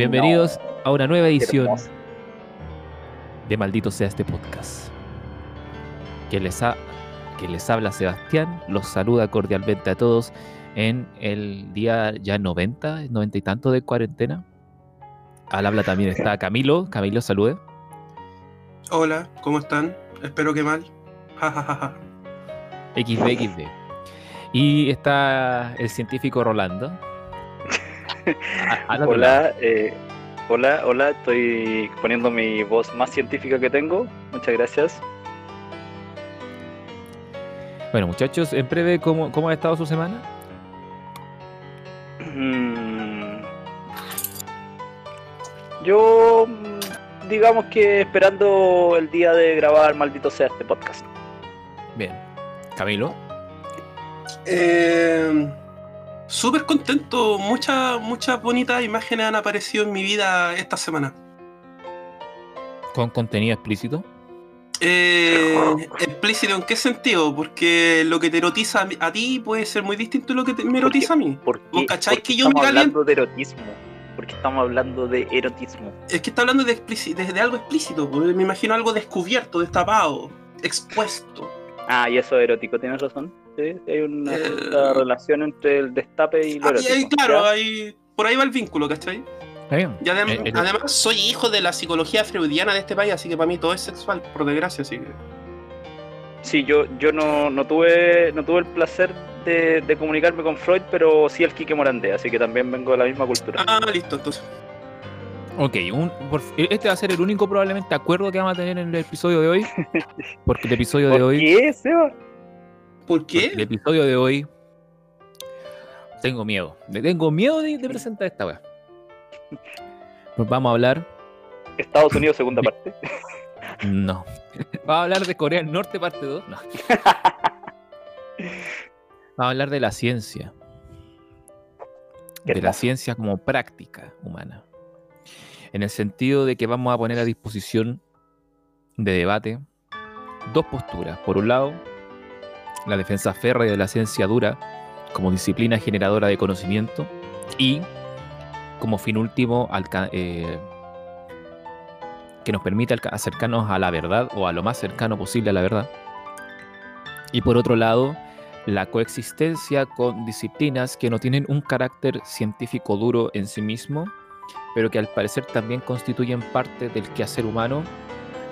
Bienvenidos a una nueva edición de Maldito sea este podcast. Que les, ha, que les habla Sebastián, los saluda cordialmente a todos en el día ya 90, 90 y tanto de cuarentena. Al habla también está Camilo. Camilo, salude. Hola, ¿cómo están? Espero que mal. XD, XD. Y está el científico Rolando. Hola, eh, hola, hola, estoy poniendo mi voz más científica que tengo. Muchas gracias. Bueno, muchachos, en breve, ¿cómo, cómo ha estado su semana? Mm. Yo, digamos que esperando el día de grabar, maldito sea este podcast. Bien. Camilo. Eh, Súper contento, muchas, muchas bonitas imágenes han aparecido en mi vida esta semana. ¿Con contenido explícito? Eh, explícito en qué sentido? Porque lo que te erotiza a ti puede ser muy distinto a lo que me erotiza a mí. ¿Por qué, que yo estamos hablando de erotismo? Porque estamos hablando de erotismo. Es que está hablando de, de algo explícito. Me imagino algo descubierto, destapado, expuesto. Ah, y eso es erótico, tienes razón. Sí, hay una eh, relación entre el destape y lo ah, erótico. claro, por ahí va el vínculo, ¿cachai? Y además, eh, eh, además, soy hijo de la psicología freudiana de este país, así que para mí todo es sexual, por desgracia, así que. Sí, yo, yo no, no tuve no tuve el placer de, de, comunicarme con Freud, pero sí el Quique Morandé, así que también vengo de la misma cultura. Ah, listo, entonces. Ok, un, este va a ser el único probablemente acuerdo que vamos a tener en el episodio de hoy. Porque el episodio de hoy. ¿Qué, Seba? ¿Por qué? El episodio de hoy. Tengo miedo. Me tengo miedo de, presentar esta weá. Pues vamos a hablar. Estados Unidos, segunda parte. No. Vamos a hablar de Corea del Norte, parte 2. No. Vamos a hablar de la ciencia. De la ciencia como práctica humana en el sentido de que vamos a poner a disposición de debate dos posturas. Por un lado, la defensa férrea de la ciencia dura como disciplina generadora de conocimiento y como fin último eh, que nos permita acercarnos a la verdad o a lo más cercano posible a la verdad. Y por otro lado, la coexistencia con disciplinas que no tienen un carácter científico duro en sí mismo, pero que al parecer también constituyen parte del quehacer humano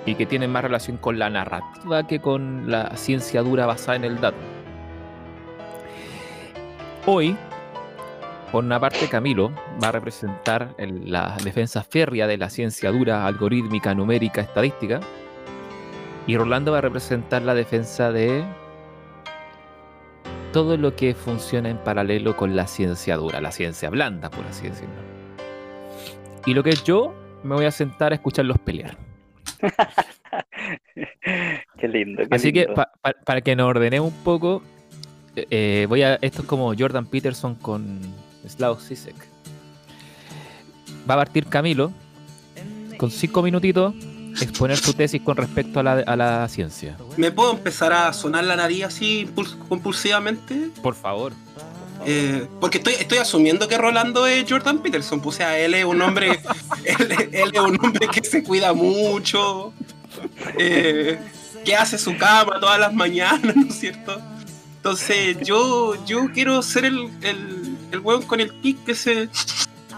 y que tienen más relación con la narrativa que con la ciencia dura basada en el dato. Hoy, por una parte, Camilo va a representar la defensa férrea de la ciencia dura, algorítmica, numérica, estadística, y Rolando va a representar la defensa de todo lo que funciona en paralelo con la ciencia dura, la ciencia blanda, por así decirlo. Y lo que es yo, me voy a sentar a escucharlos pelear. qué lindo. Así que para que nos ordenemos un poco, eh, eh, voy a. Esto es como Jordan Peterson con Slav Sisek. Va a partir Camilo con cinco minutitos exponer su tesis con respecto a la, a la ciencia. ¿Me puedo empezar a sonar la nariz así compulsivamente? Por favor. Eh, porque estoy, estoy asumiendo que Rolando es Jordan Peterson. Pues, o sea, él es un hombre. él, es un hombre que se cuida mucho. Eh, que hace su cama todas las mañanas, ¿no es cierto? Entonces, yo, yo quiero ser el, el, el hueón con el tic que se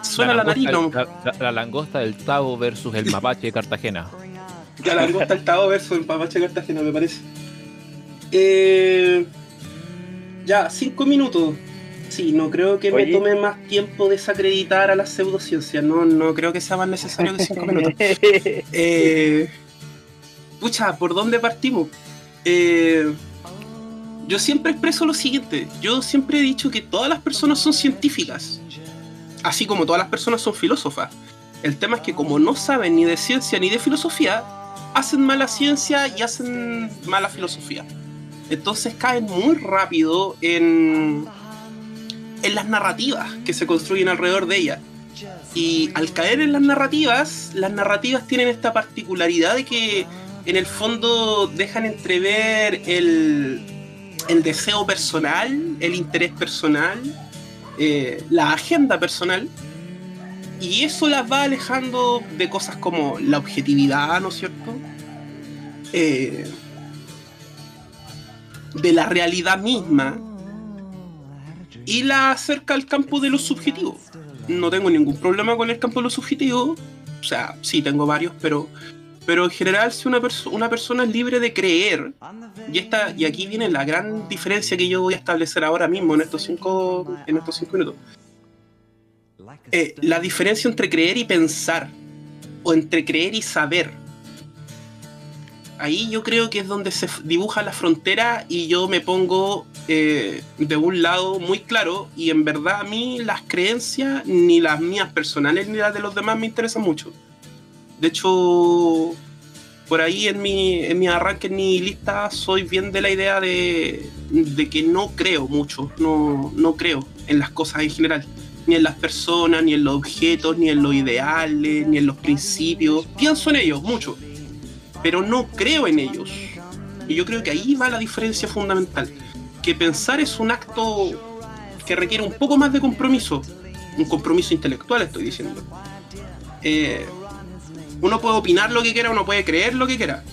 suena la, nariz, ¿no? La, langosta del Tavo versus el mapache de Cartagena. La langosta del Tavo versus el mapache de Cartagena, me parece. Eh, ya, cinco minutos. Sí, no creo que me tome más tiempo desacreditar a las pseudociencias. No, no creo que sea más necesario que cinco minutos. Eh, pucha, ¿por dónde partimos? Eh, yo siempre expreso lo siguiente. Yo siempre he dicho que todas las personas son científicas. Así como todas las personas son filósofas. El tema es que como no saben ni de ciencia ni de filosofía, hacen mala ciencia y hacen mala filosofía. Entonces caen muy rápido en en las narrativas que se construyen alrededor de ella. Y al caer en las narrativas, las narrativas tienen esta particularidad de que en el fondo dejan entrever el, el deseo personal, el interés personal, eh, la agenda personal, y eso las va alejando de cosas como la objetividad, ¿no es cierto? Eh, de la realidad misma y la acerca al campo de lo subjetivo. No tengo ningún problema con el campo de lo subjetivo, o sea, sí tengo varios, pero, pero en general si una, una persona es libre de creer, y, esta, y aquí viene la gran diferencia que yo voy a establecer ahora mismo en estos cinco, en estos cinco minutos. Eh, la diferencia entre creer y pensar, o entre creer y saber ahí yo creo que es donde se dibuja la frontera y yo me pongo eh, de un lado muy claro y en verdad a mí las creencias, ni las mías personales ni las de los demás me interesan mucho. De hecho, por ahí en mi, en mi arranque, en mi lista, soy bien de la idea de, de que no creo mucho, no, no creo en las cosas en general ni en las personas, ni en los objetos, ni en los ideales, ni en los principios. Pienso en ellos mucho, pero no creo en ellos. Y yo creo que ahí va la diferencia fundamental. Que pensar es un acto que requiere un poco más de compromiso. Un compromiso intelectual, estoy diciendo. Eh, uno puede opinar lo que quiera, uno puede creer lo que quiera.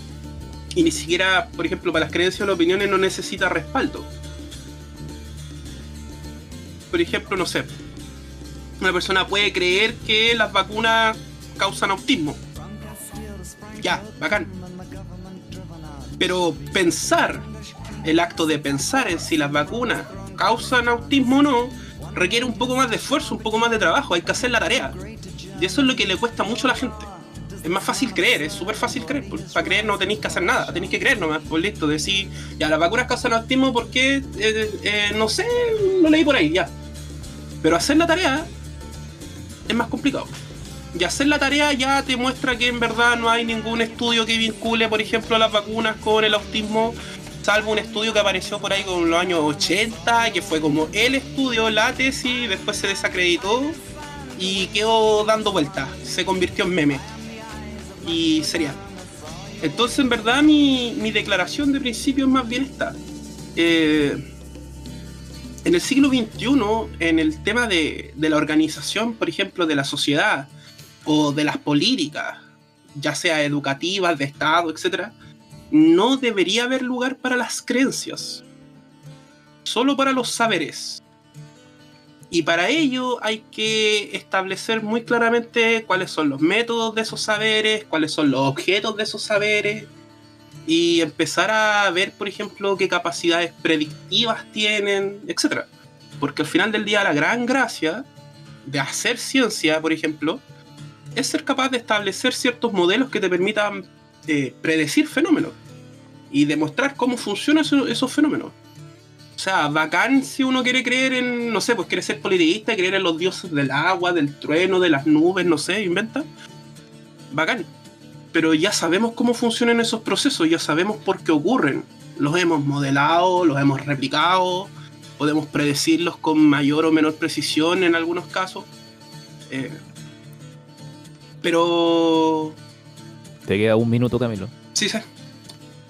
Y ni siquiera, por ejemplo, para las creencias o las opiniones no necesita respaldo. Por ejemplo, no sé. Una persona puede creer que las vacunas causan autismo. Ya, bacán pero pensar, el acto de pensar en si las vacunas causan autismo o no, requiere un poco más de esfuerzo, un poco más de trabajo, hay que hacer la tarea. Y eso es lo que le cuesta mucho a la gente. Es más fácil creer, es súper fácil creer. Para creer no tenéis que hacer nada, tenéis que creer nomás. Pues listo, decir, ya, las vacunas causan autismo porque, eh, eh, no sé, lo leí por ahí, ya. Pero hacer la tarea es más complicado. Y hacer la tarea ya te muestra que en verdad no hay ningún estudio que vincule, por ejemplo, las vacunas con el autismo, salvo un estudio que apareció por ahí con los años 80, que fue como el estudio, la tesis, después se desacreditó y quedó dando vueltas, se convirtió en meme. Y sería. Entonces, en verdad, mi, declaración de principio es más bien esta. Eh, en el siglo XXI, en el tema de, de la organización, por ejemplo, de la sociedad, o de las políticas, ya sea educativas, de Estado, etc., no debería haber lugar para las creencias, solo para los saberes. Y para ello hay que establecer muy claramente cuáles son los métodos de esos saberes, cuáles son los objetos de esos saberes, y empezar a ver, por ejemplo, qué capacidades predictivas tienen, etc. Porque al final del día la gran gracia de hacer ciencia, por ejemplo, es ser capaz de establecer ciertos modelos que te permitan eh, predecir fenómenos y demostrar cómo funcionan esos fenómenos. O sea, bacán si uno quiere creer en, no sé, pues quiere ser politista, creer en los dioses del agua, del trueno, de las nubes, no sé, inventa. Bacán. Pero ya sabemos cómo funcionan esos procesos, ya sabemos por qué ocurren. Los hemos modelado, los hemos replicado, podemos predecirlos con mayor o menor precisión en algunos casos. Eh, pero. Te queda un minuto, Camilo. Sí, sí.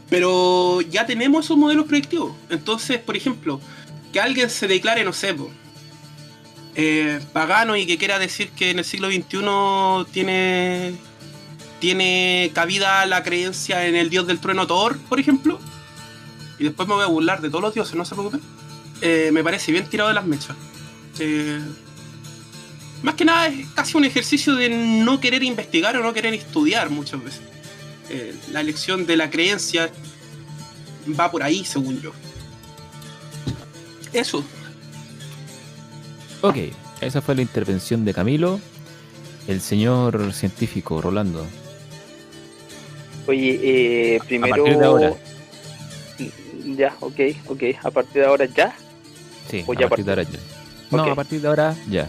Pero ya tenemos esos modelos predictivos. Entonces, por ejemplo, que alguien se declare, no sé, eh, pagano y que quiera decir que en el siglo XXI tiene, tiene cabida la creencia en el dios del trueno Thor, por ejemplo, y después me voy a burlar de todos los dioses, no se preocupen, eh, me parece bien tirado de las mechas. Eh, más que nada es casi un ejercicio de no querer investigar o no querer estudiar muchas veces. Eh, la elección de la creencia va por ahí, según yo. Eso. Ok, esa fue la intervención de Camilo. El señor científico, Rolando. Oye, eh, primero... A partir de ahora. Ya, ok, ok. A partir de ahora ya. Sí, a partir de ahora ya. No, a partir de ahora ya.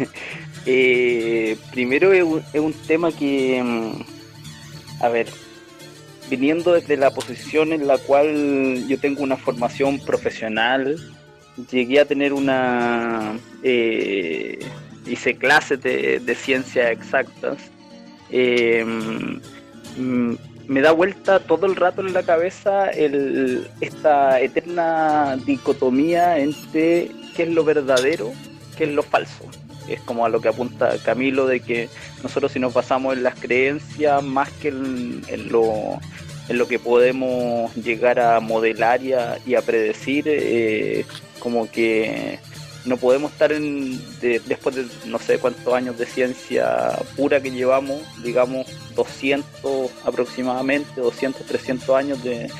Eh, primero es un, tema que, mm, a ver, viniendo desde la posición en la cual yo tengo una formación profesional, llegué a tener una... Eh, hice clases de, ciencias exactas. Eh, mm, me da vuelta todo el rato en la cabeza esta eterna dicotomía entre qué es lo verdadero, qué es lo falso. Es como a lo que apunta Camilo de que nosotros si nos basamos en las creencias más que en, lo, en lo que podemos llegar a modelar y a, predecir, eh, como que no podemos estar en, después de no sé cuántos años de ciencia pura que llevamos, digamos 200 aproximadamente, 200, 300 años de,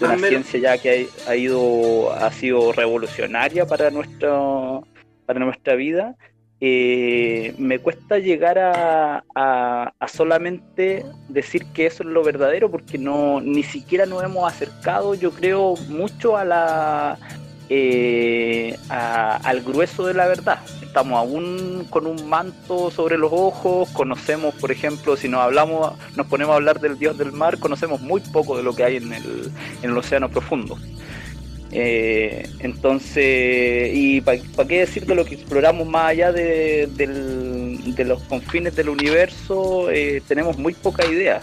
una ciencia ya que ha, ido, ha sido revolucionaria para, nuestra para nuestra vida. Eh, me cuesta llegar a, a, solamente decir que eso es lo verdadero porque no ni siquiera nos hemos acercado yo creo mucho a la eh, al grueso de la verdad. Estamos aún con un manto sobre los ojos, conocemos, por ejemplo, si nos hablamos, nos ponemos a hablar del dios del mar, conocemos muy poco de lo que hay en el, en el océano profundo. Eh, entonces, y para qué decir de lo que exploramos más allá de, los confines del universo, eh, tenemos muy poca idea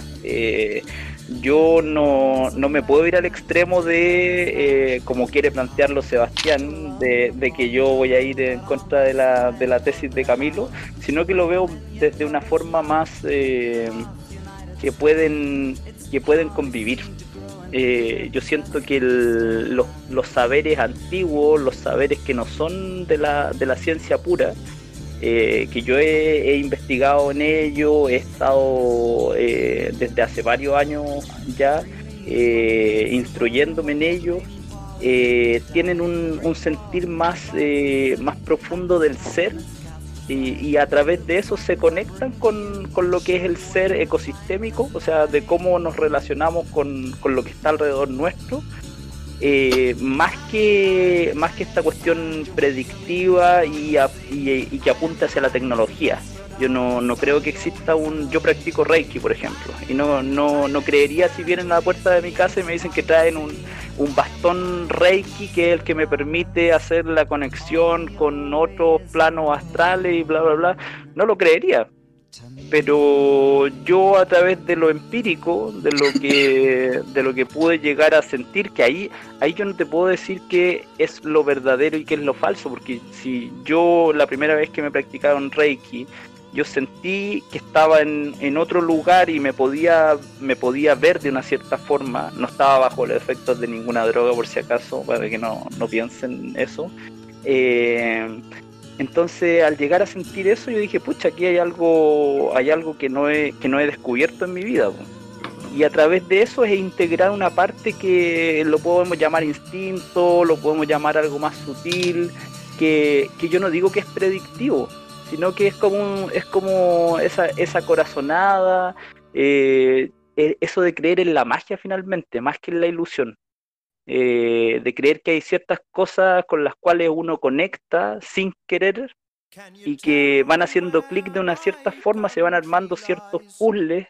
yo no, no, me puedo ir al extremo de, eh, como quiere plantearlo Sebastián, de, que yo voy a ir en contra de la, de la tesis de Camilo, sino que lo veo desde una forma más eh, que, pueden, que pueden convivir. Eh, yo siento que los, los, saberes antiguos, los saberes que no son de la, de la ciencia pura, eh, que yo he, investigado en ello, he estado eh, desde hace varios años ya eh, instruyéndome en ello, tienen un, sentir más, más profundo del ser y, a través de eso se conectan con, lo que es el ser ecosistémico, o sea, de cómo nos relacionamos con, con lo que está alrededor nuestro eh, más, que, más que esta cuestión predictiva y, y, que apunte hacia la tecnología. Yo no, no, creo que exista un... Yo practico Reiki, por ejemplo, y no, no, no creería si vienen a la puerta de mi casa y me dicen que traen un, un bastón Reiki que es el que me permite hacer la conexión con otros planos astrales y bla, bla, bla. No lo creería, pero yo a través de lo empírico, de lo que, de lo que pude llegar a sentir, que ahí, ahí yo no te puedo decir que es lo verdadero y que es lo falso, porque si yo la primera vez que me practicaron Reiki, yo sentí que estaba en, en otro lugar y me podía, me podía ver de una cierta forma, no estaba bajo los efectos de ninguna droga por si acaso, para que no, no piensen eso. Eh, entonces, al llegar a sentir eso, yo dije, pucha, aquí hay algo, hay algo que no he, que no he descubierto en mi vida. Y a través de eso es integrar una parte que lo podemos llamar instinto, lo podemos llamar algo más sutil, que, yo no digo que es predictivo, sino que es como, es como esa, esa corazonada, eh, e, eso de creer en la magia finalmente, más que en la ilusión. Eh, de creer que hay ciertas cosas con las cuales uno conecta sin querer y que van haciendo clic de una cierta forma, se van armando ciertos puzzles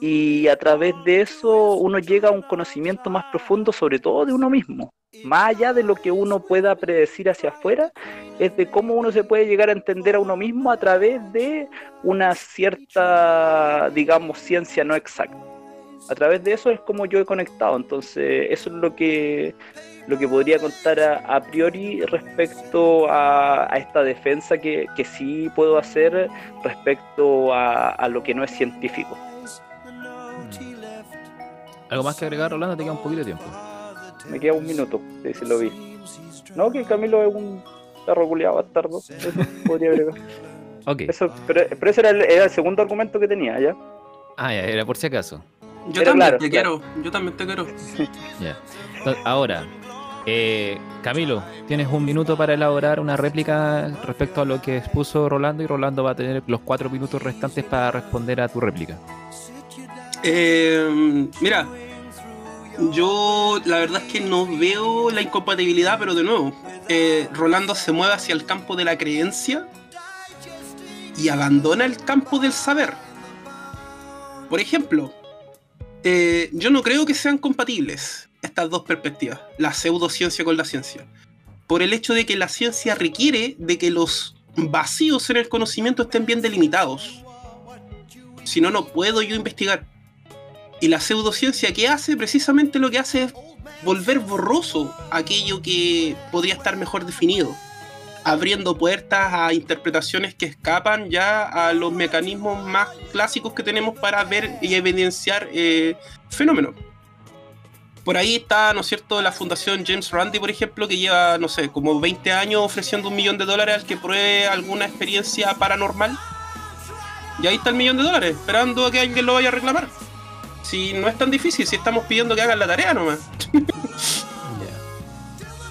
y a través de eso uno llega a un conocimiento más profundo sobre todo de uno mismo. Más allá de lo que uno pueda predecir hacia afuera, es de cómo uno se puede llegar a entender a uno mismo a través de una cierta, digamos, ciencia no exacta a través de eso es como yo he conectado. Entonces, eso es lo que, lo que podría contar a, priori respecto a, esta defensa que, sí puedo hacer respecto a, lo que no es científico. ¿Algo más que agregar, Rolando? Te queda un poquito de tiempo. Me queda un minuto, si lo vi. No, que Camilo es un perro culiado bastardo. Eso podría agregar. ok. pero, ese era el, era el segundo argumento que tenía, ¿ya? Ah, ya, era por si acaso. Yo también te quiero, yo también te quiero. Ahora, eh, Camilo, tienes un minuto para elaborar una réplica respecto a lo que expuso Rolando y Rolando va a tener los cuatro minutos restantes para responder a tu réplica. Eh, mira, yo la verdad es que no veo la incompatibilidad, pero de nuevo, eh, Rolando se mueve hacia el campo de la creencia y abandona el campo del saber. Por ejemplo, eh, yo no creo que sean compatibles estas dos perspectivas, la pseudociencia con la ciencia, por el hecho de que la ciencia requiere de que los vacíos en el conocimiento estén bien delimitados. Si no, no puedo yo investigar. Y la pseudociencia que hace, precisamente lo que hace es volver borroso aquello que podría estar mejor definido. abriendo puertas a interpretaciones que escapan ya a los mecanismos más clásicos que tenemos para ver y evidenciar eh, fenómenos. Por ahí está, ¿no es cierto?, la fundación James Randi, por ejemplo, que lleva, no sé, como 20 años ofreciendo un millón de dólares al que pruebe alguna experiencia paranormal. Y ahí está el millón de dólares, esperando a que alguien lo vaya a reclamar. Si no es tan difícil, si estamos pidiendo que hagan la tarea nomás.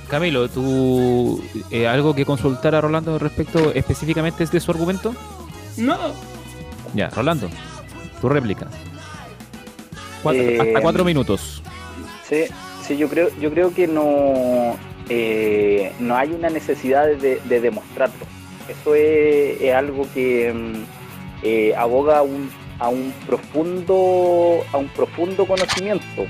Camilo, ¿tú eh, algo que consultar a Rolando respecto específicamente de su argumento? No. Ya, Rolando, tu réplica. hasta cuatro eh, minutos. Sí, sí, yo creo, yo creo que no, eh, no hay una necesidad de, demostrarlo. Eso es, algo que mm, aboga a un, a un profundo, a un profundo conocimiento.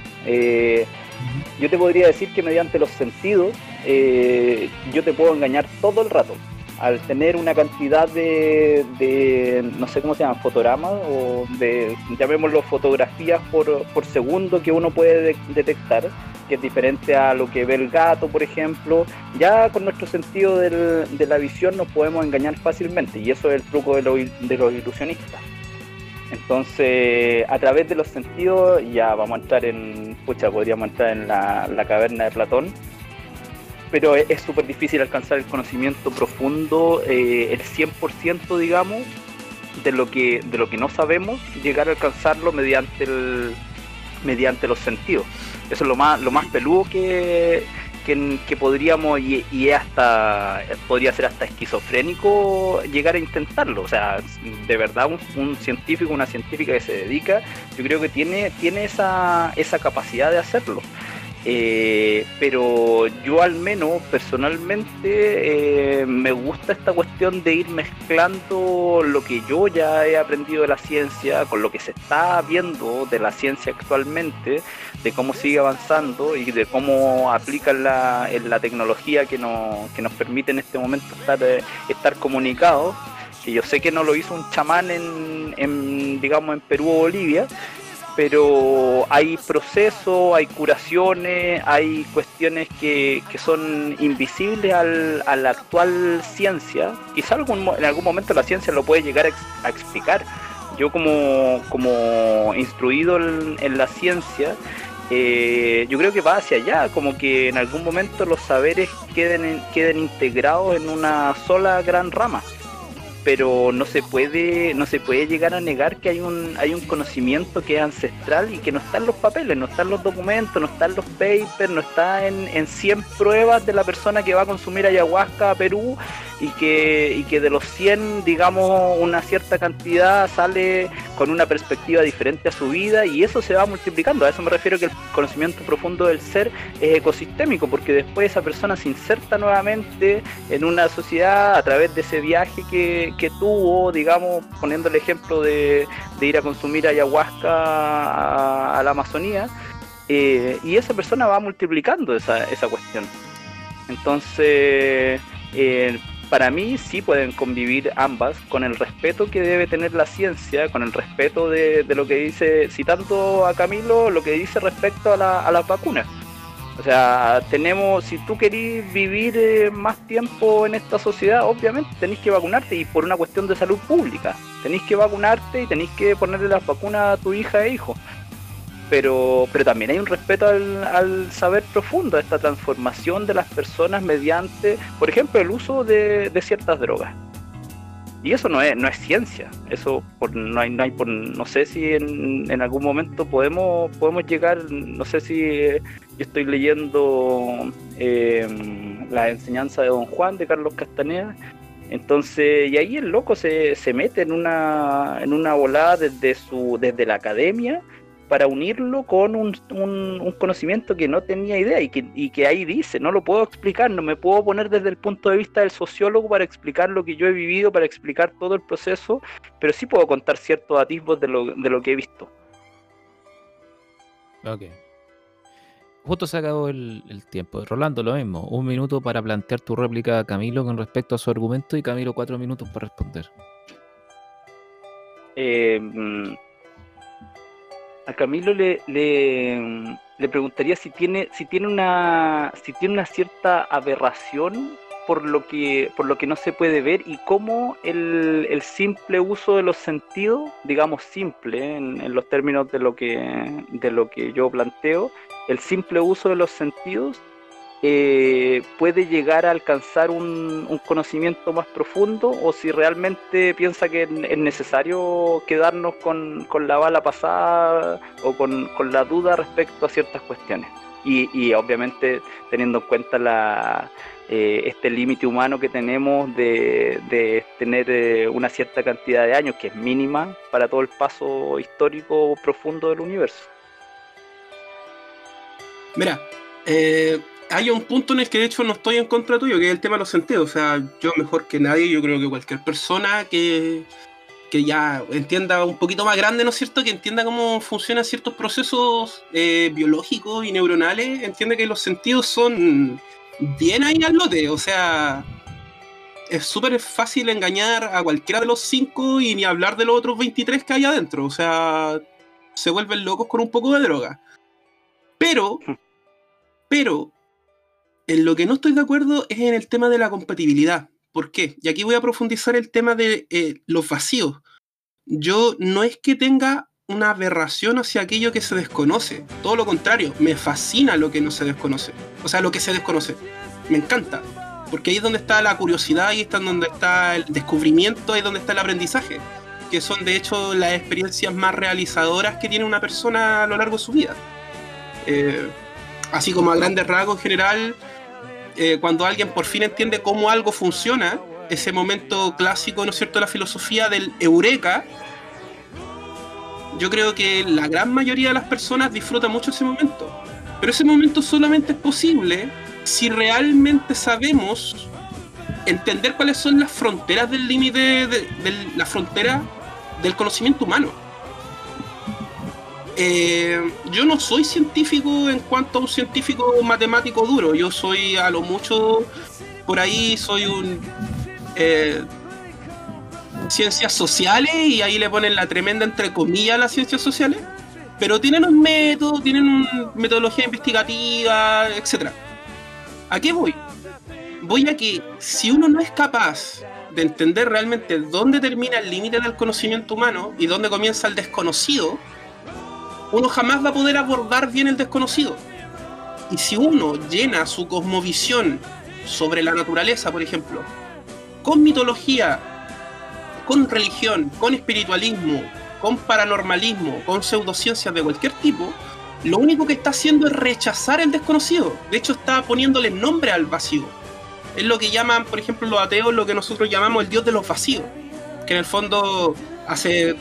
yo te podría decir que mediante los sentidos eh, yo te puedo engañar todo el rato. Al tener una cantidad de, no sé cómo se llama, fotogramas o de, llamémoslo, fotografías por, por segundo que uno puede detectar, que es diferente a lo que ve el gato, por ejemplo, ya con nuestro sentido de la visión nos podemos engañar fácilmente y eso es el truco de, de los ilusionistas. Entonces, a través de los sentidos, ya vamos a entrar en, pucha, podríamos entrar en la, la caverna de Platón, pero es súper difícil alcanzar el conocimiento profundo, eh, el 100% digamos, de lo, que, de lo que no sabemos, llegar a alcanzarlo mediante, el, mediante los sentidos. Eso es lo más, lo más peludo que, que, podríamos, y, hasta podría ser hasta esquizofrénico llegar a intentarlo. O sea, de verdad un, científico, una científica que se dedica, yo creo que tiene, tiene esa, esa capacidad de hacerlo. Eh, pero yo al menos personalmente eh, me gusta esta cuestión de ir mezclando lo que yo ya he aprendido de la ciencia con lo que se está viendo de la ciencia actualmente, de cómo sigue avanzando y de cómo aplica la, en la tecnología que, nos, que nos permite en este momento estar, eh, estar comunicados que yo sé que no lo hizo un chamán en, en digamos en Perú o Bolivia, pero hay procesos, hay curaciones, hay cuestiones que, son invisibles a la actual ciencia. Quizá en algún momento la ciencia lo puede llegar a, explicar. Yo como, como instruido en, la ciencia, eh, yo creo que va hacia allá, como que en algún momento los saberes queden, queden integrados en una sola gran rama pero no se puede no se puede llegar a negar que hay un hay un conocimiento que es ancestral y que no está en los papeles, no está en los documentos, no está en los papers, no está en, en 100 pruebas de la persona que va a consumir ayahuasca a Perú y que, y que de los 100, digamos, una cierta cantidad sale con una perspectiva diferente a su vida y eso se va multiplicando. A eso me refiero que el conocimiento profundo del ser es ecosistémico, porque después esa persona se inserta nuevamente en una sociedad a través de ese viaje que, que tuvo, digamos, poniendo el ejemplo de, de ir a consumir ayahuasca a, la Amazonía. Eh, y esa persona va multiplicando esa, esa cuestión. Entonces, eh, para mí sí pueden convivir ambas con el respeto que debe tener la ciencia, con el respeto de, lo que dice, citando a Camilo, lo que dice respecto a, la, a las vacunas. O sea, tenemos, si tú querís vivir eh, más tiempo en esta sociedad, obviamente tenéis que vacunarte y por una cuestión de salud pública. Tenéis que vacunarte y tenéis que ponerle las vacunas a tu hija e hijo pero, pero también hay un respeto al, saber profundo, a esta transformación de las personas mediante, por ejemplo, el uso de, ciertas drogas. Y eso no es, no es ciencia, eso por, no hay, no hay por, no sé si en, en, algún momento podemos, podemos llegar, no sé si yo estoy leyendo eh, la enseñanza de Don Juan de Carlos Castaneda, entonces, y ahí el loco se, se mete en una, en una volada desde su, desde la academia para unirlo con un, un, conocimiento que no tenía idea y que, y que ahí dice, no lo puedo explicar, no me puedo poner desde el punto de vista del sociólogo para explicar lo que yo he vivido, para explicar todo el proceso, pero sí puedo contar ciertos atisbos de lo, de lo que he visto. Ok. Justo se acabó el, el, tiempo. Rolando, lo mismo. Un minuto para plantear tu réplica a Camilo con respecto a su argumento y Camilo cuatro minutos para responder. Eh, mm, a Camilo le, le, preguntaría si tiene, si tiene una, si tiene una cierta aberración por lo que, por lo que no se puede ver y cómo el, el simple uso de los sentidos, digamos simple en, en, los términos de lo que de lo que yo planteo, el simple uso de los sentidos eh, puede llegar a alcanzar un, conocimiento más profundo o si realmente piensa que es necesario quedarnos con, con la bala pasada o con, con, la duda respecto a ciertas cuestiones. Y, y obviamente teniendo en cuenta la, eh, este límite humano que tenemos de, de tener eh, una cierta cantidad de años, que es mínima para todo el paso histórico profundo del universo. Mira, eh, hay un punto en el que de hecho no estoy en contra tuyo, que es el tema de los sentidos. O sea, yo mejor que nadie, yo creo que cualquier persona que, que ya entienda un poquito más grande, ¿no es cierto? Que entienda cómo funcionan ciertos procesos eh, biológicos y neuronales, entiende que los sentidos son bien ahí al lote. O sea, es súper fácil engañar a cualquiera de los cinco y ni hablar de los otros 23 que hay adentro. O sea, se vuelven locos con un poco de droga. Pero, pero, en lo que no estoy de acuerdo es en el tema de la compatibilidad. ¿Por qué? Y aquí voy a profundizar el tema de eh, los vacíos. Yo no es que tenga una aberración hacia aquello que se desconoce. Todo lo contrario, me fascina lo que no se desconoce. O sea, lo que se desconoce. Me encanta. Porque ahí es donde está la curiosidad, ahí está donde está el descubrimiento, ahí es donde está el aprendizaje. Que son de hecho las experiencias más realizadoras que tiene una persona a lo largo de su vida. Eh, así como a grandes rasgos en general, eh, cuando alguien por fin entiende cómo algo funciona, ese momento clásico, ¿no es cierto?, de la filosofía del eureka, yo creo que la gran mayoría de las personas disfruta mucho ese momento. Pero ese momento solamente es posible si realmente sabemos entender cuáles son las fronteras del límite, de, de, la frontera del conocimiento humano. Eh, yo no soy científico en cuanto a un científico matemático duro, yo soy a lo mucho, por ahí soy un... Eh, ciencias sociales y ahí le ponen la tremenda entre comillas a las ciencias sociales, pero tienen un método, tienen una metodología investigativa, etc. ¿A qué voy? Voy a que si uno no es capaz de entender realmente dónde termina el límite del conocimiento humano y dónde comienza el desconocido, uno jamás va a poder abordar bien el desconocido. Y si uno llena su cosmovisión sobre la naturaleza, por ejemplo, con mitología, con religión, con espiritualismo, con paranormalismo, con pseudociencias de cualquier tipo, lo único que está haciendo es rechazar el desconocido. De hecho, está poniéndole nombre al vacío. Es lo que llaman, por ejemplo, los ateos, lo que nosotros llamamos el dios de los vacíos. Que en el fondo, hace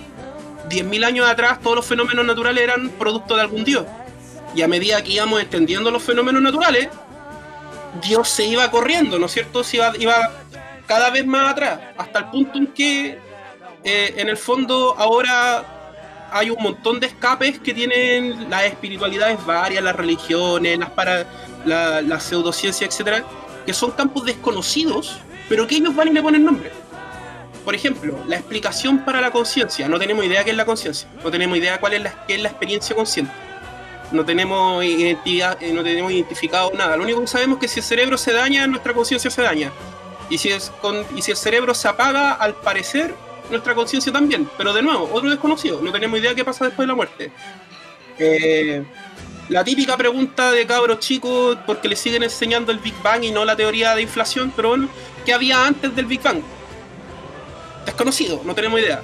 10.000 años atrás, todos los fenómenos naturales eran producto de algún dios. Y a medida que íbamos entendiendo los fenómenos naturales, Dios se iba corriendo, ¿no es cierto? Se iba, cada vez más atrás, hasta el punto en que, eh, en el fondo, ahora hay un montón de escapes que tienen las espiritualidades varias, las religiones, las para la, la pseudociencia, etcétera, que son campos desconocidos, pero que ellos van y le ponen nombre. Por ejemplo, la explicación para la conciencia. No tenemos idea qué es la conciencia. No tenemos idea cuál es la, experiencia consciente. No tenemos, identidad, eh, no tenemos identificado nada. Lo único que sabemos es que si el cerebro se daña, nuestra conciencia se daña. Y si el cerebro se apaga, al parecer, nuestra conciencia también. Pero de nuevo, otro desconocido. No tenemos idea qué pasa después de la muerte. Eh, la típica pregunta de cabros chicos, porque le siguen enseñando el Big Bang y no la teoría de inflación, pero bueno, ¿qué había antes del Big Bang? Desconocido, no tenemos idea.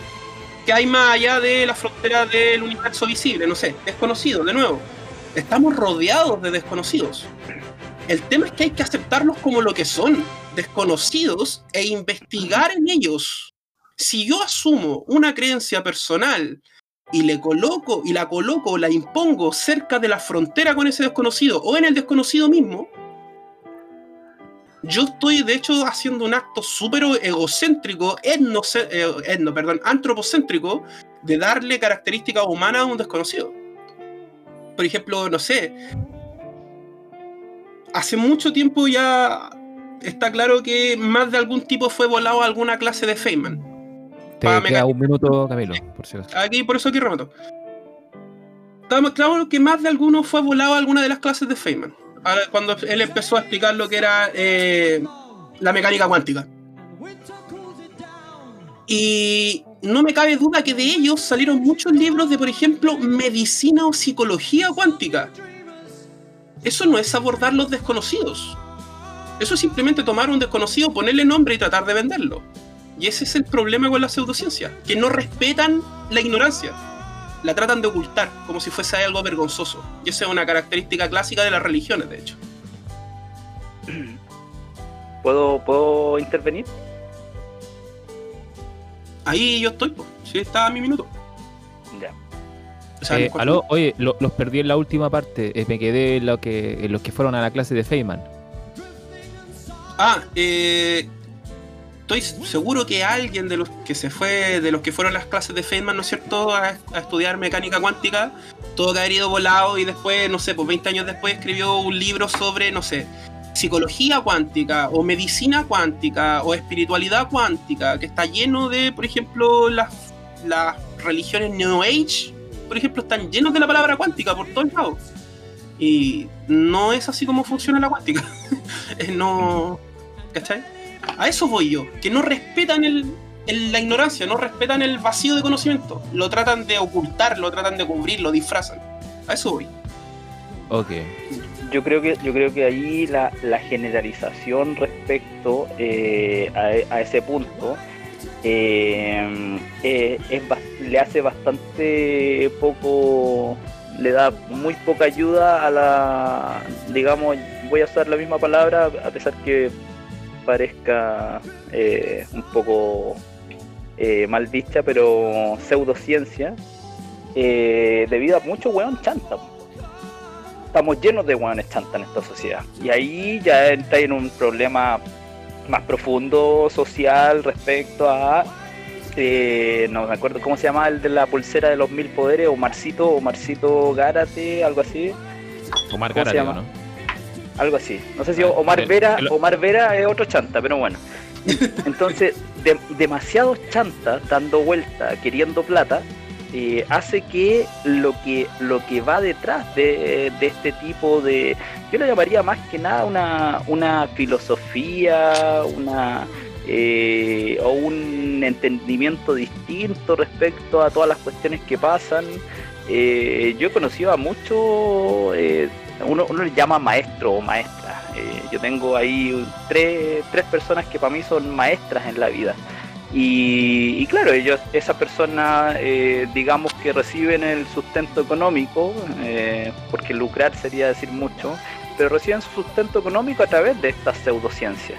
¿Qué hay más allá de la frontera del universo visible? No sé, desconocido, de nuevo. Estamos rodeados de desconocidos. El tema es que hay que aceptarlos como lo que son, desconocidos, e investigar en ellos. Si yo asumo una creencia personal y le coloco y la coloco la impongo cerca de la frontera con ese desconocido o en el desconocido mismo, yo estoy de hecho haciendo un acto súper egocéntrico, etno, eh, etno, perdón, antropocéntrico, de darle características humanas a un desconocido. Por ejemplo, no sé, hace mucho tiempo ya está claro que más de algún tipo fue volado a alguna clase de Feynman. Te queda un minuto, Camilo, por si acaso. Aquí, por eso aquí remato. Estamos claro que más de alguno fue volado a alguna de las clases de Feynman. Cuando él empezó a explicar lo que era eh, la mecánica cuántica. Y no me cabe duda que de ellos salieron muchos libros de, por ejemplo, medicina o psicología cuántica. Eso no es abordar los desconocidos. Eso es simplemente tomar un desconocido, ponerle nombre y tratar de venderlo. Y ese es el problema con la pseudociencia, que no respetan la ignorancia. La tratan de ocultar, como si fuese algo vergonzoso. Y esa es una característica clásica de las religiones, de hecho. ¿Puedo, ¿puedo intervenir? Ahí yo estoy, pues. Sí, está mi minuto. Ya. Eh, aló, oye, los perdí en la última parte. Eh, me quedé en, lo que, en los que fueron a la clase de Feynman. Ah, eh, estoy seguro que alguien de los que se fue, de los que fueron las clases de Feynman, ¿no es cierto?, a, estudiar mecánica cuántica, todo que haber ido volado y después, no sé, pues 20 años después escribió un libro sobre, no sé, psicología cuántica o medicina cuántica o espiritualidad cuántica, que está lleno de, por ejemplo, las, las religiones New Age, por ejemplo, están llenos de la palabra cuántica por todos lados. Y no es así como funciona la cuántica. no. ¿Cachai? A eso voy yo, que no respetan el, la ignorancia, no respetan el vacío de conocimiento. Lo tratan de ocultar, lo tratan de cubrir, lo disfrazan. A eso voy. Ok yo creo que yo creo que ahí la, generalización respecto eh, a, ese punto eh, eh, le hace bastante poco le da muy poca ayuda a la digamos voy a usar la misma palabra a pesar que parezca un poco mal vista pero pseudociencia debido a mucho weón chanta estamos llenos de hueones chantas en esta sociedad. Y ahí ya entra en un problema más profundo social respecto a eh, no me acuerdo cómo se llama el de la pulsera de los mil poderes, Omarcito, Omarcito Gárate, algo así. Omar Gárate, ¿no? Algo así. No sé si Omar Vera, Omar Vera es otro chanta, pero bueno. Entonces, demasiados chantas dando vuelta, queriendo plata, eh, hace que lo que lo que va detrás de, este tipo de yo lo llamaría más que nada una, una filosofía una eh, o un entendimiento distinto respecto a todas las cuestiones que pasan eh, yo he conocido a muchos uno, uno le llama maestro o maestra yo tengo ahí tres, tres personas que para mí son maestras en la vida y, claro, ellos, esas personas, eh, digamos que reciben el sustento económico, eh, porque lucrar sería decir mucho, pero reciben su sustento económico a través de estas pseudociencias.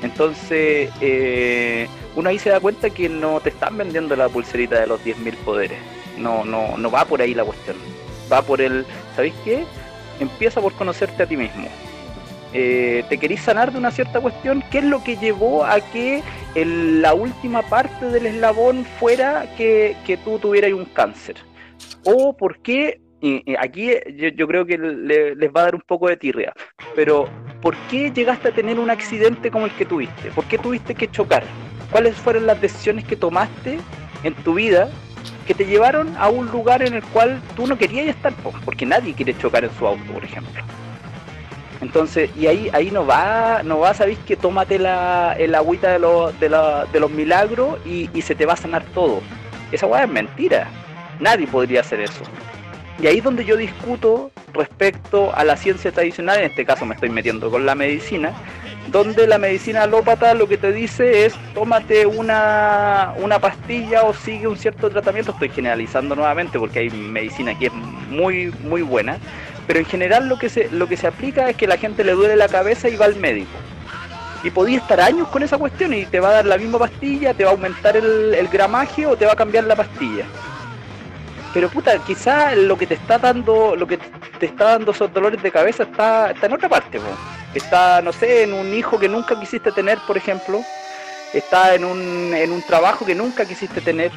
Entonces, eh, uno ahí se da cuenta que no te están vendiendo la pulserita de los 10.000 poderes. No, no, no va por ahí la cuestión. Va por el, ¿sabéis qué? Empieza por conocerte a ti mismo. Eh, te querís sanar de una cierta cuestión, ¿qué es lo que llevó a que la última parte del eslabón fuera que, tú tuvieras un cáncer? ¿O por qué? aquí yo, creo que les va a dar un poco de tirria, pero ¿por qué llegaste a tener un accidente como el que tuviste? ¿Por qué tuviste que chocar? ¿Cuáles fueron las decisiones que tomaste en tu vida que te llevaron a un lugar en el cual tú no querías estar? Porque nadie quiere chocar en su auto, por ejemplo. Entonces, y ahí, ahí no va, no va, sabéis que tómate la, el agüita de los, de, de los milagros y, se te va a sanar todo. Esa weá es mentira. Nadie podría hacer eso. Y ahí es donde yo discuto respecto a la ciencia tradicional, en este caso me estoy metiendo con la medicina, donde la medicina alópata lo que te dice es tómate una, una pastilla o sigue un cierto tratamiento, estoy generalizando nuevamente porque hay medicina que es muy, muy buena, pero en general lo que se, lo que se aplica es que la gente le duele la cabeza y va al médico. Y podía estar años con esa cuestión y te va a dar la misma pastilla, te va a aumentar el, gramaje o te va a cambiar la pastilla. Pero puta, quizá lo que te está dando, lo que te está dando esos dolores de cabeza está, está en otra parte, Está, no sé, en un hijo que nunca quisiste tener, por ejemplo. Está en un, en un trabajo que nunca quisiste tener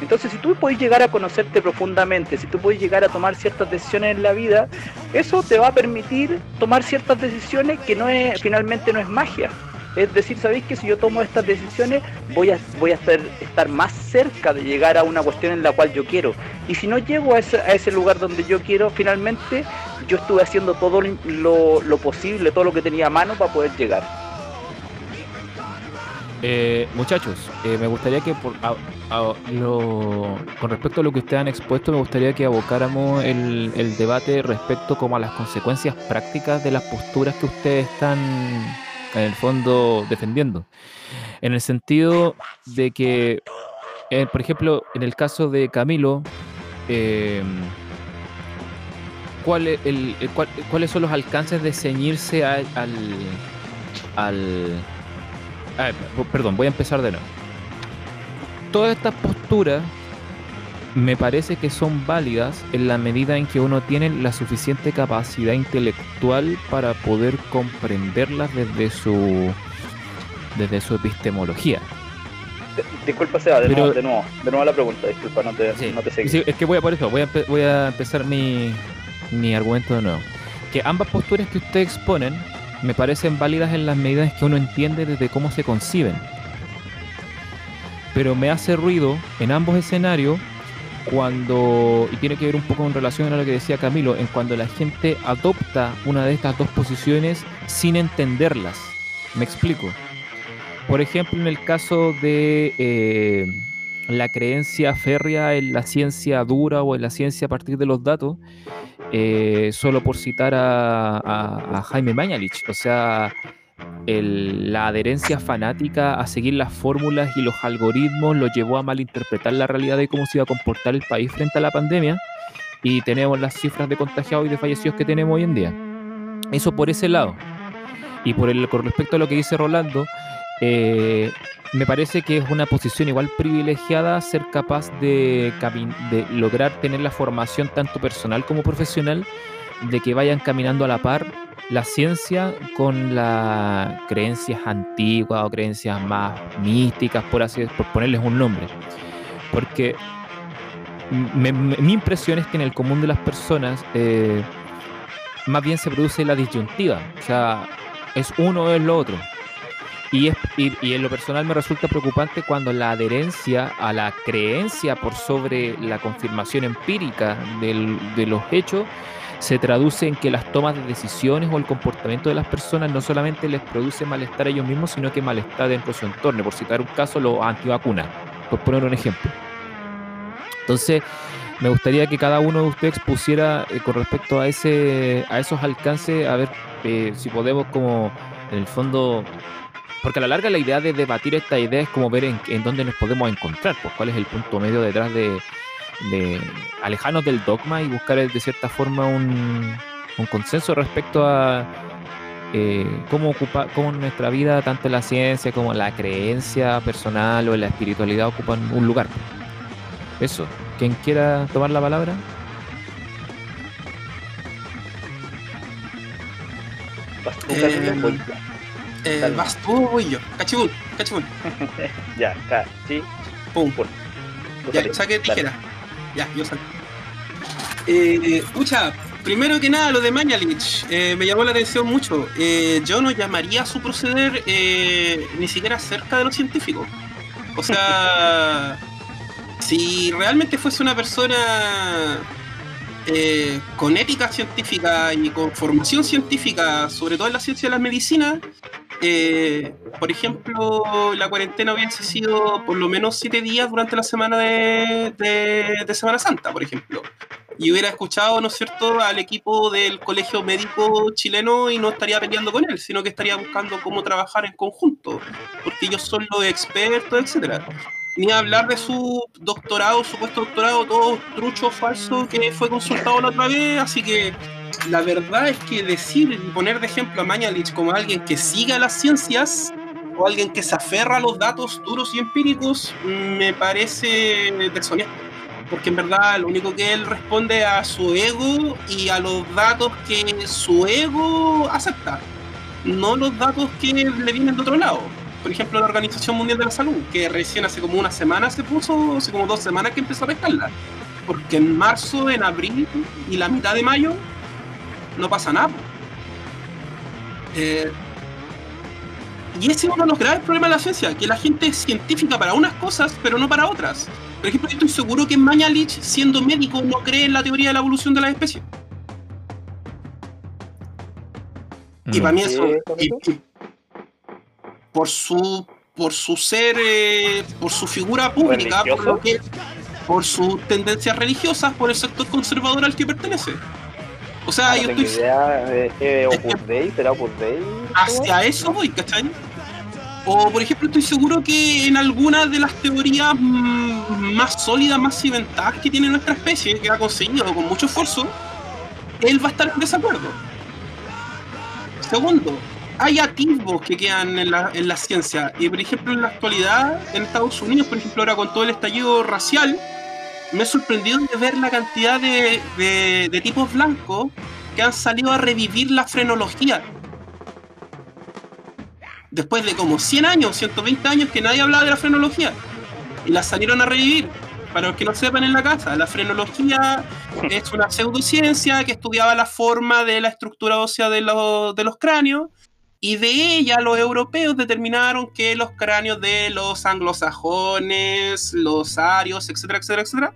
entonces, si tú puedes llegar a conocerte profundamente, si tú puedes llegar a tomar ciertas decisiones en la vida, eso te va a permitir tomar ciertas decisiones que no es, finalmente no es magia. Es decir, sabéis que si yo tomo estas decisiones voy a, voy a estar, estar más cerca de llegar a una cuestión en la cual yo quiero. Y si no llego a ese, a ese lugar donde yo quiero, finalmente yo estuve haciendo todo lo, lo posible, todo lo que tenía a mano para poder llegar. Eh, muchachos, eh, me gustaría que por, con respecto a lo que ustedes han expuesto, me gustaría que abocáramos el, el, debate respecto como a las consecuencias prácticas de las posturas que ustedes están en el fondo defendiendo. En el sentido de que, eh, por ejemplo, en el caso de Camilo, ¿cuál, el, ¿cuáles son los alcances de ceñirse al, al perdón, voy a empezar de nuevo. Todas estas posturas me parece que son válidas en la medida en que uno tiene la suficiente capacidad intelectual para poder comprenderlas desde su desde su epistemología. Disculpa, Seba, de, nuevo, de nuevo, de nuevo la pregunta, disculpa, no te, no te Sí, es que voy a por eso, voy a, voy a empezar mi, mi argumento de nuevo. Que ambas posturas que ustedes exponen me parecen válidas en las medidas que uno entiende desde cómo se conciben. Pero me hace ruido en ambos escenarios cuando, y tiene que ver un poco en relación a lo que decía Camilo, en cuando la gente adopta una de estas dos posiciones sin entenderlas. Me explico. Por ejemplo, en el caso de eh, la creencia férrea en la ciencia dura o en la ciencia a partir de los datos, eh, solo por citar a, Jaime Mañalich, o sea, la adherencia fanática a seguir las fórmulas y los algoritmos lo llevó a malinterpretar la realidad de cómo se iba a comportar el país frente a la pandemia y tenemos las cifras de contagiados y de fallecidos que tenemos hoy en día. Eso por ese lado. Y por el, con respecto a lo que dice Rolando, eh, me parece que es una posición igual privilegiada ser capaz de, de lograr tener la formación tanto personal como profesional de que vayan caminando a la par la ciencia con las creencias antiguas o creencias más místicas, por así por ponerles un nombre. Porque mi impresión es que en el común de las personas eh, más bien se produce la disyuntiva, o sea, es uno o es lo otro. Y, en lo personal me resulta preocupante cuando la adherencia a la creencia por sobre la confirmación empírica de los hechos se traduce en que las tomas de decisiones o el comportamiento de las personas no solamente les produce malestar a ellos mismos, sino que malestar dentro de su entorno. Por citar un caso, los antivacunas, por poner un ejemplo. Entonces, me gustaría que cada uno de ustedes pusiera eh, con respecto a ese a esos alcances, a ver eh, si podemos como en el fondo porque a la larga la idea de debatir esta idea es como ver en, dónde nos podemos encontrar, pues cuál es el punto medio detrás de, alejarnos del dogma y buscar de cierta forma un, consenso respecto a eh, cómo ocupa, cómo en nuestra vida tanto la ciencia como la creencia personal o la espiritualidad ocupan un lugar. Eso. ¿Quién quiera tomar la palabra? Eh, eh, vas tú voy yo. Cachibún, cachibún. ya, sí. Pum, pum. Ya, saqué tijera. Ya, yo saqué. Eh, escucha, primero que nada, lo de Mañalich eh, me llamó la atención mucho. Eh, yo no llamaría su proceder eh, ni siquiera cerca de lo científico. O sea, si realmente fuese una persona con ética científica y con formación científica, sobre todo en la ciencia de la medicina, eh, por ejemplo, la cuarentena hubiese sido por lo menos siete días durante la semana de, de, Semana Santa, por ejemplo. Y hubiera escuchado, ¿no es cierto?, al equipo del Colegio Médico Chileno y no estaría peleando con él, sino que estaría buscando cómo trabajar en conjunto, porque ellos son los expertos, etcétera ni hablar de su doctorado, supuesto doctorado, todo trucho falso que fue consultado la otra vez, así que la verdad es que decir y poner de ejemplo a Mañalich como alguien que siga las ciencias o alguien que se aferra a los datos duros y empíricos me parece deshonesto. Porque en verdad lo único que él responde a su ego y a los datos que su ego acepta, no los datos que le vienen de otro lado por ejemplo, la Organización Mundial de la Salud, que recién hace como una semana se puso, hace como dos semanas que empezó a pescarla. Porque en marzo, en abril y la mitad de mayo no pasa nada. Eh, y ese es uno de los graves problemas de la ciencia, que la gente es científica para unas cosas, pero no para otras. Por ejemplo, estoy seguro que Mañalich, siendo médico, no cree en la teoría de la evolución de las especies. Y para mí eso, por su por su ser, eh, por su figura pública, por, por sus tendencias religiosas, por el sector conservador al que pertenece. O sea, Ah, yo estoy. idea, eh, eh, Opus Dei, ¿será Opus Dei? Hacia eso voy, ¿cachai? O, por ejemplo, estoy seguro que en algunas de las teorías mm, más sólidas, más cimentadas que tiene nuestra especie, que ha conseguido con mucho esfuerzo, él va a estar en desacuerdo. Segundo, hay atisbos que quedan en la, en la ciencia. Y, por ejemplo, en la actualidad, en Estados Unidos, por ejemplo, ahora con todo el estallido racial, me he sorprendido de ver la cantidad de, de- tipos blancos que han salido a revivir la frenología. Después de como 100 años, 120 años que nadie hablaba de la frenología. Y la salieron a revivir. Para los que no sepan en la casa, la frenología es una pseudociencia que estudiaba la forma de la estructura ósea de de los cráneos. Y de ella los europeos determinaron que los cráneos de los anglosajones, los arios, etcétera, etcétera, etcétera,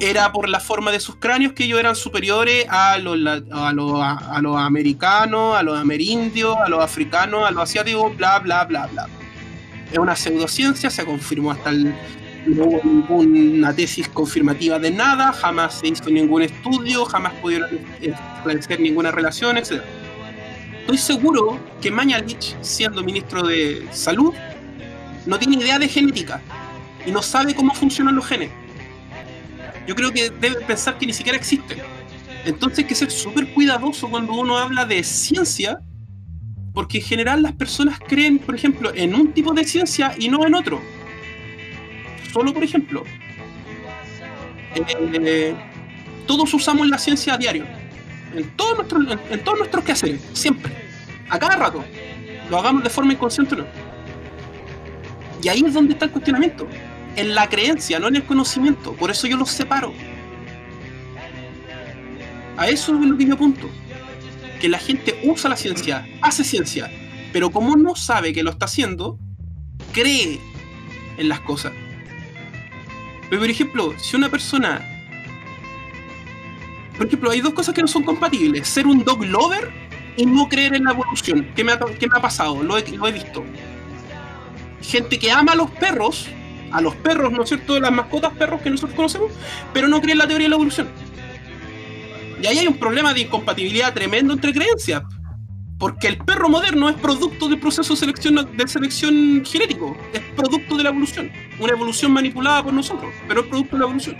era por la forma de sus cráneos que ellos eran superiores a los, a los, a los americanos, a los amerindios, a los africanos, a los asiáticos, bla, bla, bla, bla. Es una pseudociencia, se confirmó hasta el... No hubo ninguna tesis confirmativa de nada, jamás se hizo ningún estudio, jamás pudieron establecer ninguna relación, etc. Estoy seguro que Mañalich, siendo ministro de Salud, no tiene idea de genética y no sabe cómo funcionan los genes. Yo creo que debe pensar que ni siquiera existen. Entonces hay que ser súper cuidadoso cuando uno habla de ciencia, porque en general las personas creen, por ejemplo, en un tipo de ciencia y no en otro. Solo, por ejemplo, eh, todos usamos la ciencia a diario, en todos nuestros, en, todos nuestros quehaceres, siempre, a cada rato, lo hagamos de forma inconsciente o no. Y ahí es donde está el cuestionamiento en la creencia, no en el conocimiento. Por eso yo los separo. A eso es lo que yo apunto. Que la gente usa la ciencia, hace ciencia, pero como no sabe que lo está haciendo, cree en las cosas. Pero, por ejemplo, si una persona... Por ejemplo, hay dos cosas que no son compatibles. Ser un dog lover y no creer en la evolución. ¿Qué me ha, qué me ha pasado? Lo he, lo he visto. Gente que ama a los perros, a los perros, ¿no es cierto? Las mascotas perros que nosotros conocemos, pero no creen en la teoría de la evolución. Y ahí hay un problema de incompatibilidad tremendo entre creencias. Porque el perro moderno es producto del proceso de selección, de selección genético, es producto de la evolución. Una evolución manipulada por nosotros, pero es producto de la evolución.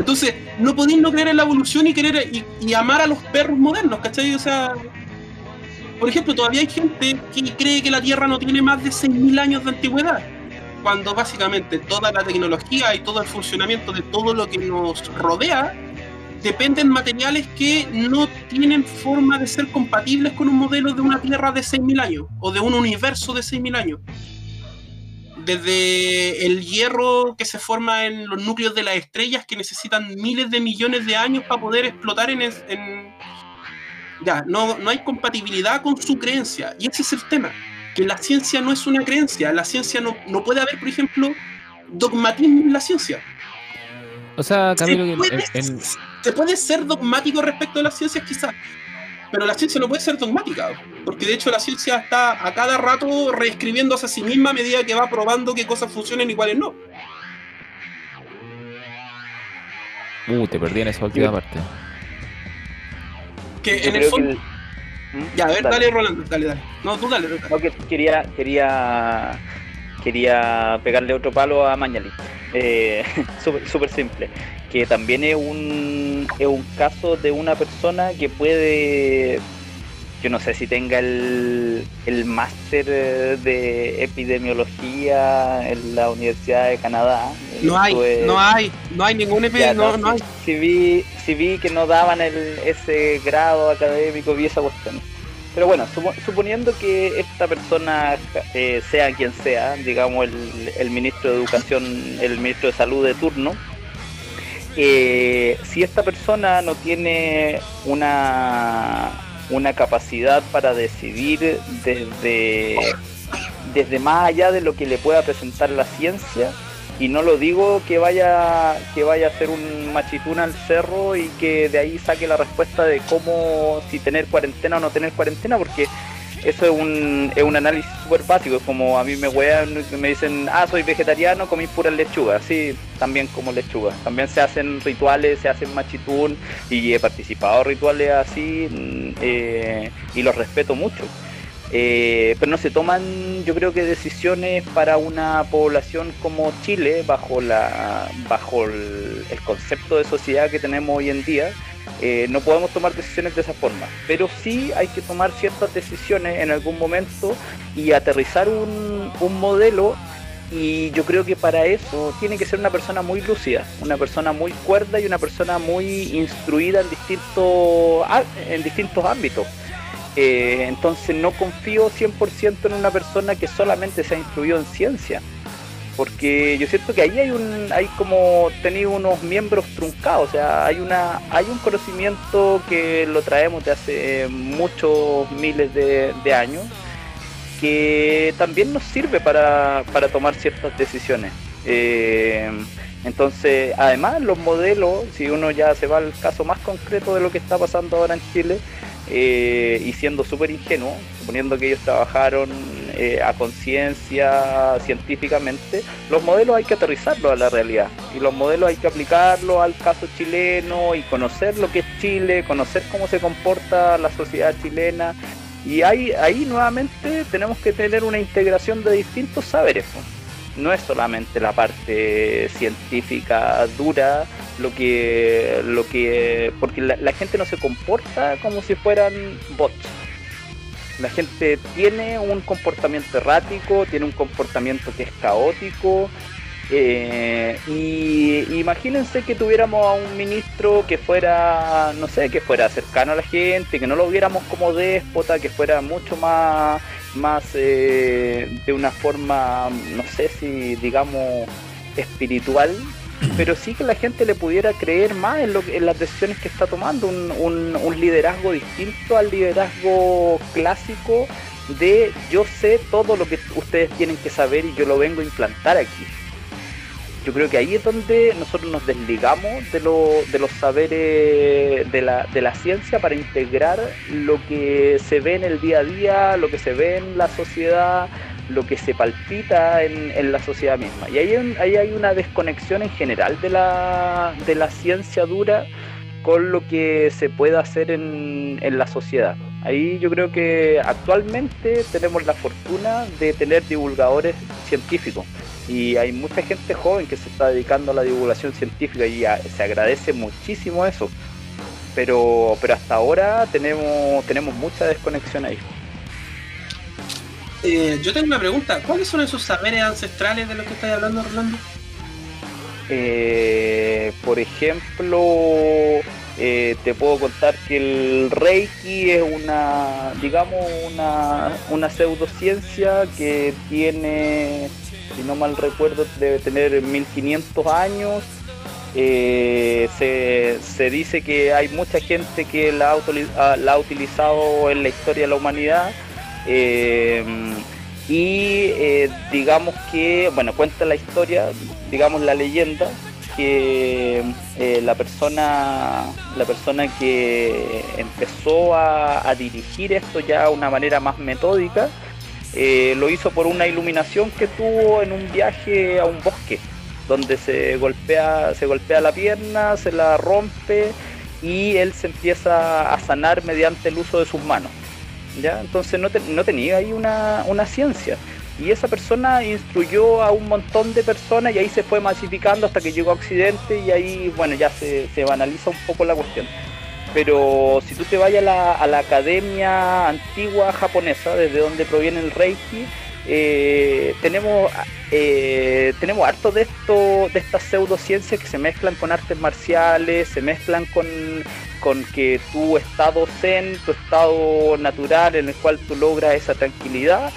Entonces, no podéis no creer en la evolución y querer y, y amar a los perros modernos, ¿cachai? O sea, por ejemplo, todavía hay gente que cree que la Tierra no tiene más de 6.000 años de antigüedad, cuando básicamente toda la tecnología y todo el funcionamiento de todo lo que nos rodea dependen materiales que no tienen forma de ser compatibles con un modelo de una Tierra de 6.000 años o de un universo de 6.000 años. Desde el hierro que se forma en los núcleos de las estrellas que necesitan miles de millones de años para poder explotar en... es- en- Ya, no, no hay compatibilidad con su creencia. Y ese es el tema. Que la ciencia no es una creencia. La ciencia no, no puede haber, por ejemplo, dogmatismo en la ciencia. O sea, Camilo, se, que puede, en- en- se puede ser dogmático respecto a las ciencias quizás, pero la ciencia no puede ser dogmática, porque de hecho la ciencia está a cada rato reescribiéndose a sí misma a medida que va probando qué cosas funcionan y cuáles no. Uh, te perdí en esa última parte. Que Yo en el fondo... que ¿Mm? Ya, a ver, dale, Rolando, dale, dale. No, tú dale, dale. No, que quería, quería, quería pegarle otro palo a Mañalich. Eh, súper simple. Que también es un, es un caso de una persona que puede, yo no sé si tenga el, el máster de epidemiología en la Universidad de Canadá. No hay, es- no hay, no hay ningún EP, ya, no, no hay. Si vi, si vi que no daban el, ese grado académico, vi esa cuestión. Pero bueno, supo- suponiendo que esta persona eh, sea quien sea, digamos el, el ministro de Educación, el ministro de Salud de turno, eh, si esta persona no tiene una, una capacidad para decidir desde, desde más allá de lo que le pueda presentar la ciencia, y no lo digo que vaya que vaya a hacer un machitún al cerro y que de ahí saque la respuesta de cómo si tener cuarentena o no tener cuarentena porque eso es un, es un análisis súper básico, es como a mí me wean, me dicen, ah, soy vegetariano, comí pura lechuga, sí, también como lechuga. También se hacen rituales, se hacen machitún y he participado en rituales así mm, eh, y los respeto mucho. Eh, pero no se toman, yo creo que decisiones para una población como Chile bajo la bajo el, concepto de sociedad que tenemos hoy en día. Eh, no podemos tomar decisiones de esa forma, pero sí hay que tomar ciertas decisiones en algún momento y aterrizar un, un modelo y yo creo que para eso tiene que ser una persona muy lúcida, una persona muy cuerda y una persona muy instruida en distintos, en distintos ámbitos. Eh, entonces no confío 100% en una persona que solamente se ha instruido en ciencia. Porque yo siento que ahí hay un, hay como tenido unos miembros truncados, o sea, hay una, hay un conocimiento que lo traemos de hace muchos miles de, años, que también nos sirve para, tomar ciertas decisiones. Eh, entonces, además, los modelos, si uno ya se va al caso más concreto de lo que está pasando ahora en Chile, eh, y siendo súper ingenuo, suponiendo que ellos trabajaron eh, a conciencia científicamente, los modelos hay que aterrizarlos a la realidad y los modelos hay que aplicarlos al caso chileno y conocer lo que es Chile, conocer cómo se comporta la sociedad chilena y ahí, ahí nuevamente tenemos que tener una integración de distintos saberes. No es solamente la parte científica dura, lo que lo que porque la, gente no se comporta como si fueran bots. La gente tiene un comportamiento errático tiene un comportamiento que es caótico eh, y imagínense que tuviéramos a un ministro que fuera no sé que fuera cercano a la gente que no lo viéramos como déspota que fuera mucho más más eh, de una forma no sé si digamos espiritual pero sí que la gente le pudiera creer más en, lo, en las decisiones que está tomando, un, un, liderazgo distinto al liderazgo clásico de yo sé todo lo que ustedes tienen que saber y yo lo vengo a implantar aquí. Yo creo que ahí es donde nosotros nos desligamos de, lo, de los saberes de la, de la ciencia para integrar lo que se ve en el día a día, lo que se ve en la sociedad, lo que se palpita en, la sociedad misma. Y ahí, ahí, hay una desconexión en general de la, de la ciencia dura con lo que se puede hacer en, en, la sociedad. Ahí yo creo que actualmente tenemos la fortuna de tener divulgadores científicos y hay mucha gente joven que se está dedicando a la divulgación científica y se agradece muchísimo eso. Pero, pero hasta ahora tenemos, tenemos mucha desconexión ahí. Eh, yo tengo una pregunta. ¿Cuáles son esos saberes ancestrales de los que estás hablando, Rolando? Eh, por ejemplo, eh, te puedo contar que el Reiki es una, digamos, una, una pseudociencia que tiene, si no mal recuerdo, debe tener 1500 años. se, se, dice que hay mucha gente que la ha utilizado en la historia de la humanidad eh, y eh, digamos que, bueno, cuenta la historia, digamos la leyenda, que eh, la persona la persona que empezó a, dirigir esto ya de una manera más metódica lo hizo por una iluminación que tuvo en un viaje a un bosque donde se golpea se golpea la pierna se la rompe y él se empieza a sanar mediante el uso de sus manos ¿ya? Entonces no, no tenía ahí una, ciencia. Y esa persona instruyó a un montón de personas y ahí se fue masificando hasta que llegó a Occidente y ahí, bueno, ya se, se banaliza un poco la cuestión. Pero si tú te vayas a la, a la academia antigua japonesa, desde donde proviene el Reiki, eh, tenemos eh, tenemos harto de esto de estas pseudociencias que se mezclan con artes marciales se mezclan con, con que tu estado zen tu estado natural en el cual tú logras esa tranquilidad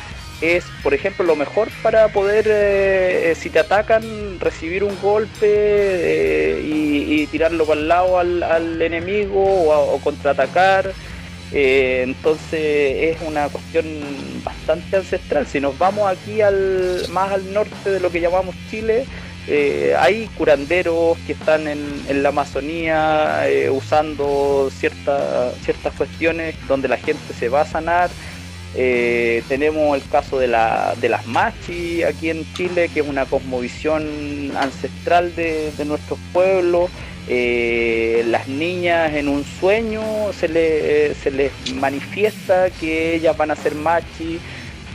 es por ejemplo lo mejor para poder eh, si te atacan recibir un golpe y, tirarlo para el lado al, enemigo o, contraatacar eh, entonces es una cuestión bastante ancestral. Si nos vamos aquí al más al norte de lo que llamamos Chile, eh, hay curanderos que están en, la Amazonía eh, usando ciertas ciertas cuestiones donde la gente se va a sanar. Eh, tenemos el caso de, la, de las machi aquí en Chile, que es una cosmovisión ancestral de, de nuestros pueblos. Eh, las niñas en un sueño se, le, se les manifiesta que ellas van a ser machi.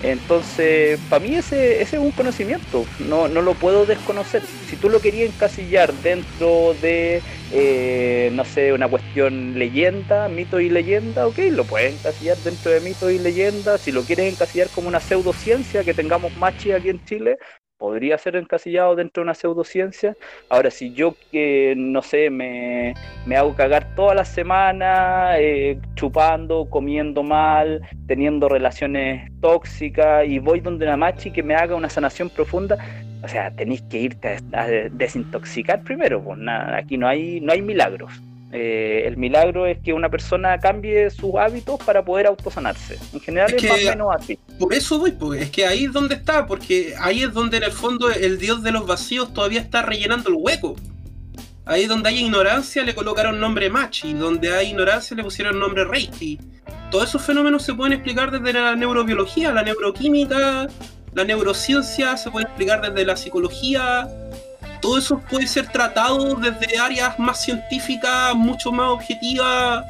Entonces, para mí ese, ese, es un conocimiento, no, no, lo puedo desconocer. Si tú lo querías encasillar dentro de, eh, no sé, una cuestión leyenda, mito y leyenda, ok, lo puedes encasillar dentro de mito y leyenda. Si lo quieres encasillar como una pseudociencia, que tengamos machi aquí en Chile, podría ser encasillado dentro de una pseudociencia. Ahora, si yo que, no sé, me, hago cagar toda la semana, eh, chupando, comiendo mal, teniendo relaciones tóxicas, y voy donde una machi que me haga una sanación profunda, o sea, tenéis que irte a, desintoxicar primero, pues nada, aquí no hay, no hay milagros. Eh, el milagro es que una persona cambie sus hábitos para poder autosanarse. En general es, más o menos así. Por eso voy, porque es que ahí es donde está, porque ahí es donde en el fondo el dios de los vacíos todavía está rellenando el hueco. Ahí donde hay ignorancia le colocaron nombre Machi, donde hay ignorancia le pusieron nombre Reiki. Todos esos fenómenos se pueden explicar desde la neurobiología, la neuroquímica, la neurociencia, se puede explicar desde la psicología, todo eso puede ser tratado desde áreas más científicas, mucho más objetivas.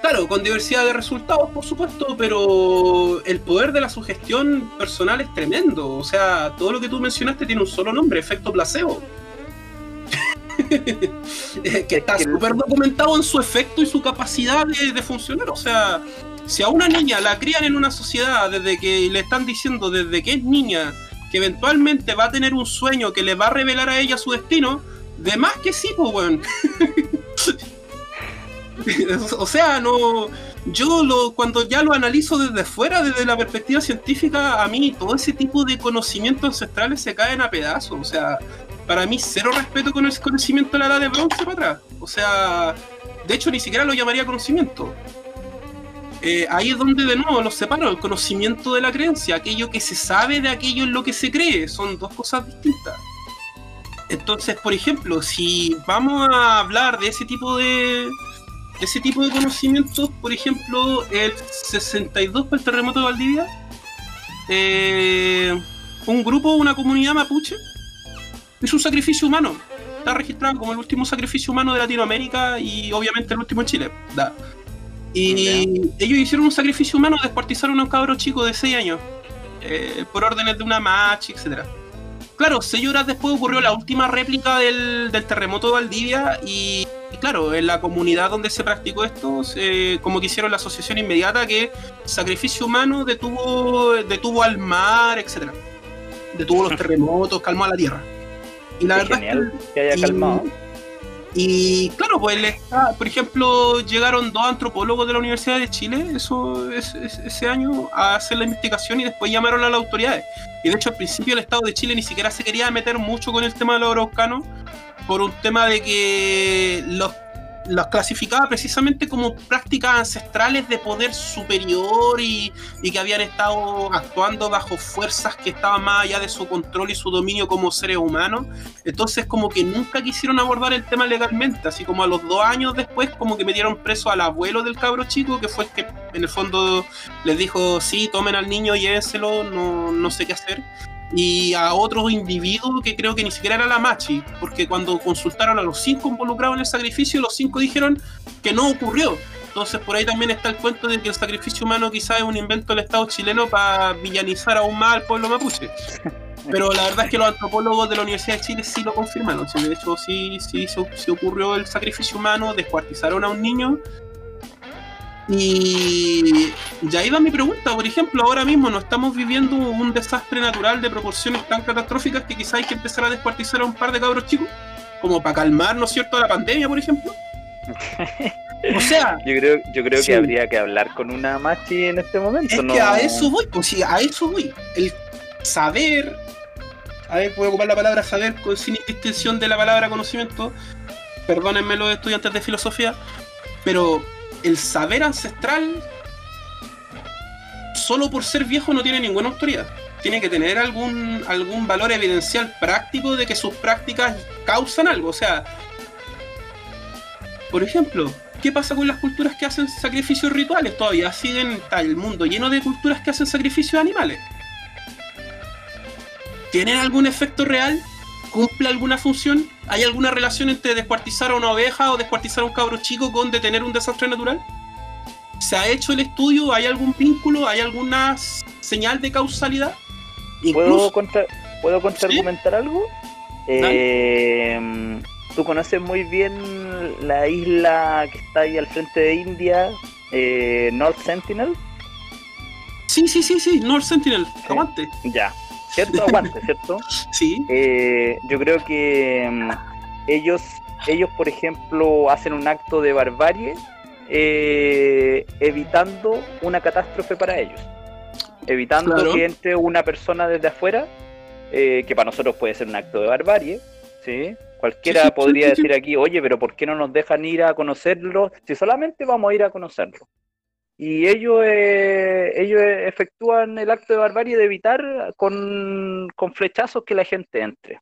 Claro, con diversidad de resultados, por supuesto, pero el poder de la sugestión personal es tremendo. O sea, todo lo que tú mencionaste tiene un solo nombre, efecto placebo. que está súper documentado en su efecto y su capacidad de, de, funcionar. O sea, si a una niña la crían en una sociedad desde que le están diciendo desde que es niña que eventualmente va a tener un sueño que le va a revelar a ella su destino, de más que sí, pues, weón. o sea, no. Yo lo, cuando ya lo analizo desde fuera, desde la perspectiva científica, a mí todo ese tipo de conocimientos ancestrales se caen a pedazos. O sea, para mí cero respeto con el conocimiento de la edad de bronce para atrás. O sea, de hecho ni siquiera lo llamaría conocimiento. Eh, ahí es donde de nuevo los separo, el conocimiento de la creencia, aquello que se sabe de aquello en lo que se cree, son dos cosas distintas. Entonces, por ejemplo, si vamos a hablar de ese tipo de, ese tipo de conocimientos, por ejemplo, el 62 para el terremoto de Valdivia, eh, un grupo, una comunidad mapuche, es un sacrificio humano. Está registrado como el último sacrificio humano de Latinoamérica y obviamente el último en Chile. Da. Y ellos hicieron un sacrificio humano, descuartizaron a un cabro chico de 6 años, eh, por órdenes de una match, etc. Claro, seis horas después ocurrió la última réplica del, terremoto de Valdivia y, claro, en la comunidad donde se practicó esto, como que hicieron la asociación inmediata que sacrificio humano detuvo, detuvo al mar, etc. Detuvo los terremotos, calmó a la tierra. Y la verdad que, haya calmado. Y claro, pues por ejemplo, llegaron dos antropólogos de la Universidad de Chile eso ese año a hacer la investigación y después llamaron a las autoridades. Y de hecho, al principio el Estado de Chile ni siquiera se quería meter mucho con el tema de los araucanos por un tema de que los las clasificaba precisamente como prácticas ancestrales de poder superior y, que habían estado actuando bajo fuerzas que estaban más allá de su control y su dominio como seres humanos. Entonces como que nunca quisieron abordar el tema legalmente, así como a los dos años después como que metieron preso al abuelo del cabro chico, que fue el que en el fondo les dijo, sí, tomen al niño, llévenselo, no, no sé qué hacer y a otro individuo que creo que ni siquiera era la Machi, porque cuando consultaron a los cinco involucrados en el sacrificio, los cinco dijeron que no ocurrió. Entonces por ahí también está el cuento de que el sacrificio humano quizás es un invento del Estado chileno para villanizar aún más al pueblo mapuche. Pero la verdad es que los antropólogos de la Universidad de Chile sí lo confirmaron. De hecho, sí, sí, sí ocurrió el sacrificio humano, descuartizaron a un niño y ya iba mi pregunta, por ejemplo, ahora mismo no estamos viviendo un desastre natural de proporciones tan catastróficas que quizás hay que empezar a descuartizar a un par de cabros chicos, como para calmar, ¿no es cierto?, la pandemia, por ejemplo. O sea, yo creo, yo creo que habría que hablar con una machi en este momento. Es que a eso voy, pues sí, a eso voy. El saber, a ver, puedo ocupar la palabra saber sin distinción de la palabra conocimiento. Perdónenme los estudiantes de filosofía, pero el saber ancestral, solo por ser viejo, no tiene ninguna autoridad. Tiene que tener algún, algún valor evidencial práctico de que sus prácticas causan algo. O sea, por ejemplo, ¿qué pasa con las culturas que hacen sacrificios rituales? Todavía siguen, está el mundo lleno de culturas que hacen sacrificios animales. ¿Tienen algún efecto real? ¿Cumple alguna función? ¿Hay alguna relación entre descuartizar a una oveja o descuartizar a un cabro chico con detener un desastre natural? ¿Se ha hecho el estudio? ¿Hay algún vínculo? ¿Hay alguna señal de causalidad? ¿Puedo, contra ¿Puedo contraargumentar algo? Eh, Tú conoces muy bien la isla que está ahí al frente de India, eh, North Sentinel. Sí, sí, sí, sí, North Sentinel, aguante. Ya, ¿cierto? Aguante, ¿cierto? sí. Eh, yo creo que mm, ellos, ellos, por ejemplo, hacen un acto de barbarie eh, evitando una catástrofe para ellos. Evitando que entre una persona desde afuera, que para nosotros puede ser un acto de barbarie, ¿sí? Cualquiera podría decir aquí, oye, pero ¿por qué no nos dejan ir a conocerlo? Si solamente vamos a ir a conocerlo. Y ellos, eh, ellos efectúan el acto de barbarie de evitar con, flechazos que la gente entre.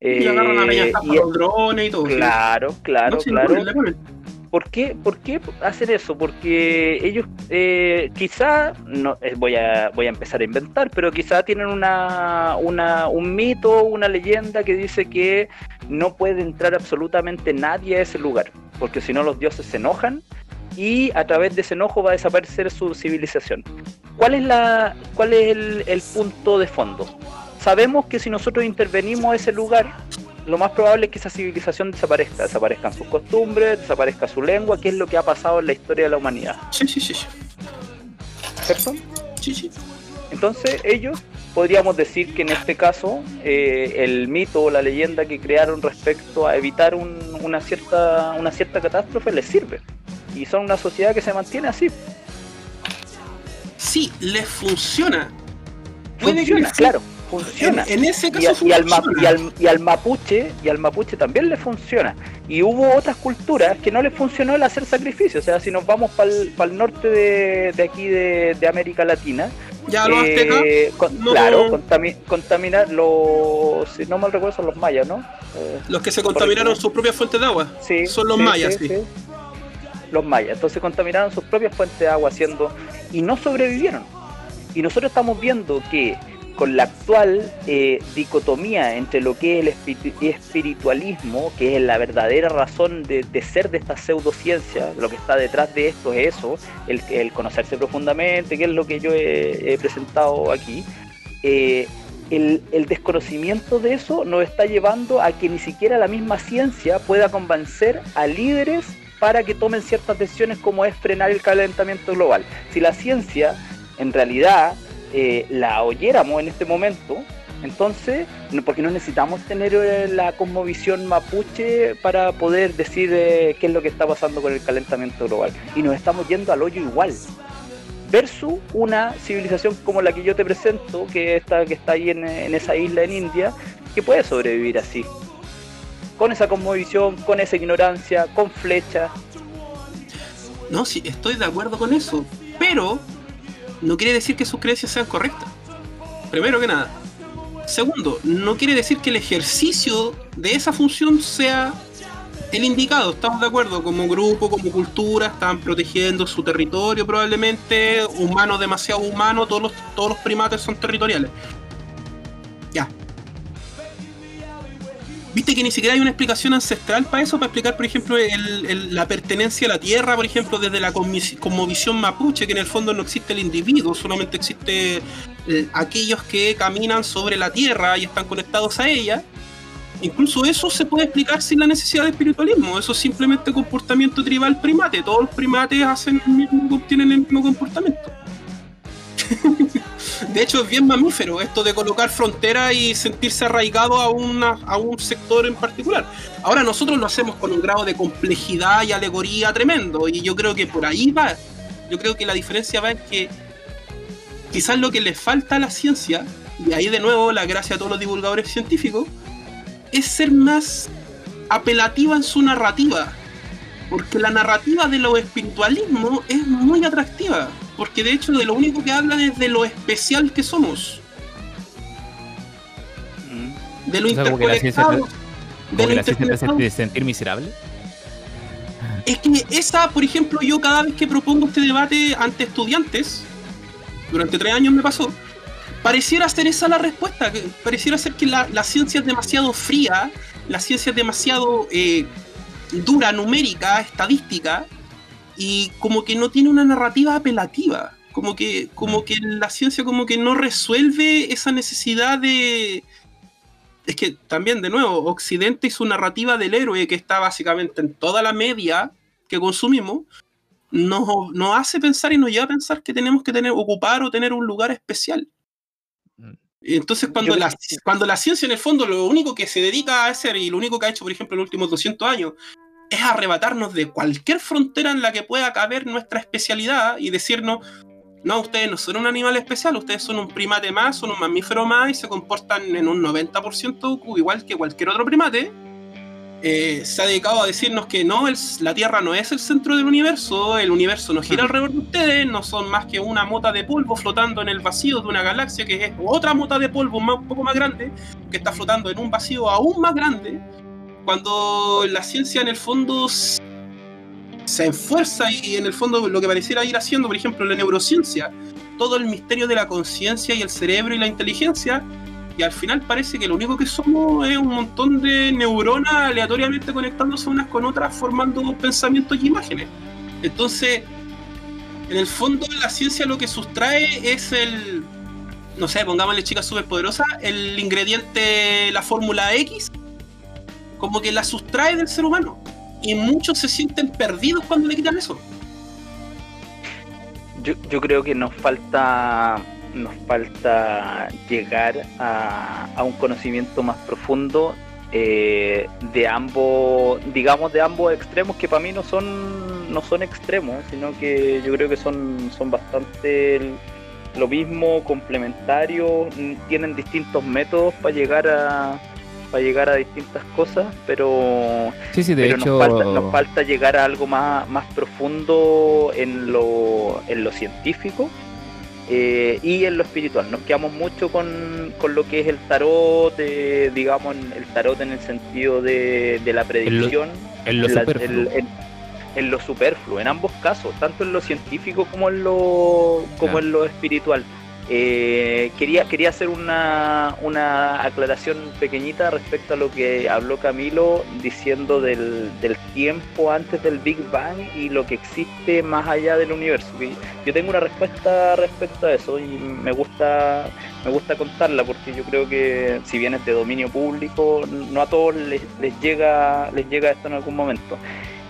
y agarran a eh, los drones y todo. Claro, claro, claro. ¿Por qué, ¿Por qué hacer eso? Porque ellos eh, quizá, no, eh, voy, a, voy a empezar a inventar, pero quizá tienen una, una, un mito, una leyenda que dice que no puede entrar absolutamente nadie a ese lugar, porque si no los dioses se enojan y a través de ese enojo va a desaparecer su civilización. ¿Cuál es, la, cuál es el, el punto de fondo? Sabemos que si nosotros intervenimos a ese lugar, lo más probable es que esa civilización desaparezca, desaparezcan sus costumbres, desaparezca su lengua, que es lo que ha pasado en la historia de la humanidad. Sí, sí, sí. ¿Cierto? Sí, sí. Entonces ellos podríamos decir que en este caso eh, el mito o la leyenda que crearon respecto a evitar una, cierta, una cierta catástrofe les sirve. Y son una sociedad que se mantiene así. Sí, les funciona. Funciona, claro funciona. En, ese caso y, al, y, al, mapuche y al mapuche también le funciona. Y hubo otras culturas que no les funcionó el hacer sacrificio. O sea, si nos vamos para el norte de, aquí de, América Latina, ya los eh, claro, contaminar los, si no mal recuerdo, son los mayas, ¿no? Eh, los que se contaminaron sus propias fuentes de agua. Sí, son los mayas, sí, Los mayas. Entonces contaminaron sus propias fuentes de agua haciendo y no sobrevivieron. Y nosotros estamos viendo que con la actual eh, dicotomía entre lo que es el espiritualismo, que es la verdadera razón de, ser de esta pseudociencia, lo que está detrás de esto es eso, el, conocerse profundamente, que es lo que yo he, presentado aquí, eh, el, el, desconocimiento de eso nos está llevando a que ni siquiera la misma ciencia pueda convencer a líderes para que tomen ciertas decisiones como es frenar el calentamiento global. Si la ciencia en realidad eh, la oyéramos en este momento, entonces, porque no necesitamos tener eh, la cosmovisión mapuche para poder decir eh, qué es lo que está pasando con el calentamiento global. Y nos estamos yendo al hoyo igual. Versus una civilización como la que yo te presento, que está, que está ahí en, en esa isla en India, que puede sobrevivir así. Con esa cosmovisión, con esa ignorancia, con flechas. No, sí, estoy de acuerdo con eso. Pero no quiere decir que sus creencias sean correctas. Primero que nada. Segundo, no quiere decir que el ejercicio de esa función sea el indicado. Estamos de acuerdo, como grupo, como cultura, están protegiendo su territorio probablemente, humanos demasiado humanos, todos los, todos los primates son territoriales. Ya, Viste que ni siquiera hay una explicación ancestral para eso, para explicar, por ejemplo, la pertenencia a la tierra, por ejemplo, desde la cosmovisión mapuche, que en el fondo no existe el individuo, solamente existe eh, aquellos que caminan sobre la tierra y están conectados a ella. Incluso eso se puede explicar sin la necesidad de espiritualismo, eso es simplemente comportamiento tribal primate, todos los primates hacen tienen el mismo comportamiento. de hecho, es bien mamífero esto de colocar frontera y sentirse arraigado a, una, a un sector en particular. Ahora nosotros lo hacemos con un grado de complejidad y alegoría tremendo, y yo creo que por ahí va. Yo creo que la diferencia va en que quizás lo que le falta a la ciencia, y ahí de nuevo la gracia a todos los divulgadores científicos, es ser más apelativa en su narrativa. Porque la narrativa de lo espiritualismo es muy atractiva porque de hecho de lo único que hablan es de lo especial que somos. De lo interconectado. ¿De, de sentir miserable? Es que esa, por ejemplo, yo cada vez que propongo este debate ante estudiantes, durante tres años me pasó, pareciera ser esa la respuesta. Pareciera ser que la, ciencia es demasiado fría, la ciencia es demasiado eh, dura, numérica, estadística, y como que no tiene una narrativa apelativa. Como que, como mm. que la ciencia como que no resuelve esa necesidad de... Es que también, de nuevo, Occidente y su narrativa del héroe, que está básicamente en toda la media que consumimos, nos, nos hace pensar y nos lleva a pensar que tenemos que tener, ocupar o tener un lugar especial. Mm. Entonces, cuando la, cuando la ciencia, en el fondo, lo único que se dedica a hacer y lo único que ha hecho, por ejemplo, en los últimos 200 años, es arrebatarnos de cualquier frontera en la que pueda caber nuestra especialidad y decirnos, no, ustedes no son un animal especial, ustedes son un primate más, son un mamífero más y se comportan en un 90% igual que cualquier otro primate. Eh, se ha dedicado a decirnos que no, la Tierra no es el centro del universo, el universo no gira alrededor de ustedes, no son más que una mota de polvo flotando en el vacío de una galaxia que es otra mota de polvo un poco más grande, que está flotando en un vacío aún más grande, cuando la ciencia en el fondo se esfuerza y en el fondo lo que pareciera ir haciendo, por ejemplo, la neurociencia, todo el misterio de la conciencia y el cerebro y la inteligencia, y al final parece que lo único que somos es un montón de neuronas aleatoriamente conectándose unas con otras, formando pensamientos y imágenes. Entonces, en el fondo la ciencia lo que sustrae es el, no sé, pongámosle chica superpoderosa, el ingrediente, la fórmula X, como que la sustrae del ser humano. Y muchos se sienten perdidos cuando le quitan eso. Yo, yo creo que nos falta nos falta llegar a, un conocimiento más profundo eh, de ambos, digamos de ambos extremos que para mí no son no son extremos, sino que yo creo que son, son bastante lo mismo, complementarios, tienen distintos métodos para llegar a, para llegar a distintas cosas, pero, sí, sí, de hecho... nos, falta, nos, falta, llegar a algo más, más profundo en lo, en lo científico eh, y en lo espiritual. Nos quedamos mucho con, con lo que es el tarot, digamos, el tarot en el sentido de, de la predicción. En lo, superfluo. En, lo superfluo, en ambos casos, tanto en lo científico como en lo, como en lo espiritual. Eh, quería, quería hacer una, una, aclaración pequeñita respecto a lo que habló Camilo diciendo del, del, tiempo antes del Big Bang y lo que existe más allá del universo. Yo tengo una respuesta respecto a eso y me gusta, me gusta contarla porque yo creo que si bien es de dominio público, no a todos les, les llega, les llega esto en algún momento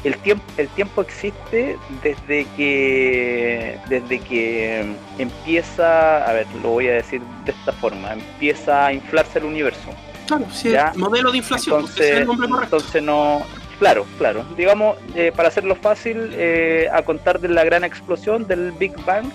el tiempo, el tiempo existe desde que, desde que empieza, a ver, lo voy a decir de esta forma, empieza a inflarse el universo. Claro, sí, modelo de inflación, entonces, entonces no, claro, claro, digamos, eh, para hacerlo fácil, eh, a contar de la gran explosión del Big Bang,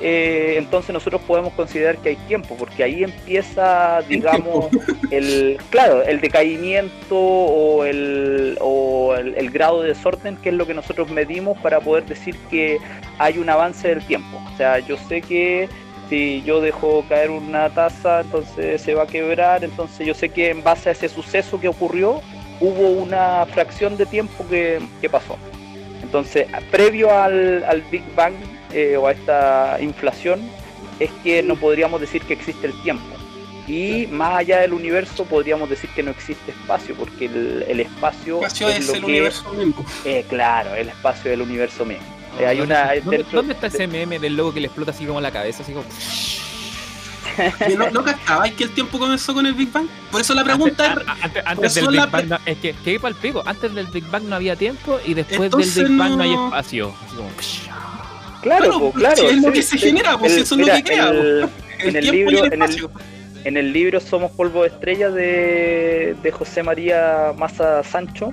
eh, entonces nosotros podemos considerar que hay tiempo, porque ahí empieza, digamos, el, claro, el decaimiento o, el, o el, grado de desorden, que es lo que nosotros medimos para poder decir que hay un avance del tiempo. O sea, yo sé que si yo dejo caer una taza, entonces se va a quebrar, entonces yo sé que en base a ese suceso que ocurrió, hubo una fracción de tiempo que, que pasó. Entonces, previo al, al Big Bang, eh, o a esta inflación es que no podríamos decir que existe el tiempo. Y más allá del universo podríamos decir que no existe espacio, porque el, espacio, es, el universo mismo. Eh, claro, el espacio del universo mismo. Eh, hay una, ¿Dónde, está ese meme del logo que le explota así como la cabeza? Así como... ¿No, ¿No que el tiempo comenzó con el Big Bang? Por eso la pregunta antes, antes del Big Bang no, es que, que antes del Big Bang no había tiempo y después del Big Bang no, hay espacio. Así como... Claro, claro. es lo que se genera, pues eso es lo que crea. en, el libro, en, el, libro Somos Polvo de Estrella de, de José María Maza Sancho,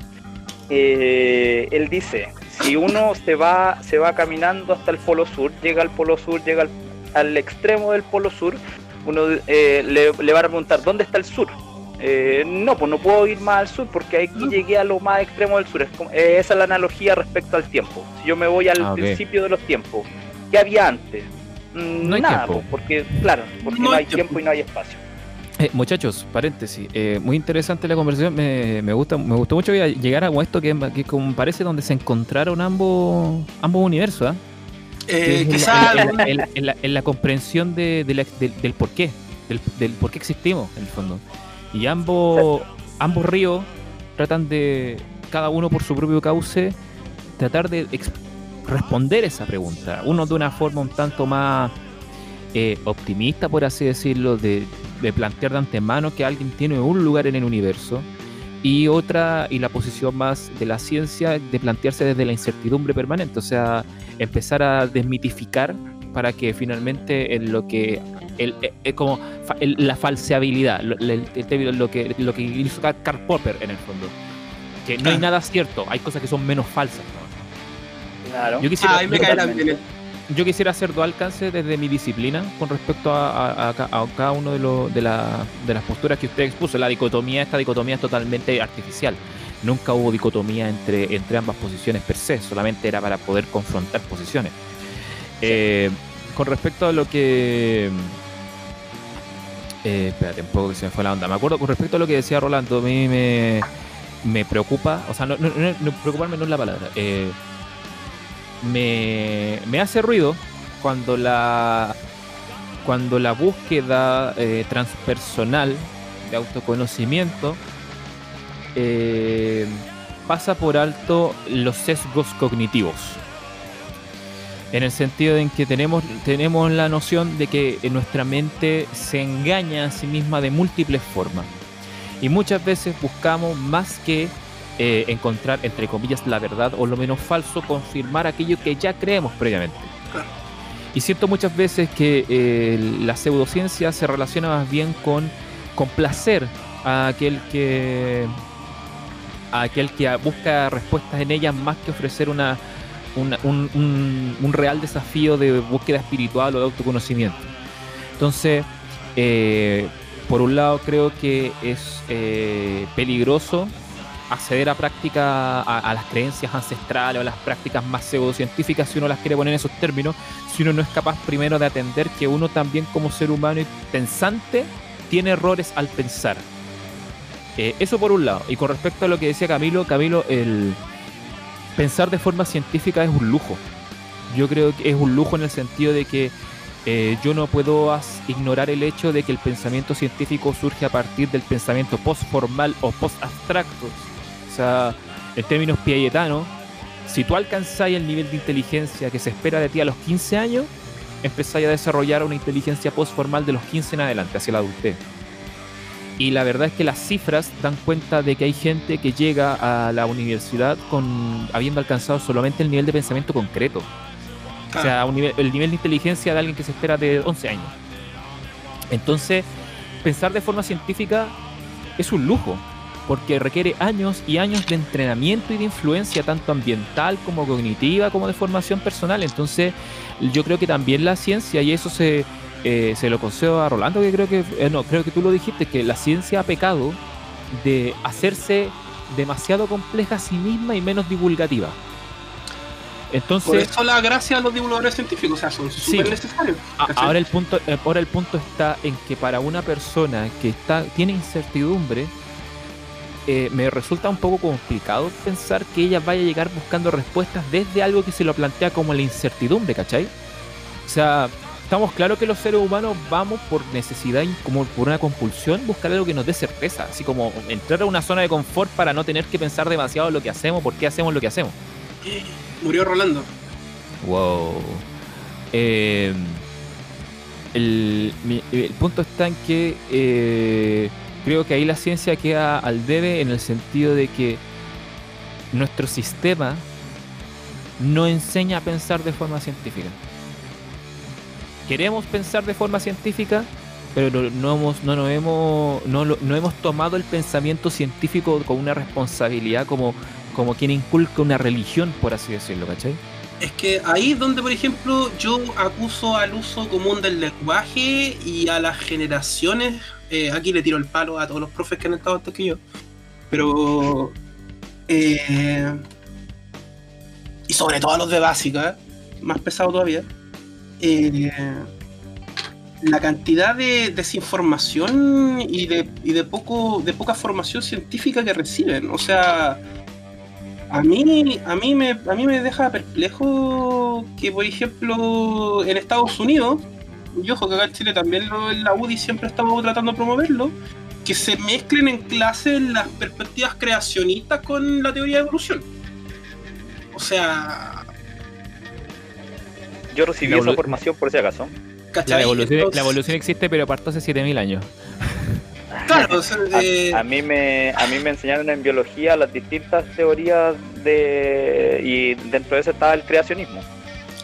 eh, él dice, si uno se va, se va caminando hasta el polo sur, llega al polo sur, llega al, extremo del polo sur, uno eh, le, le, va a preguntar, ¿dónde está el sur? Eh, no, pues no puedo ir más al sur porque aquí llegué a lo más extremo del sur. Es eh, esa es la analogía respecto al tiempo. Si yo me voy al ah, principio de los tiempos, ¿qué había antes? Mm, no nada, pues, porque, claro, porque no, hay tiempo. y no hay espacio. Eh, muchachos, paréntesis, eh, muy interesante la conversación, me, gusta, me gustó mucho llegar a esto que, que como parece donde se encontraron ambos, ambos universos, en, la, comprensión de, del, por qué, del, por qué existimos, en el fondo. Y ambos, ambos ríos tratan de, cada uno por su propio cauce, tratar de responder esa pregunta. Uno de una forma un tanto más eh, optimista, por así decirlo, de, plantear de antemano que alguien tiene un lugar en el universo. Y otra, y la posición más de la ciencia, de plantearse desde la incertidumbre permanente, o sea, empezar a desmitificar para que finalmente en lo que el, eh, eh, como la falseabilidad, lo, lo, que lo que hizo Karl Popper en el fondo, que no hay nada cierto, hay cosas que son menos falsas. Claro. Yo quisiera, ah, yo quisiera hacer dos alcances desde mi disciplina con respecto a, cada uno de, de, las posturas que usted expuso. La dicotomía, esta dicotomía es totalmente artificial. Nunca hubo dicotomía entre, entre ambas posiciones per se, solamente era para poder confrontar posiciones. Eh, con respecto a lo que... Eh, espérate un poco que se me fue la onda. Me acuerdo con respecto a lo que decía Rolando, a mí me, me preocupa, o sea, no, preocuparme no es la palabra. Eh, me, hace ruido cuando la cuando la búsqueda eh, transpersonal de autoconocimiento eh, pasa por alto los sesgos cognitivos. En el sentido en que tenemos, tenemos la noción de que nuestra mente se engaña a sí misma de múltiples formas. Y muchas veces buscamos más que eh, encontrar, entre comillas, la verdad o lo menos falso, confirmar aquello que ya creemos previamente. Y siento muchas veces que eh, la pseudociencia se relaciona más bien con complacer a aquel que a aquel que busca respuestas en ellas más que ofrecer una, un, real desafío de búsqueda espiritual o de autoconocimiento. Entonces, eh, por un lado creo que es peligroso acceder a práctica a, las creencias ancestrales o a las prácticas más pseudocientíficas si uno las quiere poner en esos términos, si uno no es capaz primero de atender que uno también como ser humano y pensante tiene errores al pensar. Eh, eso por un lado. Y con respecto a lo que decía Camilo, Camilo, el pensar de forma científica es un lujo. Yo creo que es un lujo en el sentido de que eh, yo no puedo ignorar el hecho de que el pensamiento científico surge a partir del pensamiento post-formal o post-abstracto o sea, en términos piagetanos, si tú alcanzáis el nivel de inteligencia que se espera de ti a los 15 años, empezáis a desarrollar una inteligencia postformal de los 15 en adelante, hacia la adultez. Y la verdad es que las cifras dan cuenta de que hay gente que llega a la universidad con habiendo alcanzado solamente el nivel de pensamiento concreto. O sea, el nivel de inteligencia de alguien que se espera de 11 años. Entonces, pensar de forma científica es un lujo porque requiere años y años de entrenamiento y de influencia, tanto ambiental como cognitiva, como de formación personal. Entonces, yo creo que también la ciencia, y eso se, eh, se lo concedo a Rolando, que creo que, eh, no, creo que tú lo dijiste, que la ciencia ha pecado de hacerse demasiado compleja a sí misma y menos divulgativa. Entonces, Por eso la gracia a los divulgadores científicos, o sea, son súper necesarios. Ahora el punto, eh, ahora el punto está en que para una persona que está, tiene incertidumbre, eh, me resulta un poco complicado pensar que ella vaya a llegar buscando respuestas desde algo que se lo plantea como la incertidumbre, ¿cachai? O sea, estamos claros que los seres humanos vamos por necesidad, como por una compulsión, buscar algo que nos dé certeza, así como entrar a una zona de confort para no tener que pensar demasiado lo que hacemos, por qué hacemos lo que hacemos. Murió Rolando. Wow. Eh, el, el, punto está en que eh, creo que ahí la ciencia queda al debe en el sentido de que nuestro sistema no enseña a pensar de forma científica. Queremos pensar de forma científica, pero no, hemos, no, no, hemos, no, no hemos tomado el pensamiento científico con una responsabilidad como, como quien inculca una religión, por así decirlo, ¿cachai? Es que ahí es donde, por ejemplo, yo acuso al uso común del lenguaje y a las generaciones eh, aquí le tiro el palo a todos los profes que han estado antes que yo. Pero. Eh, y sobre todo a los de básica, más pesado todavía. Eh, la cantidad de desinformación y de, de, poco, de poca formación científica que reciben. O sea, a mí, a, mí me, a mí me deja perplejo que, por ejemplo, en Estados Unidos, y ojo que acá en Chile también lo, la UDI siempre estamos tratando de promoverlo, que se mezclen en clase las perspectivas creacionistas con la teoría de evolución. O sea... Yo recibí esa formación por si acaso. La evolución, la evolución, existe, pero parto hace 7000 años. Claro, a, mí me, a mí me enseñaron en biología las distintas teorías de y dentro de eso estaba el creacionismo.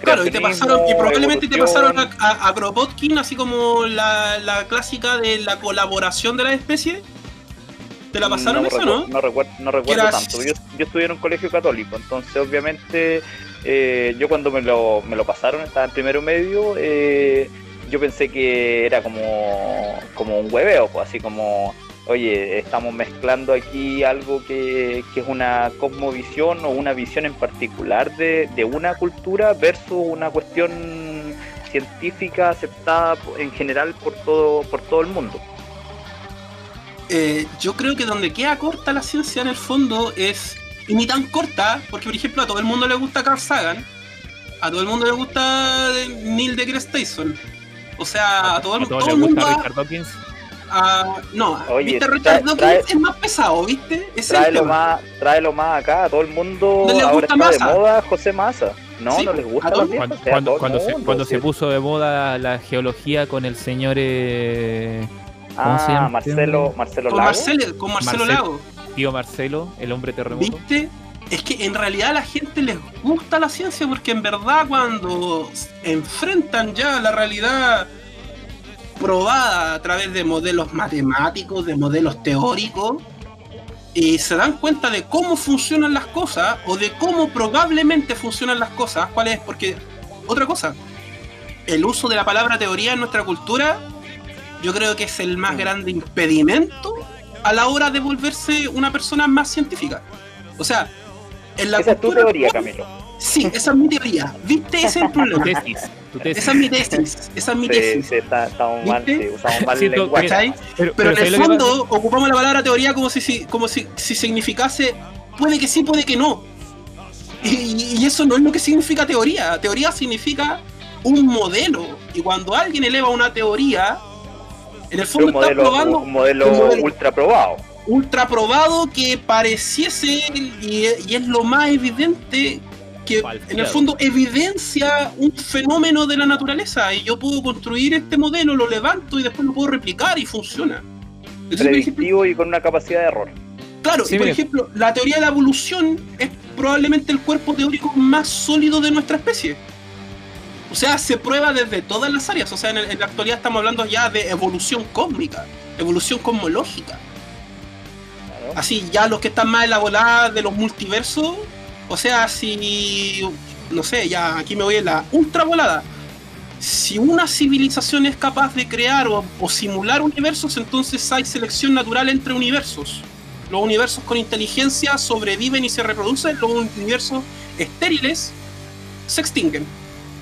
Claro, y te pasaron, y probablemente te pasaron a, Kropotkin, así como la, clásica de la colaboración de la especie. ¿Te la pasaron eso, no? No recuerdo, no recuerdo tanto. Yo, yo, estudié en un colegio católico, entonces obviamente eh, yo cuando me lo, me lo pasaron, estaba en primero medio, eh, yo pensé que era como, como un hueveo, pues así como, oye, estamos mezclando aquí algo que, es una cosmovisión o una visión en particular de, una cultura versus una cuestión científica aceptada en general por todo, por todo el mundo. Eh, yo creo que donde queda corta la ciencia en el fondo es, y ni tan corta, porque por ejemplo a todo el mundo le gusta Carl Sagan, a todo el mundo le gusta Neil deGrasse Tyson, o sea, a todo, el, todo el mundo. Richard Dawkins? no, Oye, ¿viste? Richard Dawkins es más pesado, ¿viste? Es tráelo, más, tráelo más acá, a todo el mundo. ¿No ahora está de moda José Massa. No, no les gusta cuando, cuando, cuando, se, cuando se, puso de moda la geología con el señor. Eh, ¿Cómo se ah, llama? Marcelo, Marcelo con Lago. Marcelo, con Marcelo Lago. Tío Marcelo, el hombre terremoto. ¿Viste? es que en realidad a la gente les gusta la ciencia porque en verdad cuando enfrentan ya la realidad probada a través de modelos matemáticos, de modelos teóricos, y se dan cuenta de cómo funcionan las cosas o de cómo probablemente funcionan las cosas, ¿cuál es? Porque, otra cosa, el uso de la palabra teoría en nuestra cultura yo creo que es el más grande impedimento a la hora de volverse una persona más científica. O sea, esa es tu teoría, Camilo. Sí, esa es mi teoría. ¿Viste? Ese es el problema. Esa es mi tesis. Esa es mi tesis. Sí, está, estamos mal, usamos mal el lenguaje. Pero, en el fondo ocupamos la palabra teoría como si, como si, si significase puede que sí, puede que no. Y, y, eso no es lo que significa teoría. Teoría significa un modelo. Y cuando alguien eleva una teoría, en el fondo está probando. Un modelo, un modelo ultra probado ultra probado que pareciese, y, es lo más evidente, que en el fondo evidencia un fenómeno de la naturaleza. Y yo puedo construir este modelo, lo levanto y después lo puedo replicar y funciona. Predictivo y con una capacidad de error. Claro, y por ejemplo, la teoría de la evolución es probablemente el cuerpo teórico más sólido de nuestra especie. O sea, se prueba desde todas las áreas. O sea, en, en la actualidad estamos hablando ya de evolución cósmica, evolución cosmológica. Así, ya los que están más en la volada de los multiversos, o sea, si, no sé, ya aquí me voy en la ultra volada. Si una civilización es capaz de crear o, simular universos, entonces hay selección natural entre universos. Los universos con inteligencia sobreviven y se reproducen, los universos estériles se extinguen.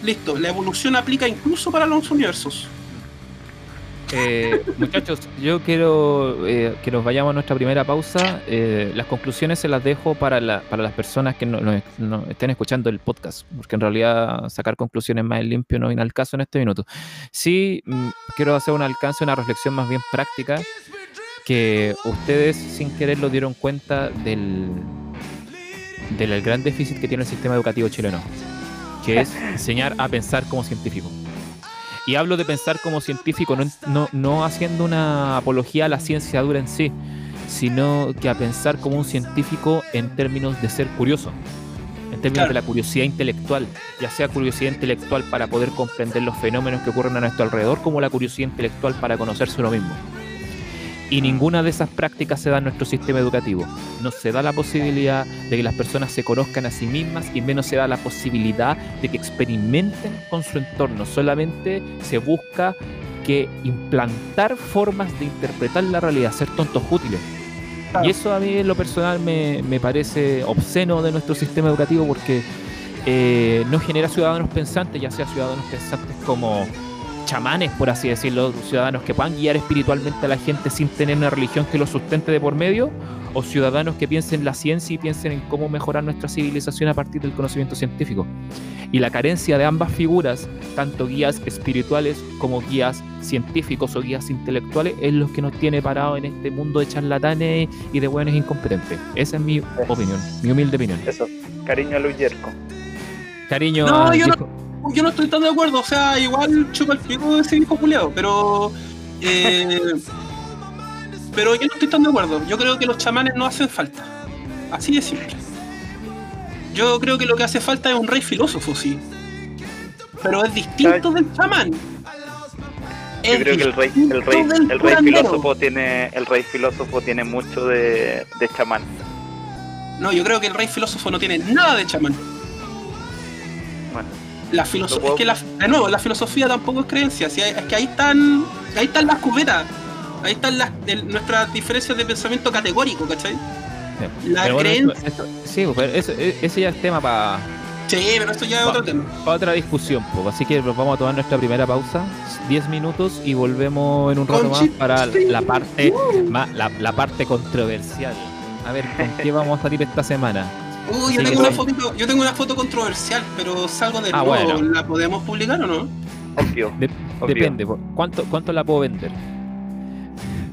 Listo, la evolución aplica incluso para los universos. Eh, muchachos, yo quiero eh, que nos vayamos a nuestra primera pausa. Eh, las conclusiones se las dejo para, para las personas que no, estén escuchando el podcast, porque en realidad sacar conclusiones más en limpio no viene al caso en este minuto. Sí, mm, quiero hacer un alcance, una reflexión más bien práctica, que ustedes sin querer lo dieron cuenta del, del gran déficit que tiene el sistema educativo chileno, que es enseñar a pensar como científico. Y hablo de pensar como científico, no, no, haciendo una apología a la ciencia dura en sí, sino que a pensar como un científico en términos de ser curioso, en términos de la curiosidad intelectual, ya sea curiosidad intelectual para poder comprender los fenómenos que ocurren a nuestro alrededor, como la curiosidad intelectual para conocerse uno mismo. Y ninguna de esas prácticas se da en nuestro sistema educativo. No se da la posibilidad de que las personas se conozcan a sí mismas y menos se da la posibilidad de que experimenten con su entorno. Solamente se busca que implantar formas de interpretar la realidad, ser tontos útiles. Y eso a mí en lo personal me, parece obsceno de nuestro sistema educativo porque eh, no genera ciudadanos pensantes, ya sea ciudadanos pensantes como chamanes, por así decirlo, ciudadanos que puedan guiar espiritualmente a la gente sin tener una religión que los sustente de por medio, o ciudadanos que piensen la ciencia y piensen en cómo mejorar nuestra civilización a partir del conocimiento científico. Y la carencia de ambas figuras, tanto guías espirituales como guías científicos o guías intelectuales, es lo que nos tiene parados en este mundo de charlatanes y de buenos incompetentes. Esa es mi opinión, mi humilde opinión. Eso, cariño a Luis Yerko. Cariño No, a yo Yo no estoy tan de acuerdo, o sea, igual chupa el pico de ese viejo culiao, pero. eh, pero yo no estoy tan de acuerdo. Yo creo que los chamanes no hacen falta. Así de simple. Yo creo que lo que hace falta es un rey filósofo, sí. Pero es distinto del chamán. Yo Es creo que el rey, el rey, el rey filósofo tiene, el rey filósofo tiene mucho de, de chamán. No, yo creo que el rey filósofo no tiene nada de chamán. Bueno, La Lo filosofía, es que la, de nuevo, la filosofía tampoco es creencia, si hay- es que ahí están, ahí están las cubetas, ahí están las, el- nuestras diferencias de pensamiento categórico, ¿cachai? La Pero bueno, creencia- esto- esto- sí, pero eso- e- ese ya es tema para Sí, pero esto ya es otro tema. otra discusión. po. Así que nos vamos a tomar nuestra primera pausa, 10 minutos, y volvemos en un rato más para sí. la parte, más, la, la parte controversial. A ver, ¿con qué vamos a salir esta semana? Uy, yo Sí, tengo una fotito, yo tengo una foto controversial, pero salgo de Ah, nuevo. bueno. ¿La podemos publicar o no? obvio. De- obvio. depende. ¿cuánto, ¿cuánto la puedo vender?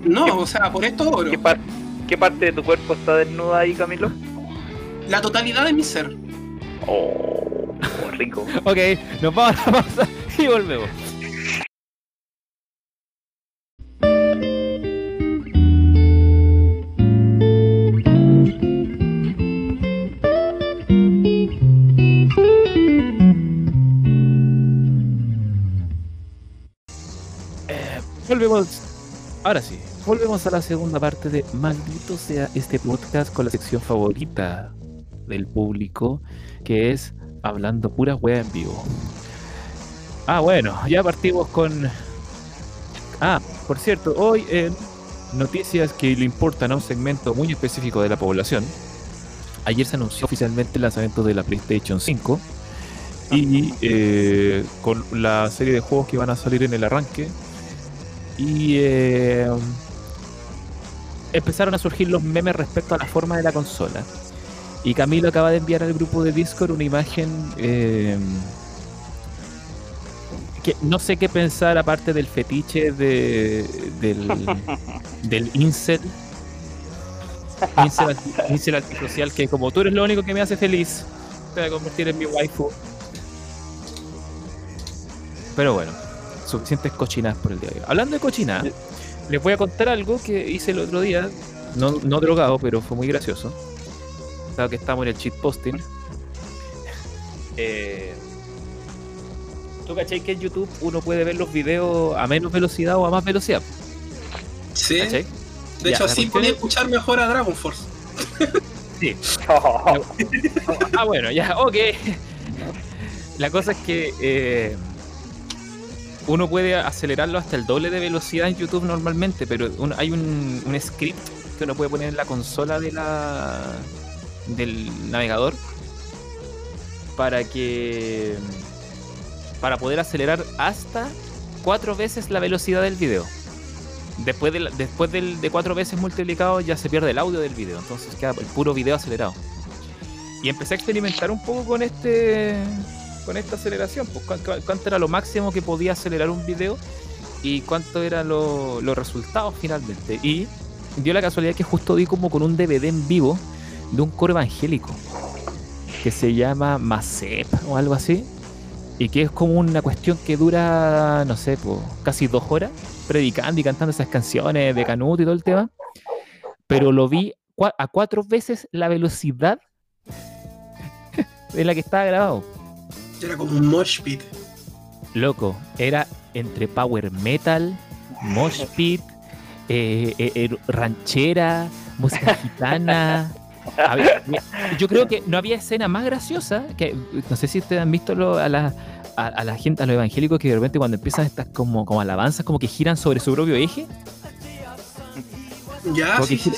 No, ¿Qué- o sea, por esto oro. ¿Qué, par- ¿Qué parte de tu cuerpo está desnuda ahí, Camilo? La totalidad de mi ser. Oh, rico. Ok, nos vamos a la pausa y volvemos. Volvemos. Ahora sí, volvemos a la segunda parte de Maldito sea este podcast con la sección favorita del público, que es hablando pura wea en vivo. Ah, bueno, ya partimos con. Ah, por cierto, hoy en noticias que le importan a un segmento muy específico de la población. Ayer se anunció oficialmente el lanzamiento de la PlayStation 5 y eh, con la serie de juegos que van a salir en el arranque. Y eh, empezaron a surgir los memes respecto a la forma de la consola. Y Camilo acaba de enviar al grupo de Discord una imagen eh, que no sé qué pensar aparte del fetiche de, del, del incel. Incel, incel antisocial que como tú eres lo único que me hace feliz, te voy a convertir en mi waifu. Pero bueno, suficientes cochinadas por el día de hoy. Hablando de cochinadas, les voy a contar algo que hice el otro día, no, no drogado, pero fue muy gracioso. Dado que estamos en el cheat posting. Eh, ¿Tú cachai que en YouTube uno puede ver los videos a menos velocidad o a más velocidad? Sí. ¿Cachai? De Ya, hecho, la sí cuestión podía es- escuchar mejor a Dragon Force. Sí. Ah, bueno, ya, ok. La cosa es que eh, uno puede acelerarlo hasta el doble de velocidad en YouTube normalmente, pero hay un, un script que uno puede poner en la consola de la del navegador para que para poder acelerar hasta cuatro veces la velocidad del video. Después, de, después de cuatro veces multiplicado ya se pierde el audio del video, entonces queda el puro video acelerado. Y empecé a experimentar un poco con este con esta aceleración, pues cuán- cuán- cuánto era lo máximo que podía acelerar un video y cuánto eran lo- los resultados finalmente. Y dio la casualidad que justo di como con un DVD en vivo de un coro evangélico que se llama Masep o algo así. Y que es como una cuestión que dura, no sé, pues, casi dos horas, predicando y cantando esas canciones de Canuto y todo el tema. Pero lo vi a cuatro veces la velocidad en la que estaba grabado. Era como un mosh pit. Loco, era entre power metal, mosh pit, eh, eh, eh, ranchera, música gitana. Había- yo creo que no había escena más graciosa que no sé si ustedes han visto lo- a la a, a la gente, a los evangélicos que de repente cuando empiezan estas como, como alabanzas como que giran sobre su propio eje. Ya, sí, sí,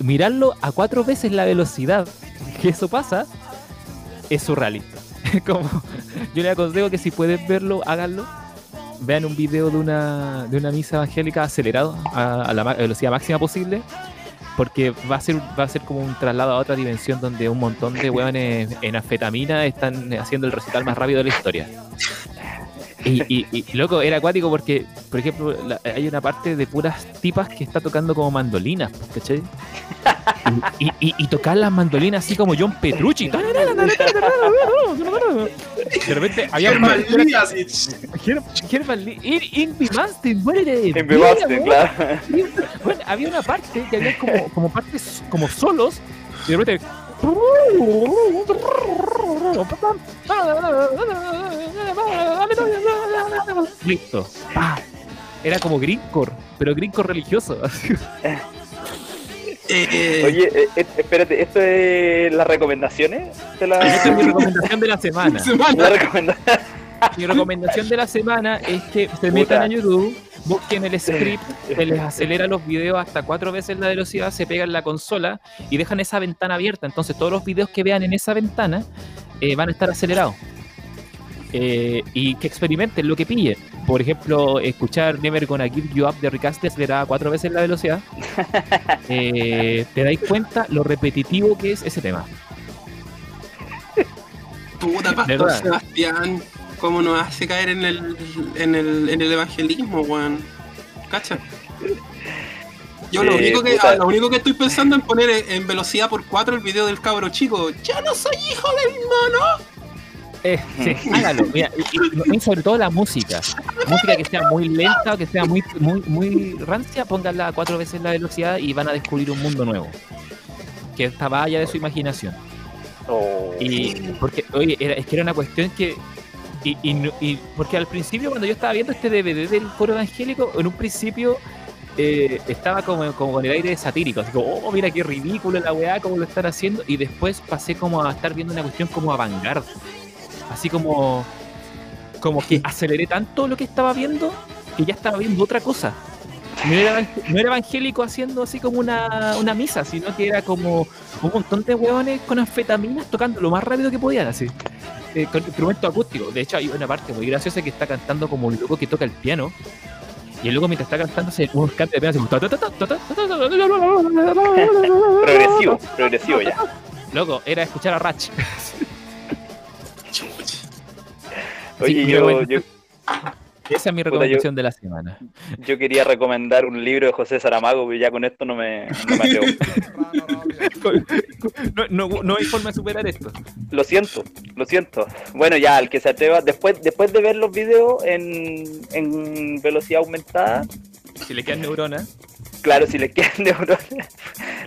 mirarlo a cuatro veces la velocidad que eso pasa es surrealista. Yo les aconsejo que si pueden verlo, háganlo. vean un video de una, de una misa evangélica acelerado a, la velocidad máxima posible, porque va a ser va a ser como un traslado a otra dimensión donde un montón de hueones en afetamina están haciendo el recital más rápido de la historia. Y, y, loco, era acuático porque, por ejemplo, hay una parte de puras tipas que está tocando como mandolinas, ¿cachai? Y, y, tocar las mandolinas así como John Petrucci. De repente había una. Herman Lee. Invi Manstein, muere. claro. Bueno, había una parte que había como, como partes como solos. Y de repente Listo. Era como Greencore, pero Greencore religioso. Eh, Oye, eh, eh, espérate, ¿esto es las recomendaciones? De la... Esta es mi recomendación de la semana. mi recomendación de la semana es que se metan a YouTube, busquen el script, se les acelera los videos hasta cuatro veces la velocidad, se pegan la consola y dejan esa ventana abierta. Entonces todos los videos que vean en esa ventana van a estar acelerados. Eh, y que experimenten lo que pillen. Por ejemplo, escuchar Never Gonna Give You Up de Rick Astley acelerada cuatro veces la velocidad. Eh, te dais cuenta lo repetitivo que es ese tema. Puta pastor Sebastián, cómo nos hace caer en el, en el, en el evangelismo, weón. ¿Cacha? Yo lo, único que, lo único que estoy pensando en poner en velocidad por 4 el video del cabro chico. ¡Ya no soy hijo del mono! Eh, sí, hágalo. y, sobre todo la música. Música que sea muy lenta o que sea muy, muy, muy rancia, pónganla cuatro veces la velocidad y van a descubrir un mundo nuevo. Que estaba allá de su imaginación. Oh. Y porque, oye, es que era una cuestión que. Y, y, porque al principio, cuando yo estaba viendo este DVD del coro evangélico, en un principio eh, estaba como, como, con el aire satírico, así como, oh, mira qué ridículo la weá, cómo lo están haciendo, y después pasé como a estar viendo una cuestión como a así como, como que aceleré tanto lo que estaba viendo que ya estaba viendo otra cosa. No era, evangélico haciendo así como una, misa, sino que era como un montón de hueones con anfetaminas tocando lo más rápido que podían, así. Eh, con instrumentos acústicos. De hecho, hay una parte muy graciosa que está cantando como un loco que toca el piano. Y el loco mientras está cantando se un cante de piano progresivo, progresivo ya. Loco, era escuchar a Ratch. Oye, yo, yo, Esa es mi recomendación de la semana. Yo quería recomendar un libro de José Saramago, pero ya con esto no me, no me atrevo. no, no, no, hay forma de superar esto. Lo siento, lo siento. Bueno, ya, el que se atreva, después, después de ver los videos en, en velocidad aumentada. Si le quedan neuronas. Claro, si le quedan neuronas,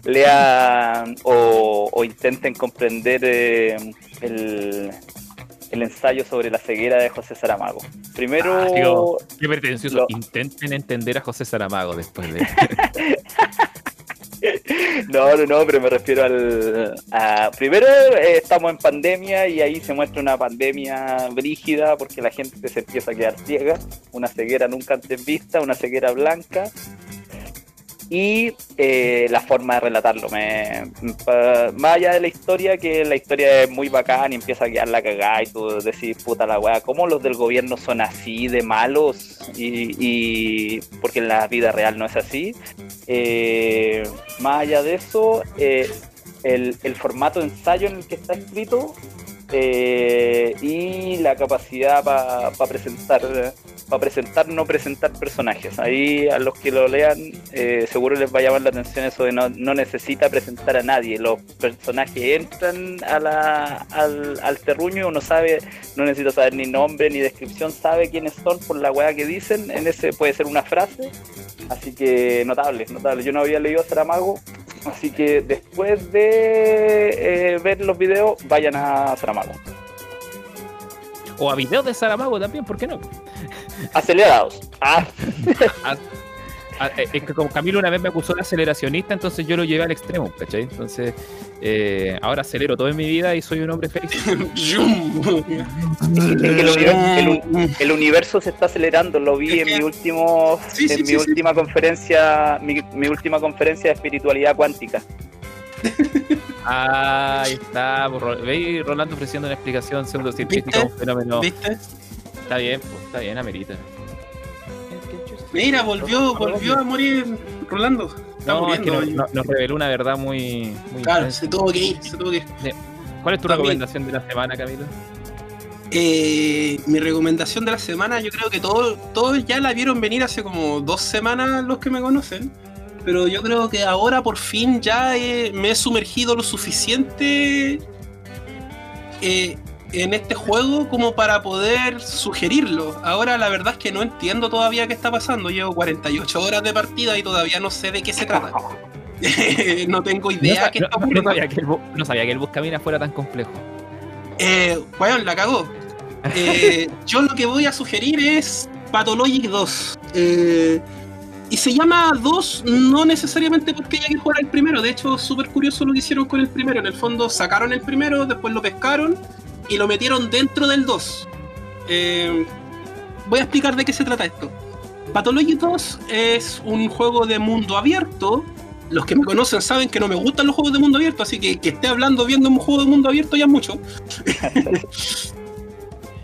lean o, o intenten comprender eh, el, el ensayo sobre la ceguera de José Saramago. Primero. Ah, qué pretencioso. Intenten entender a José Saramago después de. no, no, no, pero me refiero al. primero eh, estamos en pandemia y ahí se muestra una pandemia brígida porque la gente se empieza a quedar ciega. Una ceguera nunca antes vista, una ceguera blanca y eh, la forma de relatarlo. Me, más allá de la historia, que la historia es muy bacán y empieza a quedar la cagada y tú decís, puta la weá, ¿cómo los del gobierno son así de malos? Y, porque en la vida real no es así. Eh, más allá de eso, eh, el, el formato de ensayo en el que está escrito eh, y la capacidad para presentar para presentar no presentar personajes. Ahí a los que lo lean eh, seguro les va a llamar la atención eso de no, no necesita presentar a nadie. Los personajes entran a al, al terruño uno sabe no necesita saber ni nombre ni descripción sabe quiénes son por la weá que dicen en ese puede ser una frase. Así que notable notable. Yo no había leído Saramago Así que después de eh, ver los videos, vayan a Saramago. O a videos de Saramago también, ¿por qué no? Acelerados. Ah. ah. Ah, eh, es que como Camilo una vez me acusó de aceleracionista, entonces yo lo llevé al extremo, ¿cachai? Entonces, eh, ahora acelero todo en mi vida y soy un hombre feliz. el, universo, se está acelerando, lo vi en mi último, en mi última conferencia, mi, última conferencia de espiritualidad cuántica. Ah, ahí está, veis Rolando ofreciendo una explicación pseudocientífica, un fenómeno. ¿Viste? Está bien, pues, está bien, amerita. Mira, volvió, volvió a morir Rolando. Está no, es que nos, reveló una verdad muy. claro, se tuvo que ir, se tuvo que ir. ¿Cuál es tu recomendación de la semana, Camilo? Eh, mi recomendación de la semana, yo creo que todos, todos ya la vieron venir hace como dos semanas los que me conocen. Pero yo creo que ahora por fin ya me he sumergido lo suficiente eh, en este juego como para poder sugerirlo. Ahora la verdad es que no entiendo todavía qué está pasando. Llevo 48 horas de partida y todavía no sé de qué se trata. no tengo idea no, qué está ocurriendo. No sabía que el, no sabía que el Buscamina fuera tan complejo. Eh, bueno, la cagó. Eh, yo lo que voy a sugerir es Pathologic 2. Eh, y se llama 2 no necesariamente porque haya que jugar el primero. De hecho, súper curioso lo que hicieron con el primero. En el fondo sacaron el primero, después lo pescaron y lo metieron dentro del 2. Eh, voy a explicar de qué se trata esto. Pathologic 2 es un juego de mundo abierto. Los que me conocen saben que no me gustan los juegos de mundo abierto, así que que esté hablando viendo un juego de mundo abierto ya es mucho.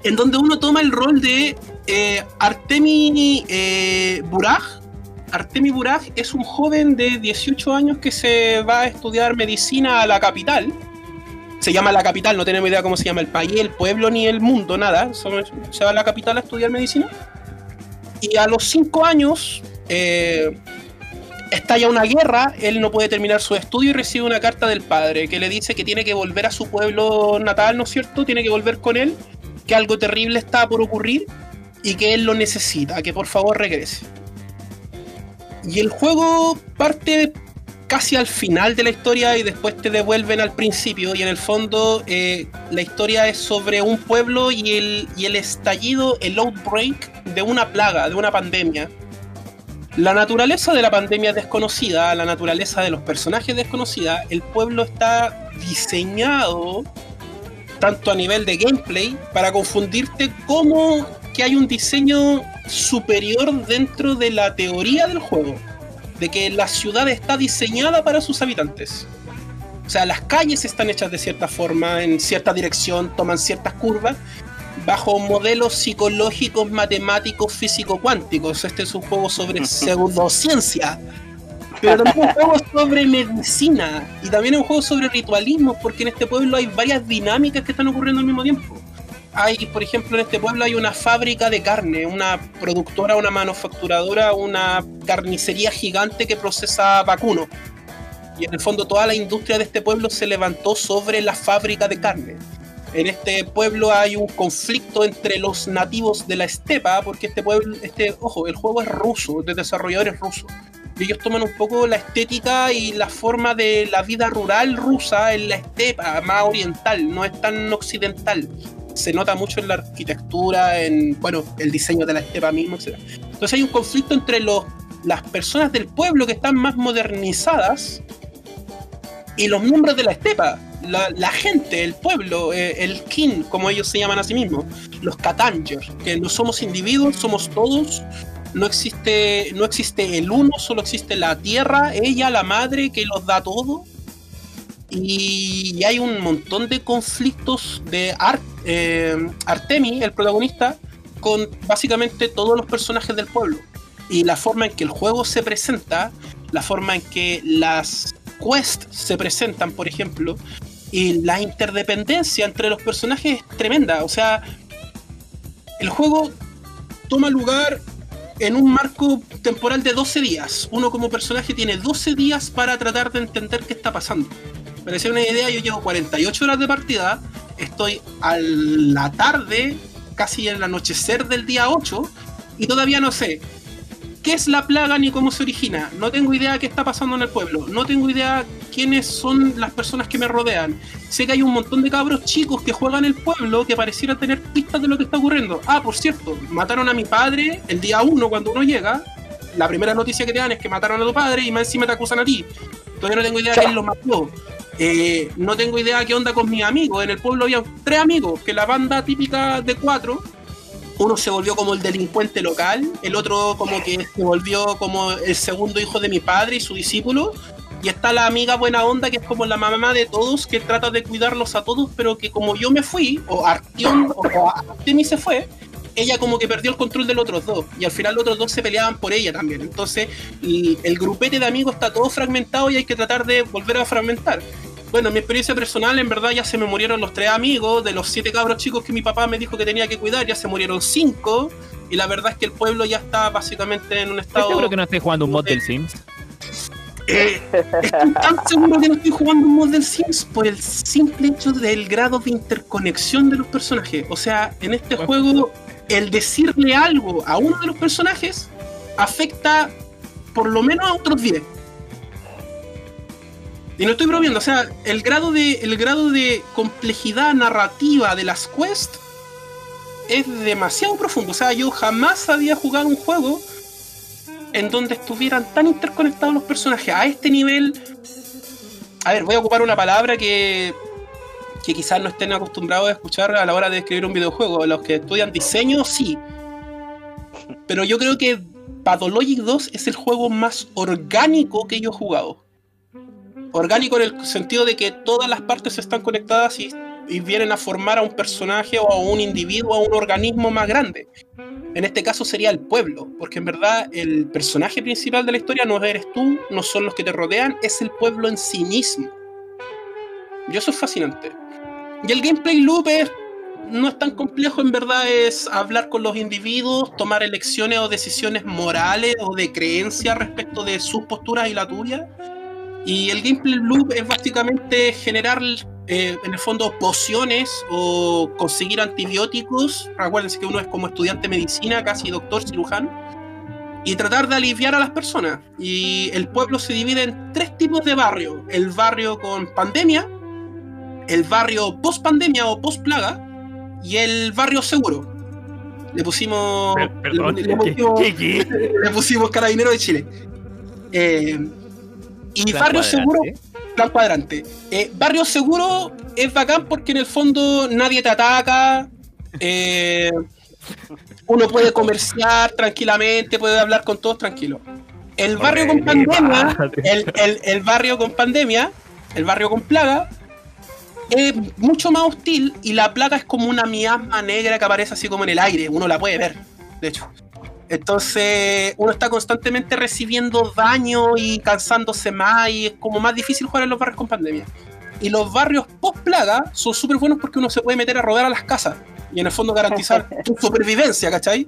en donde uno toma el rol de eh, Artemi eh, Buraj. Artemi Buraj es un joven de 18 años que se va a estudiar medicina a la capital. Se llama la capital, no tenemos idea cómo se llama el país, el pueblo ni el mundo, nada. Se va a la capital a estudiar medicina. Y a los 5 años eh, estalla una guerra, él no puede terminar su estudio y recibe una carta del padre que le dice que tiene que volver a su pueblo natal, ¿no es cierto? Tiene que volver con él que algo terrible está por ocurrir y que él lo necesita, que por favor regrese. Y el juego parte casi al final de la historia y después te devuelven al principio y en el fondo eh, la historia es sobre un pueblo y el, y el estallido, el outbreak de una plaga, de una pandemia. La naturaleza de la pandemia es desconocida, la naturaleza de los personajes desconocida, el pueblo está diseñado tanto a nivel de gameplay, para confundirte como que hay un diseño superior dentro de la teoría del juego, de que la ciudad está diseñada para sus habitantes. O sea, las calles están hechas de cierta forma, en cierta dirección, toman ciertas curvas, bajo modelos psicológicos, matemáticos, físico-cuánticos. Este es un juego sobre pseudociencia pero también un juego sobre medicina y también es un juego sobre ritualismo, porque en este pueblo hay varias dinámicas que están ocurriendo al mismo tiempo. Hay, por ejemplo, en este pueblo hay una fábrica de carne, una productora, una manufacturadora, una carnicería gigante que procesa vacuno. Y en el fondo toda la industria de este pueblo se levantó sobre la fábrica de carne. En este pueblo hay un conflicto entre los nativos de la estepa, porque este pueblo, este, ojo, el juego es ruso, de desarrolladores rusos ellos toman un poco la estética y la forma de la vida rural rusa en la estepa, más oriental, no es tan occidental. Se nota mucho en la arquitectura, en bueno, el diseño de la estepa mismo, etc. Entonces hay un conflicto entre los, las personas del pueblo que están más modernizadas y los miembros de la estepa, la, gente, el pueblo, eh, el kin, como ellos se llaman a sí mismos, los Katangers, que no somos individuos, somos todos no existe, no existe el uno, solo existe la tierra, ella, la madre, que los da todo. Y, hay un montón de conflictos de Art, eh, Artemi, el protagonista, con básicamente todos los personajes del pueblo. Y la forma en que el juego se presenta, la forma en que las quests se presentan, por ejemplo, y la interdependencia entre los personajes es tremenda. O sea, el juego toma lugar en un marco temporal de 12 días. Uno como personaje tiene 12 días para tratar de entender qué está pasando. Para hacer una idea, yo llevo 48 horas de partida, estoy a la tarde, casi en el anochecer del día 8, y todavía no sé qué es la plaga ni cómo se origina. No tengo idea qué está pasando en el pueblo. No tengo idea quiénes son las personas que me rodean. Sé que hay un montón de cabros chicos que juegan el pueblo que pareciera tener pistas de lo que está ocurriendo. Ah, por cierto, mataron a mi padre el día uno cuando uno llega. La primera noticia que te dan es que mataron a tu padre y más encima te acusan a ti. Todavía no tengo idea de quién lo mató. Eh, no tengo idea qué onda con mis amigos. En el pueblo había tres amigos, que la banda típica de cuatro uno se volvió como el delincuente local, el otro como que se volvió como el segundo hijo de mi padre y su discípulo, y está la amiga buena onda que es como la mamá de todos, que trata de cuidarlos a todos, pero que como yo me fui, o Artión o Artemis se fue, ella como que perdió el control de los otros dos. Y al final los otros dos se peleaban por ella también. Entonces, el grupete de amigos está todo fragmentado y hay que tratar de volver a fragmentar. Bueno, mi experiencia personal, en verdad, ya se me murieron los tres amigos. De los siete cabros chicos que mi papá me dijo que tenía que cuidar, ya se murieron cinco. Y la verdad es que el pueblo ya está básicamente en un estado. ¿Estás seguro que no estés jugando un mod del Sims? Eh, estoy tan seguro que no estoy jugando un mod del Sims por el simple hecho del grado de interconexión de los personajes. O sea, en este juego, el decirle algo a uno de los personajes afecta por lo menos a otros 10. Y no estoy bromeando, o sea, el grado de, el grado de complejidad narrativa de las quests es demasiado profundo. O sea, yo jamás había jugado un juego en donde estuvieran tan interconectados los personajes a este nivel. A ver, voy a ocupar una palabra que, que quizás no estén acostumbrados a escuchar a la hora de escribir un videojuego. Los que estudian diseño, sí. Pero yo creo que Pathologic 2 es el juego más orgánico que yo he jugado orgánico en el sentido de que todas las partes están conectadas y, vienen a formar a un personaje o a un individuo, a un organismo más grande. En este caso sería el pueblo, porque en verdad el personaje principal de la historia no eres tú, no son los que te rodean, es el pueblo en sí mismo. Y eso es fascinante. Y el gameplay loop no es tan complejo, en verdad es hablar con los individuos, tomar elecciones o decisiones morales o de creencia respecto de sus posturas y la tuya y el gameplay loop es básicamente generar, eh, en el fondo, pociones o conseguir antibióticos. Recuérdense que uno es como estudiante de medicina, casi doctor cirujano. Y tratar de aliviar a las personas. Y el pueblo se divide en tres tipos de barrios. El barrio con pandemia, el barrio post pandemia o post plaga y el barrio seguro. Le pusimos, le, pusimos, le pusimos carabinero de Chile. Eh, y Barrio Seguro, plan cuadrante. Eh, barrio Seguro es bacán porque en el fondo nadie te ataca. Eh, uno puede comerciar tranquilamente, puede hablar con todos tranquilo. El barrio con pandemia, el, barrio con pandemia, el barrio con plaga, es mucho más hostil y la plaga es como una miasma negra que aparece así como en el aire. Uno la puede ver, de hecho. Entonces uno está constantemente recibiendo daño y cansándose más y es como más difícil jugar en los barrios con pandemia. Y los barrios post plaga son súper buenos porque uno se puede meter a rodar a las casas y en el fondo garantizar tu supervivencia, ¿cachai?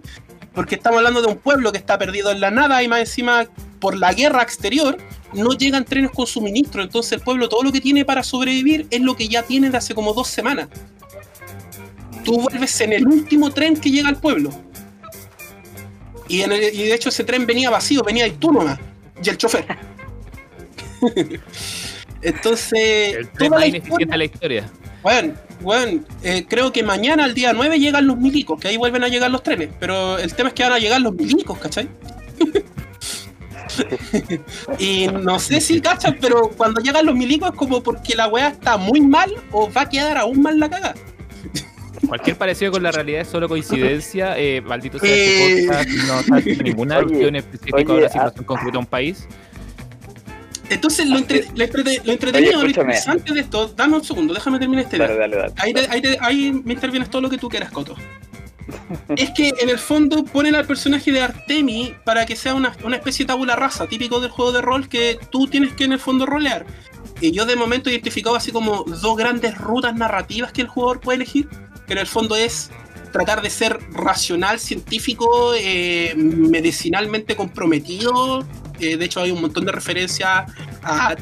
Porque estamos hablando de un pueblo que está perdido en la nada y más encima por la guerra exterior no llegan trenes con suministro. Entonces el pueblo todo lo que tiene para sobrevivir es lo que ya tiene de hace como dos semanas. Tú vuelves en el último tren que llega al pueblo y, de hecho ese tren venía vacío, venía y tú nomás. Y el chofer. Entonces. El tren más ineficiente de la historia. Bueno, bueno eh, creo que mañana, el día 9, llegan los milicos, que ahí vuelven a llegar los trenes. Pero el tema es que van a llegar los milicos, ¿cachai? y no sé si cachas, pero cuando llegan los milicos es como porque la weá está muy mal o va a quedar aún mal la caga. Cualquier parecido con la realidad es solo coincidencia. Eh, maldito sea este podcast, no está ninguna alusión específica a la situación concreta de un país. Entonces, lo, entre, lo, entretenido, lo interesante de esto, dame un segundo, déjame terminar este dale, dale, dale. Ahí, ahí, ahí, me intervienes todo lo que tú quieras, Coto. es que en el fondo ponen al personaje de Artemi para que sea una, una, especie de tabula rasa, típico del juego de rol que tú tienes que en el fondo rolear. Y yo de momento he identificado así como dos grandes rutas narrativas que el jugador puede elegir que en el fondo es tratar de ser racional, científico, eh, medicinalmente comprometido. Eh, de hecho, hay un montón de referencias a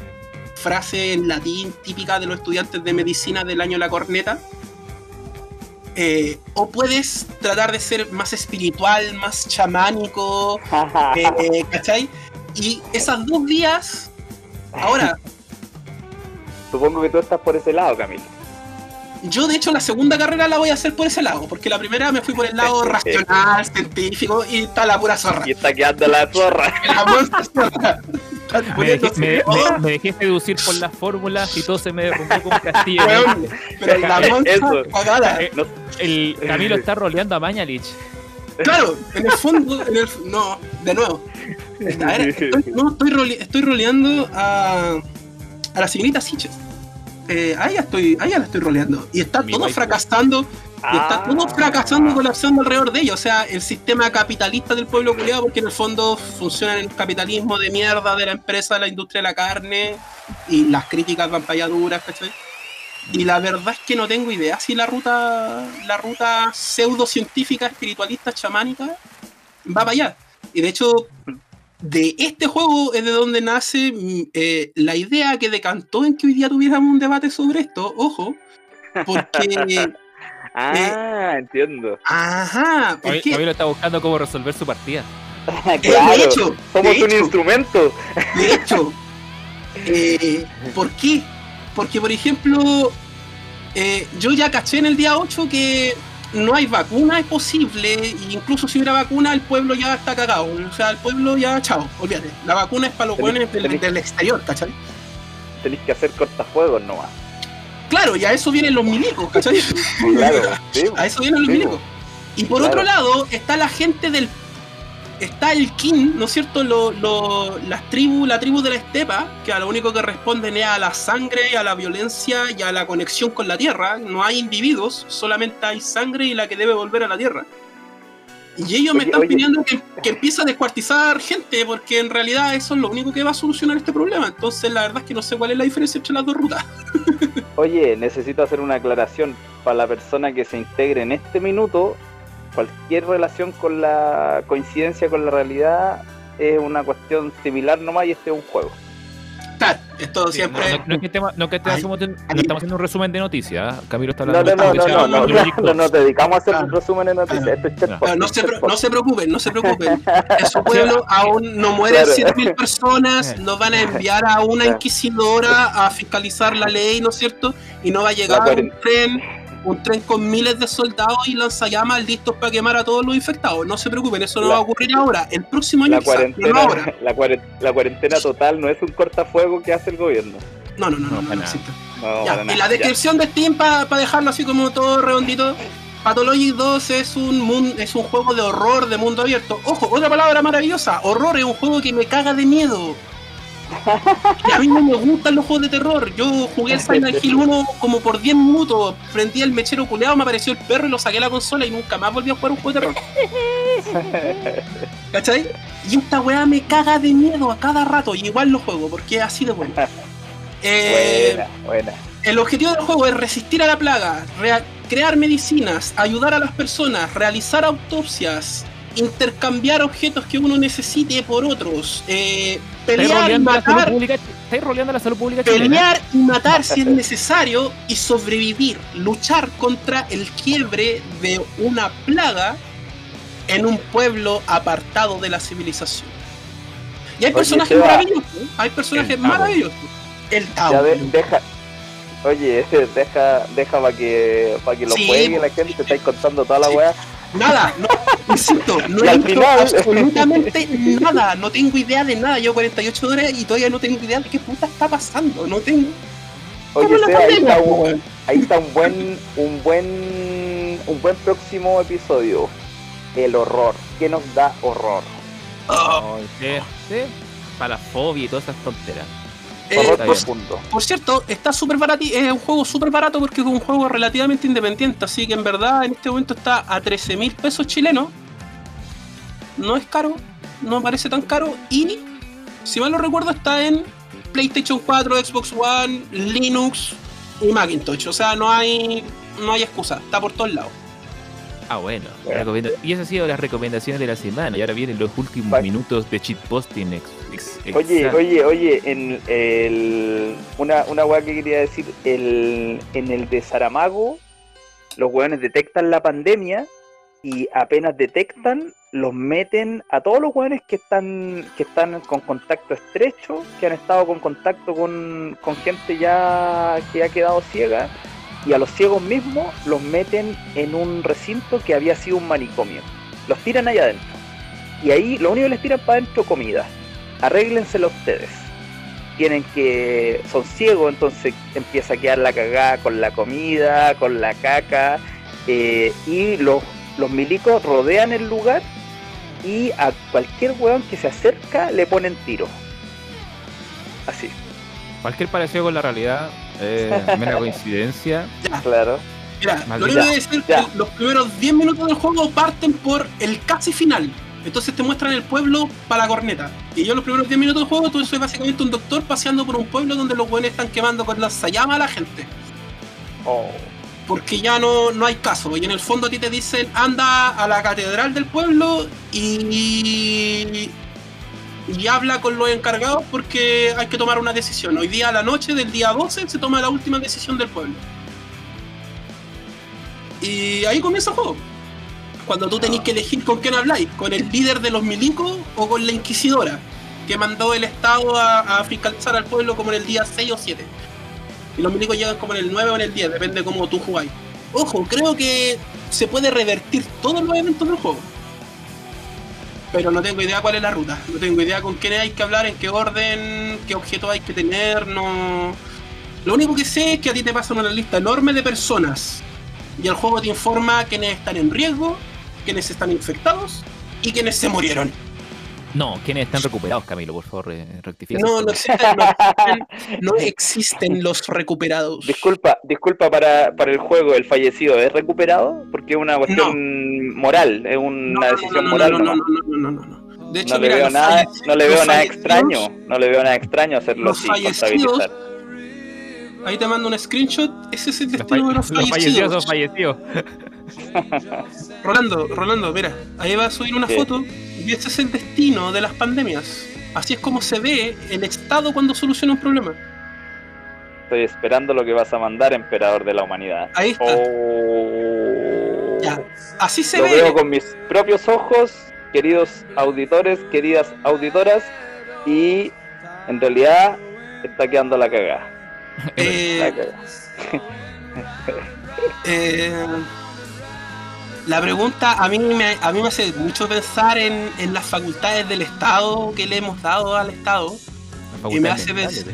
frases en latín típicas de los estudiantes de medicina del año La Corneta. Eh, o puedes tratar de ser más espiritual, más chamánico, ¿cachai? Y esas dos vías, ahora... Supongo que tú estás por ese lado, Camilo. Yo, de hecho, la segunda carrera la voy a hacer por ese lado, porque la primera me fui por el lado racional, científico, y está la pura zorra. Y está quedando la zorra. La zorra. Me dejé, me, me, dejé, seducir por las fórmulas y todo se me derrumbó como castillo. pero la monza pagada. Eh, el Camilo está roleando a Mañalich. Claro, en el fondo, en el, no, de nuevo. A ver, estoy, no, estoy, estoy roleando a, a la señorita Siches eh, ahí, estoy, ahí la estoy roleando. Y está todo fracasando. Y está todo fracasando y colapsando alrededor de ellos. O sea, el sistema capitalista del pueblo culiado, porque en el fondo funciona el capitalismo de mierda de la empresa, de la industria de la carne, y las críticas van para allá duras, ¿cachai? Y la verdad es que no tengo idea si la ruta, la ruta pseudocientífica, espiritualista, chamánica, va para allá. Y de hecho, de este juego es de donde nace mm, eh, la idea que decantó en que hoy día tuviéramos un debate sobre esto, ojo, porque... ah, entiendo. Ajá. Hoy, hoy lo está buscando cómo resolver su partida. claro, de hecho, somos un instrumento. De hecho, eh, ¿por qué? Porque, por ejemplo, eh, yo ya caché en el día 8 que no hay vacuna, es posible, e incluso si hubiera vacuna, el pueblo ya está cagado. O sea, el pueblo ya, chao, olvídate. La vacuna es para los buenos del, del, exterior, ¿cachai? Tenéis que hacer cortafuegos nomás. Claro, y a eso vienen los milicos, ¿cachai? Claro, a eso vienen los milicos. Y por otro lado, está la gente del está el King, ¿no es cierto? Lo, las tribus, la tribu de la estepa, que a lo único que responden es a la sangre, a la violencia y a la conexión con la tierra. No hay individuos, solamente hay sangre y la que debe volver a la tierra. Y ellos me están pidiendo que, que, empiece a descuartizar gente, porque en realidad eso es lo único que va a solucionar este problema. Entonces, la verdad es que no sé cuál es la diferencia entre las dos rutas. Oye, necesito hacer una aclaración para la persona que se integre en este minuto cualquier relación con la coincidencia con la realidad es una cuestión similar nomás y este es un juego. Esto siempre. No, no, es que, estemos, no que estemos, estamos haciendo un resumen de noticias. ¿eh? Camilo está hablando no, no, no, no, no, no, nos dedicamos a hacer un resumen de noticias. Esto es no, se, no se preocupen, no se preocupen. En su pueblo aún no mueren claro. 7.000 personas, nos van a enviar a una inquisidora a fiscalizar la ley, ¿no es cierto? Y no va a llegar un tren un tren con miles de soldados y lanzallamas listos para quemar a todos los infectados. No se preocupen, eso no la, va a ocurrir ahora. El próximo año la cuarentena, no ahora. La, la, cuarentena total no es un cortafuego que hace el gobierno. No, no, no, no, no, no existe. ya, y la descripción ya. de Steam, para pa dejarlo así como todo redondito. Pathologic 2 es un, es un juego de horror de mundo abierto. Ojo, otra palabra maravillosa. Horror es un juego que me caga de miedo. Y a mí no me gustan los juegos de terror. Yo jugué el Silent Hill 1 como por 10 minutos. Prendí el mechero culeado, me apareció el perro y lo saqué a la consola y nunca más volví a jugar un juego de terror. ¿Cachai? Y esta weá me caga de miedo a cada rato. Y igual lo juego porque es así de bueno. Eh, buena, buena. El objetivo del juego es resistir a la plaga, crear medicinas, ayudar a las personas, realizar autopsias, intercambiar objetos que uno necesite por otros, eh, pelear y matar, roleando la salud pública pelear y matar si es necesario y sobrevivir, luchar contra el quiebre de una plaga en un pueblo apartado de la civilización. Y hay personajes maravillosos, ¿eh? hay personajes maravillosos. El Tao. deja, oye, deja, deja para que, para que lo sí, juegue la gente, te estáis contando toda la sí. weá. Nada, no, insisto, no he visto absolutamente nada, no tengo idea de nada. Llevo 48 horas y todavía no tengo idea de qué puta está pasando, no tengo. Oye, sea, ahí, está un, ahí está un buen, un buen, un buen próximo episodio. El horror. ¿Qué nos da horror? Oh. sí, sí, para la fobia y todas esas tonteras. Eh, por, por, cierto, está súper barato, es un juego súper barato porque es un juego relativamente independiente, así que en verdad en este momento está a 13 mil pesos chilenos. No es caro, no parece tan caro y, si mal no recuerdo, está en PlayStation 4, Xbox One, Linux y Macintosh. O sea, no hay, no hay excusa, está por todos lados. Ah, bueno. Y esas han sido las recomendaciones de la semana. Y ahora vienen los últimos minutos de cheat posting. Ex, oye, oye, oye, en el, una, una weá que quería decir, el, en el de Saramago, los weones detectan la pandemia y apenas detectan, los meten a todos los weones que están, que están con contacto estrecho, que han estado con contacto con, con gente ya que ha quedado ciega y a los ciegos mismos los meten en un recinto que había sido un manicomio. Los tiran allá adentro. Y ahí lo único que les tiran para adentro comida. Arréglenselo ustedes. Tienen que. son ciegos, entonces empieza a quedar la cagada con la comida, con la caca. Eh, y los, los milicos rodean el lugar y a cualquier weón que se acerca le ponen tiro. Así. Cualquier parecido con la realidad eh, mera coincidencia. Claro. Mira, lo único que decir que los primeros 10 minutos del juego parten por el casi final. Entonces te muestran el pueblo para la corneta. Y yo los primeros 10 minutos del juego, tú soy básicamente un doctor paseando por un pueblo donde los buenos están quemando con lanzallamas a la gente. Oh. Porque ya no, no hay caso. Y en el fondo a ti te dicen, anda a la catedral del pueblo y, y habla con los encargados porque hay que tomar una decisión. Hoy día a la noche del día 12 se toma la última decisión del pueblo. Y ahí comienza el juego. Cuando tú tenés que elegir con quién habláis, con el líder de los milicos o con la inquisidora, que mandó el Estado a, fiscalizar al pueblo como en el día 6 o 7. Y los milicos llegan como en el 9 o en el 10, depende de cómo tú jugáis. Ojo, creo que se puede revertir todos los eventos del juego. Pero no tengo idea cuál es la ruta. No tengo idea con quién hay que hablar, en qué orden, qué objetos hay que tener. No. Lo único que sé es que a ti te pasan una lista enorme de personas y el juego te informa quiénes están en riesgo, quiénes están infectados y quiénes se murieron. No, quiénes están recuperados, Camilo, por favor, eh, rectifica. No, no existen, los recuperados. Disculpa, disculpa para, el juego, el fallecido, ¿es recuperado? Porque es una cuestión moral, es una decisión moral. No, no, no, no, no, no, De hecho, no le veo nada, no le veo nada extraño, no le veo nada extraño hacerlo así, contabilizar Ahí te mando un screenshot. Ese es el destino de los fallecidos. Los fallecidos Rolando, Rolando, mira, ahí va a subir una foto y ese es el destino de las pandemias. Así es como se ve el Estado cuando soluciona un problema. Estoy esperando lo que vas a mandar, emperador de la humanidad. Ahí está. Oh. Ya. Así se lo ve. Lo veo con mis propios ojos, queridos auditores, queridas auditoras, y en realidad está quedando la cagada. Eh, eh, la pregunta a mí, me, a mí me hace mucho pensar en, las facultades del Estado que le hemos dado al Estado. Y me hace pensar.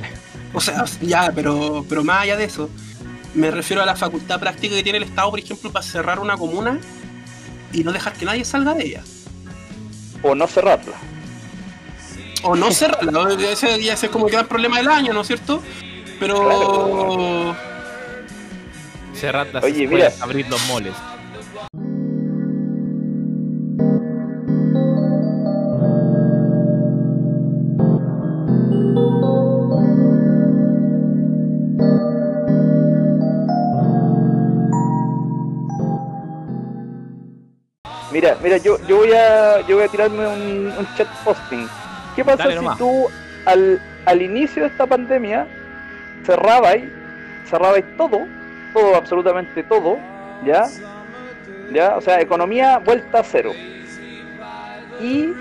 O sea, ya, pero, pero más allá de eso, me refiero a la facultad práctica que tiene el Estado, por ejemplo, para cerrar una comuna y no dejar que nadie salga de ella. O no cerrarla. O no cerrarla. ese, ya es como el gran problema del año, ¿no es cierto? Pero. Cerrar las Oye, mira. abrir los moles. Mira, mira, yo, yo voy a yo voy a tirarme un, chat posting. ¿Qué pasa si tú al, al inicio de esta pandemia cerrabais, cerrabais todo, todo, absolutamente todo, ¿ya? ¿Ya? O sea, economía vuelta a cero. Y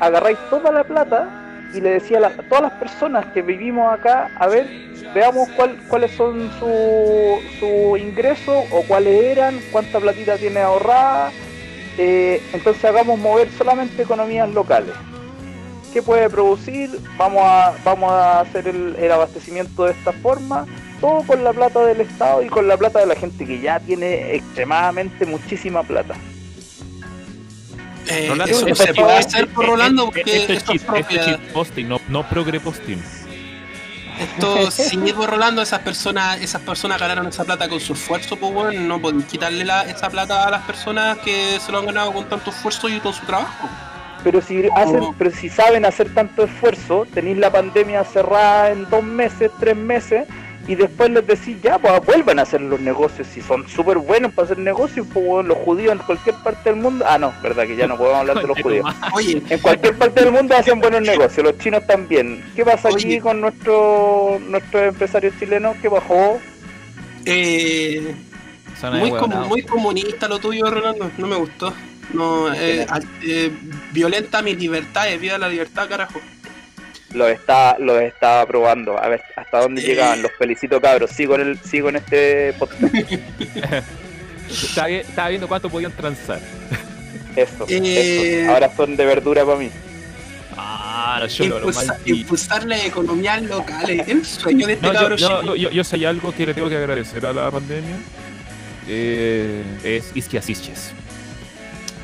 agarráis toda la plata y le decía a, todas las personas que vivimos acá, a ver, veamos cuál, cuáles son su, su ingreso o cuáles eran, cuánta platita tiene ahorrada. Eh, entonces hagamos mover solamente economías locales puede producir, vamos a, vamos a hacer el, abastecimiento de esta forma, todo con la plata del Estado y con la plata de la gente que ya tiene extremadamente muchísima plata. Eh, eso se puede hacer por Rolando porque esto, es posting, no, no progre posting. Esto, si por Rolando, esas personas, esas personas ganaron esa plata con su esfuerzo, pues bueno, no pueden quitarle la, esa plata a las personas que se lo han ganado con tanto esfuerzo y con su trabajo pero si hacen, pero si saben hacer tanto esfuerzo, tenéis la pandemia cerrada en dos meses, tres meses, y después les decís, ya, pues vuelvan a hacer los negocios, si son súper buenos para hacer negocios, pues los judíos en cualquier parte del mundo, ah no, verdad que ya no podemos hablar de los judíos, en cualquier parte del mundo hacen buenos negocios, los chinos también. ¿Qué pasa aquí con nuestro nuestros empresarios chilenos? ¿Qué bajó? Eh, muy, muy comunista lo tuyo, Rolando, no me gustó. No, eh, eh, violenta mis libertades, viva la libertad, carajo. Lo está, lo estaba probando, a ver hasta dónde llegaban. Los felicito cabros, sigo en el, sigo en este podcast. estaba, viendo cuánto podían transar. Eso, eh, ahora son de verdura para mí. Ah, yo impulsar la economía local, el sueño de este no, yo, yo, yo, sé algo que le tengo que agradecer a la pandemia. Eh, es Isquias Isches.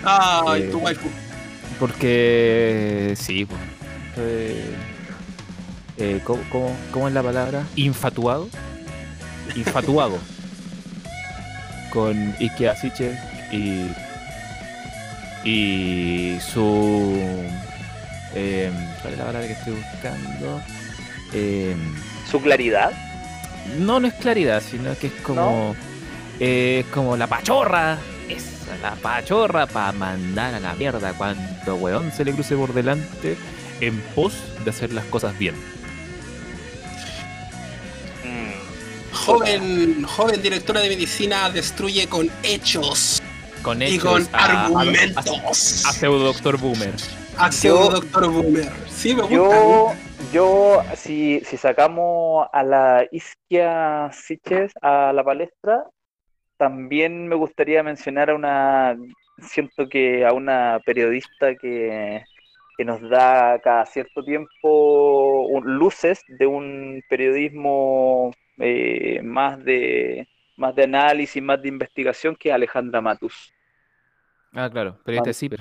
Ay, tu waifu. Porque sí, pues. Eh, ¿cómo, es la palabra? Infatuado. Infatuado. con Ike Asiche y, y su... Eh, ¿Cuál es la palabra que estoy buscando? Eh, ¿Su claridad? No, no es claridad, sino que es como... Eh, es como la pachorra. La pachorra para mandar a la mierda cuanto weón se le cruce por delante en pos de hacer las cosas bien. joven, joven directora de medicina destruye con hechos. Con y con a- a- argumentos. A, a pseudo doctor Boomer. A pseudo Doctor Boomer. Sí, me gusta. Yo, yo si, si sacamos a la Isquia Siches a la palestra, también me gustaría mencionar a una, siento que a una periodista que, que nos da cada cierto tiempo un- luces de un periodismo eh, más de más de análisis, más de investigación que es Alejandra Matus. Ah, claro, periodista de Ciber.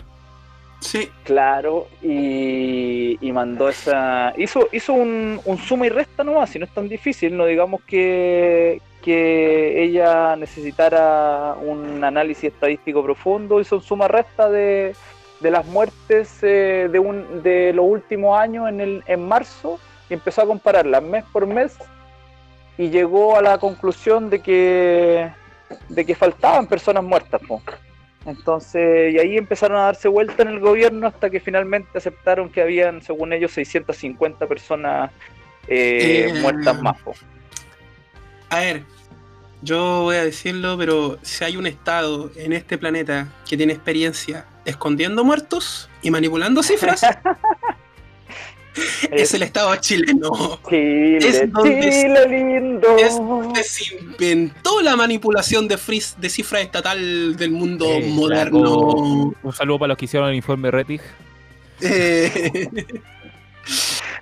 Sí, Claro, y, mandó esa. Hizo, hizo un, suma y resta nomás, si no es tan difícil, no digamos que, que ella necesitara un análisis estadístico profundo, hizo un suma resta de, de las muertes eh, de, un, de los últimos años en, el, en marzo y empezó a compararlas mes por mes y llegó a la conclusión de que, de que faltaban personas muertas. po. Entonces, y ahí empezaron a darse vuelta en el gobierno hasta que finalmente aceptaron que habían, según ellos, 650 personas eh, Eh. muertas más. po. a ver, yo voy a decirlo, pero si hay un estado en este planeta que tiene experiencia escondiendo muertos y manipulando cifras, es el estado chileno. Chile, es donde Chile lindo. es donde se inventó la manipulación de, fris- de cifra estatal del mundo Eh, moderno. claro. Un saludo para los que hicieron el informe Retig. Eh,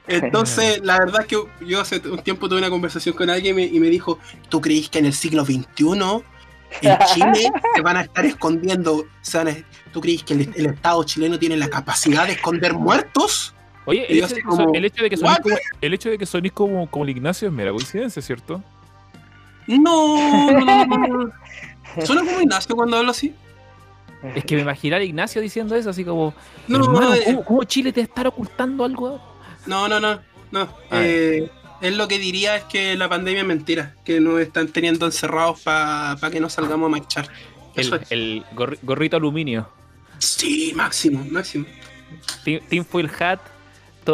Entonces, la verdad es que yo hace un tiempo tuve una conversación con alguien y me, y me dijo, ¿tú crees que en el siglo XXI en Chile se van a estar escondiendo? se van a- ¿Tú crees que el, el Estado chileno tiene la capacidad de esconder muertos? Oye, el hecho, así de que como, son- el hecho de que sonís como, el hecho de que sonís como, como el Ignacio es mera coincidencia, ¿cierto? No, no, no, no. Suena como Ignacio cuando hablo así. Es que me imaginar a Ignacio diciendo eso, así como, No, hermano, eh, ¿cómo, cómo Chile te está ocultando algo? no, no, no. no. Eh, él lo que diría es que la pandemia es mentira, que nos están teniendo encerrados para que no salgamos a marchar. Eso El, es. el gorri- gorrito aluminio, Sí, máximo, máximo. Tin- Tinfoil Hat,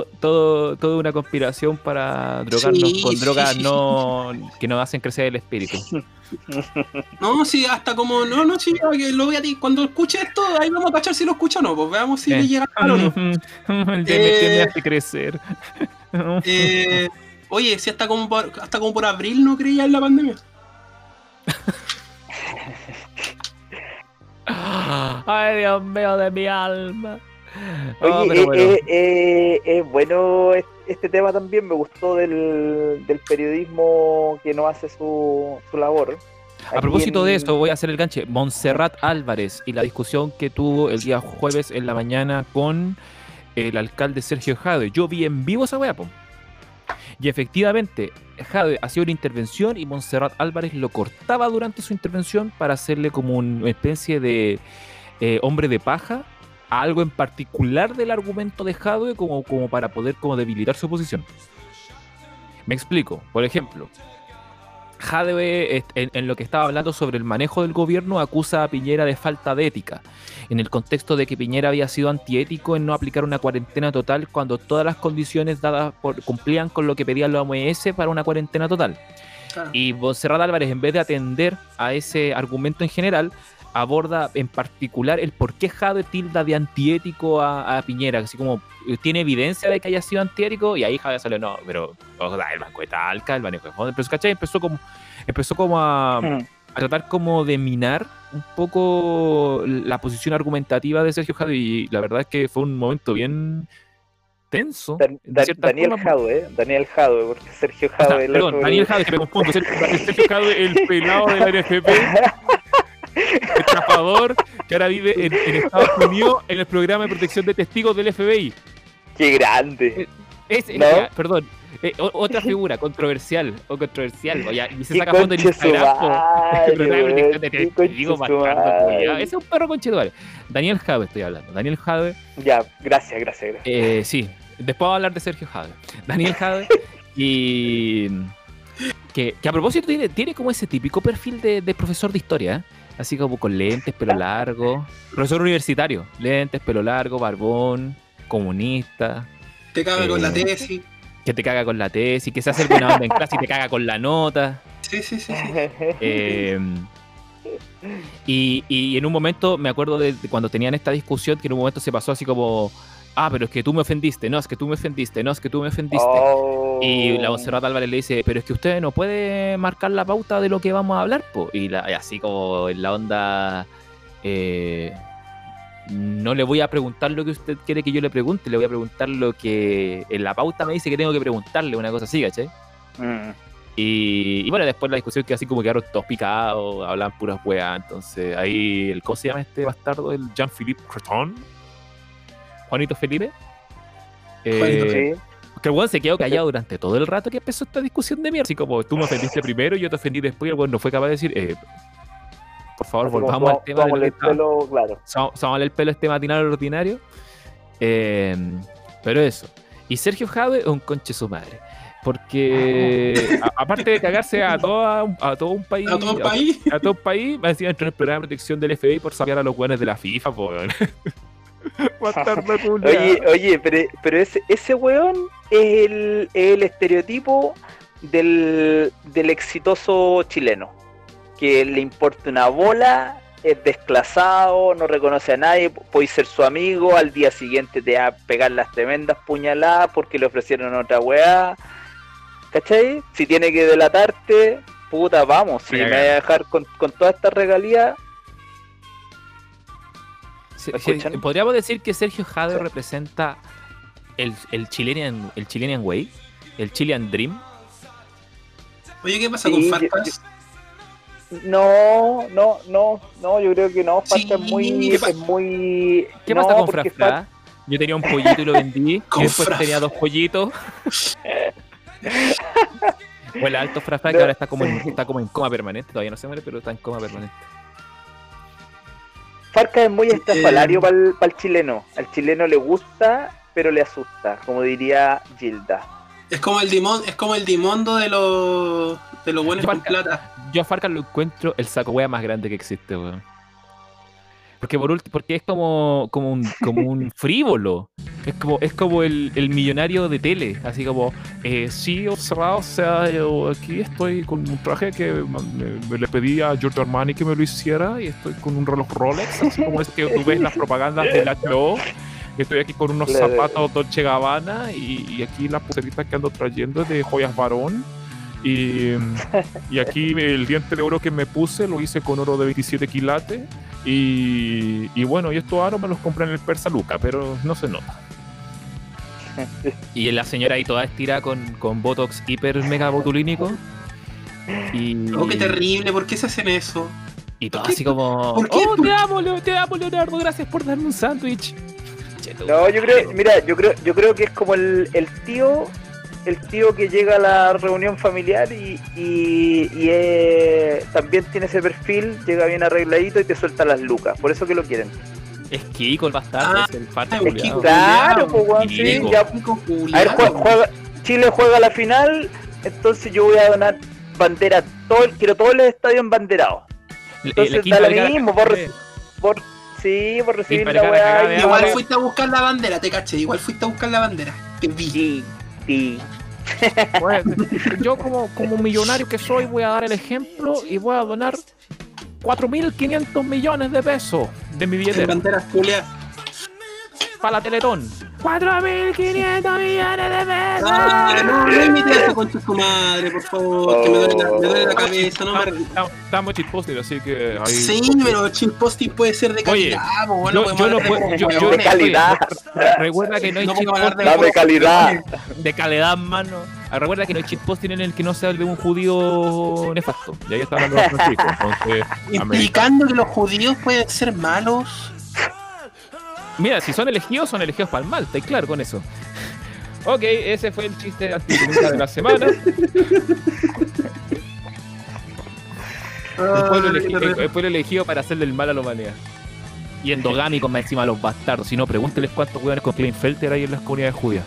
to- todo, toda una conspiración para drogarnos Sí, con drogas sí. no que nos hacen crecer el espíritu. No, sí, hasta como, no, no, sí, lo voy a ti. Cuando escuche esto, ahí vamos a cachar si lo escucho o no, pues veamos si Eh. le llega a o no. me Eh. hace crecer. Eh, oye, si hasta como, por, hasta como por abril no creía en la pandemia. Ay, Dios mío de mi alma. No, eh, bueno. eh, eh, es bueno es- este tema también, me gustó del, del periodismo que no hace su, su labor. A propósito de esto, voy a hacer el ganche. Montserrat Álvarez y la discusión que tuvo el día jueves en la mañana con el alcalde Sergio Jade. Yo vi en vivo esa weá. Y efectivamente, Jade hacía una intervención y Montserrat Álvarez lo cortaba durante su intervención para hacerle como una especie de eh, hombre de paja a algo en particular del argumento de Jade como, como para poder como debilitar su posición. Me explico. Por ejemplo, Jadwe, en, en lo que estaba hablando sobre el manejo del gobierno, acusa a Piñera de falta de ética, en el contexto de que Piñera había sido antiético en no aplicar una cuarentena total cuando todas las condiciones dadas por, cumplían con lo que pedía la OMS para una cuarentena total. Y Monserrat Álvarez, en vez de atender a ese argumento en general, aborda en particular el por qué Jade tilda de antiético a, a Piñera, así como eh, tiene evidencia de que haya sido antiético, y ahí Jade sale, no, pero o sea, el banco de Talca, el manejo de fondos, pero ¿cachai? Empezó como, empezó como a, Mm. a tratar como de minar un poco la posición argumentativa de Sergio Jade, y la verdad es que fue un momento bien tenso. Dan- Dan- Daniel forma, Jadwe, ¿eh? Daniel Jadwe, porque Sergio o sea, Jadwe. perdón, Daniel Jade, que me confundo, Sergio, Sergio Jade, el pelado de la NFP, estafador que ahora vive en, en Estados Unidos en el programa de protección de testigos del FBI. Qué grande. Es, ¿No? ya, perdón, Eh, otra figura controversial o controversial. Oye, y se saca foto en Instagram. Ese es un perro conchetual. Daniel Jave estoy hablando. Daniel Jave. Ya, gracias, gracias, gracias. Eh, sí, después voy a hablar de Sergio Jave. Daniel Jave. y. Que, que, a propósito tiene, tiene como ese típico perfil de, de profesor de historia, ¿eh? Así como con lentes, pelo largo. Profesor universitario, lentes, pelo largo, barbón, comunista. Te caga con la eh, tesis. Que te caga con la tesis, que se hace buena onda en clase y te caga con la nota. Sí, sí, sí. sí. Eh, y, y, en un momento me acuerdo de, cuando tenían esta discusión que en un momento se pasó así como ah, pero es que tú me ofendiste, no, es que tú me ofendiste, no, es que tú me ofendiste. Y la Monserrat Álvarez le dice, pero es que usted no puede marcar la pauta de lo que vamos a hablar, po. Y, así como en la onda, eh, no le voy a preguntar lo que usted quiere que yo le pregunte, le voy a preguntar lo que en la pauta me dice que tengo que preguntarle, una cosa así, ¿cachai? Mm. Y, bueno, después la discusión que así como quedaron todos picados, hablan puras weas, entonces ahí, el, ¿cómo se llama este bastardo? El Jean-Philippe Creton Juanito Felipe. Eh, que el weón se quedó callado durante todo el rato que empezó esta discusión de mierda. Así como tú me ofendiste primero y yo te ofendí después. Y el weón no fue capaz de decir, eh, por favor, volvamos al tema. el pelo, claro. Vamos el pelo este matinal ordinario. Eh, pero eso. Y Sergio Jave es un conche su madre. Porque aparte de cagarse a, toda, a todo un país, a todo un país, a, todo un país, va a decir entrar en el programa de protección del FBI por saber a los weones de la FIFA, pues. oye, oye, pero, pero ese, ese weón es el, el estereotipo del, del exitoso chileno. Que le importa una bola, es desclasado, no reconoce a nadie, puede ser su amigo, al día siguiente te va a pegar las tremendas puñaladas porque le ofrecieron otra weá. ¿Cachai? Si tiene que delatarte, puta, vamos, si me voy a dejar con, con toda esta regalía, podríamos decir que Sergio Jade representa el, el, Chilean, el Chilean Way, el Chilean Dream. Oye, ¿qué pasa con Farcas? No, no, no, no, yo creo que no. Farcas es muy. ¿Qué, es muy... ¿Qué pasa con Frafra? Yo tenía un pollito y lo vendí. y después tenía dos pollitos. o el alto Frafra que ahora está como, en, está como en coma permanente. Todavía no se muere, pero está en coma permanente. Farca es muy estrafalario para el, chileno. Al chileno le gusta, pero le asusta, como diría Gilda. Es como el dimon, es como el dimondo de los de los buenos con plata. Yo a Farca lo encuentro el saco wea más grande que existe, weón. Porque por porque es como, como un, como un frívolo. Es como, es como el, el millonario de tele. Así como, eh, sí, observado, o sea, yo aquí estoy con un traje que me, le pedí a Giorgio Armani que me lo hiciera y estoy con un reloj Rolex, así como es que tú ves las propagandas de la HBO. Estoy aquí con unos zapatos Dolce Gabbana y, y aquí la pulserita que ando trayendo de joyas varón y, y, aquí el diente de oro que me puse lo hice con oro de 27 quilates. Y, y bueno, y estos aros me los compré en el Persa Luca, pero no se nota. Y la señora ahí toda estirada con, con Botox hiper mega botulínico. Y... Oh, qué terrible, ¿por qué se hacen eso? Y todo así como. ¿Por qué? Oh, te amo, te amo, Leonardo, gracias por darme un sándwich. No, yo creo, mira, yo creo, yo creo que es como el, el tío el tío que llega a la reunión familiar y, y, también tiene ese perfil, llega bien arregladito y te suelta las lucas. Por eso que lo quieren. Es Kiko el bastardo, ah, es el parte es Kiko, Claro, pues, sí, ya. A ver, juega, Chile juega la final, entonces yo voy a donar bandera, todo, quiero todo el estadio embanderados. Entonces da lo mismo, por, por, sí, por recibir la weá. Igual fuiste a buscar la bandera, te caché, igual fuiste a buscar la bandera. Te vi. Yo como, como millonario que soy voy a dar el ejemplo y voy a donar 4.500 millones de pesos de mi billete. Banderas Para la Teletón. 4.500 millones de pesos. Ah, no, no imites eso con tu madre, por favor, que me duele la, me duele la cabeza. No Estamos shitposting, así que. Ahí... Sí, pero shitposting puede ser de calidad. Oye, bueno, yo, yo no puedo. Yo, yo, de calidad. Recuerda que no hay no shitposting. De, de calidad. De calidad, mano. Recuerda que no hay shitposting en el que no sea el de un judío nefasto. Y ahí está hablando de Francisco. Entonces, Implicando que los judíos pueden ser malos. Mira, si son elegidos, son elegidos para el mal, está claro con eso. Ok, ese fue el chiste de la semana. el, pueblo elegido, el, pueblo elegido para hacerle el mal a la humanidad. Y endogámicos más encima a los bastardos. Si no, pregúnteles cuántos hueones con Kleinfelter hay en las comunidades judías.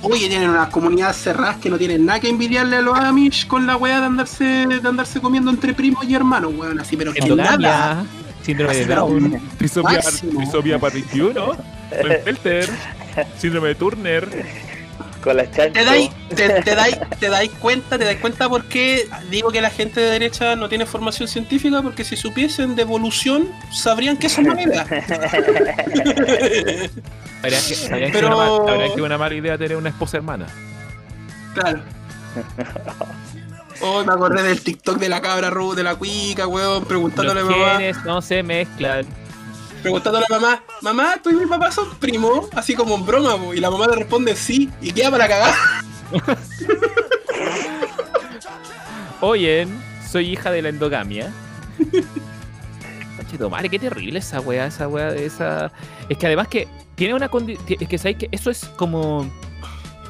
Oye, tienen unas comunidades cerradas que no tienen nada que envidiarle a los Amish con la weá de andarse, de andarse comiendo entre primos y hermanos, weón, así, pero que nada. Síndrome de Down, trisomía, para 21, Felter, síndrome de Turner. Con la chancha. ¿Te dais, te, dais, te dais cuenta, te dais cuenta por qué digo que la gente de derecha no tiene formación científica? Porque si supiesen de evolución, sabrían que eso es mala Pero... que, que una mala idea tener una esposa hermana. Claro. Oh, me acordé del TikTok de la cabra Ru, de la cuica, weón, preguntándole a mamá. no se mezclan. Preguntándole a mamá, mamá, tú y mi papá son primos, así como en broma, y la mamá le responde sí, y queda para cagar. Oye, soy hija de la endogamia. madre, qué terrible esa weá, esa weá, esa. Es que además que tiene una condición. Es que sabéis que eso es como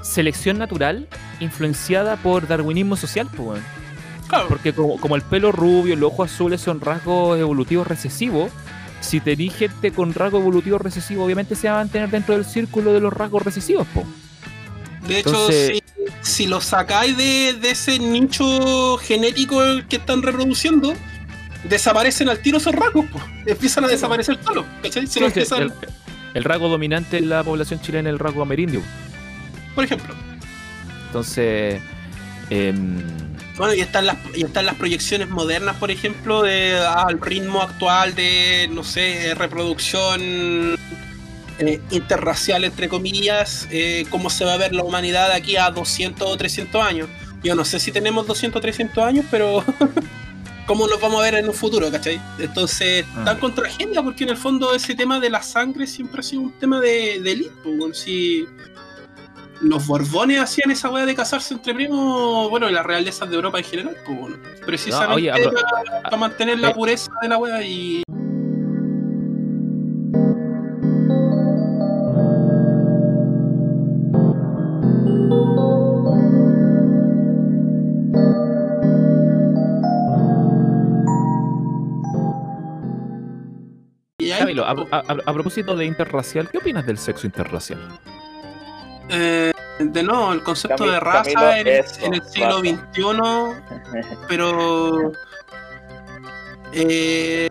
selección natural influenciada por darwinismo social, pues, Porque como, el pelo rubio, los ojos azules son rasgos evolutivos recesivos, si tenéis gente con rasgo evolutivo recesivo, obviamente se va a mantener dentro del círculo de los rasgos recesivos, po. De hecho, si, lo sacáis de, ese nicho genético que están reproduciendo, desaparecen al tiro esos rasgos, po. empiezan a desaparecer todos, el, el, rasgo dominante en la población chilena es el rasgo amerindio por ejemplo. Entonces. Em, bueno, y están, las, y están las proyecciones modernas, por ejemplo, de al ritmo actual de, no sé, reproducción eh, interracial, entre comillas, eh, cómo se va a ver la humanidad de aquí a 200 o 300 años. Yo no sé si tenemos 200 o 300 años, pero cómo nos vamos a ver en un futuro, ¿cachai? Entonces, ah. tan con tragedia, porque en el fondo ese tema de la sangre siempre ha sido un tema de, de elite, pues, si los Borbones hacían esa weá de casarse entre primos, bueno, y las realezas de Europa en general, pues bueno, precisamente para, mantener la eh. pureza de la weá y. Camilo, a, a, propósito de interracial, ¿qué opinas del sexo interracial? Eh, de nuevo, el concepto de raza en, el siglo XXI, pero eh,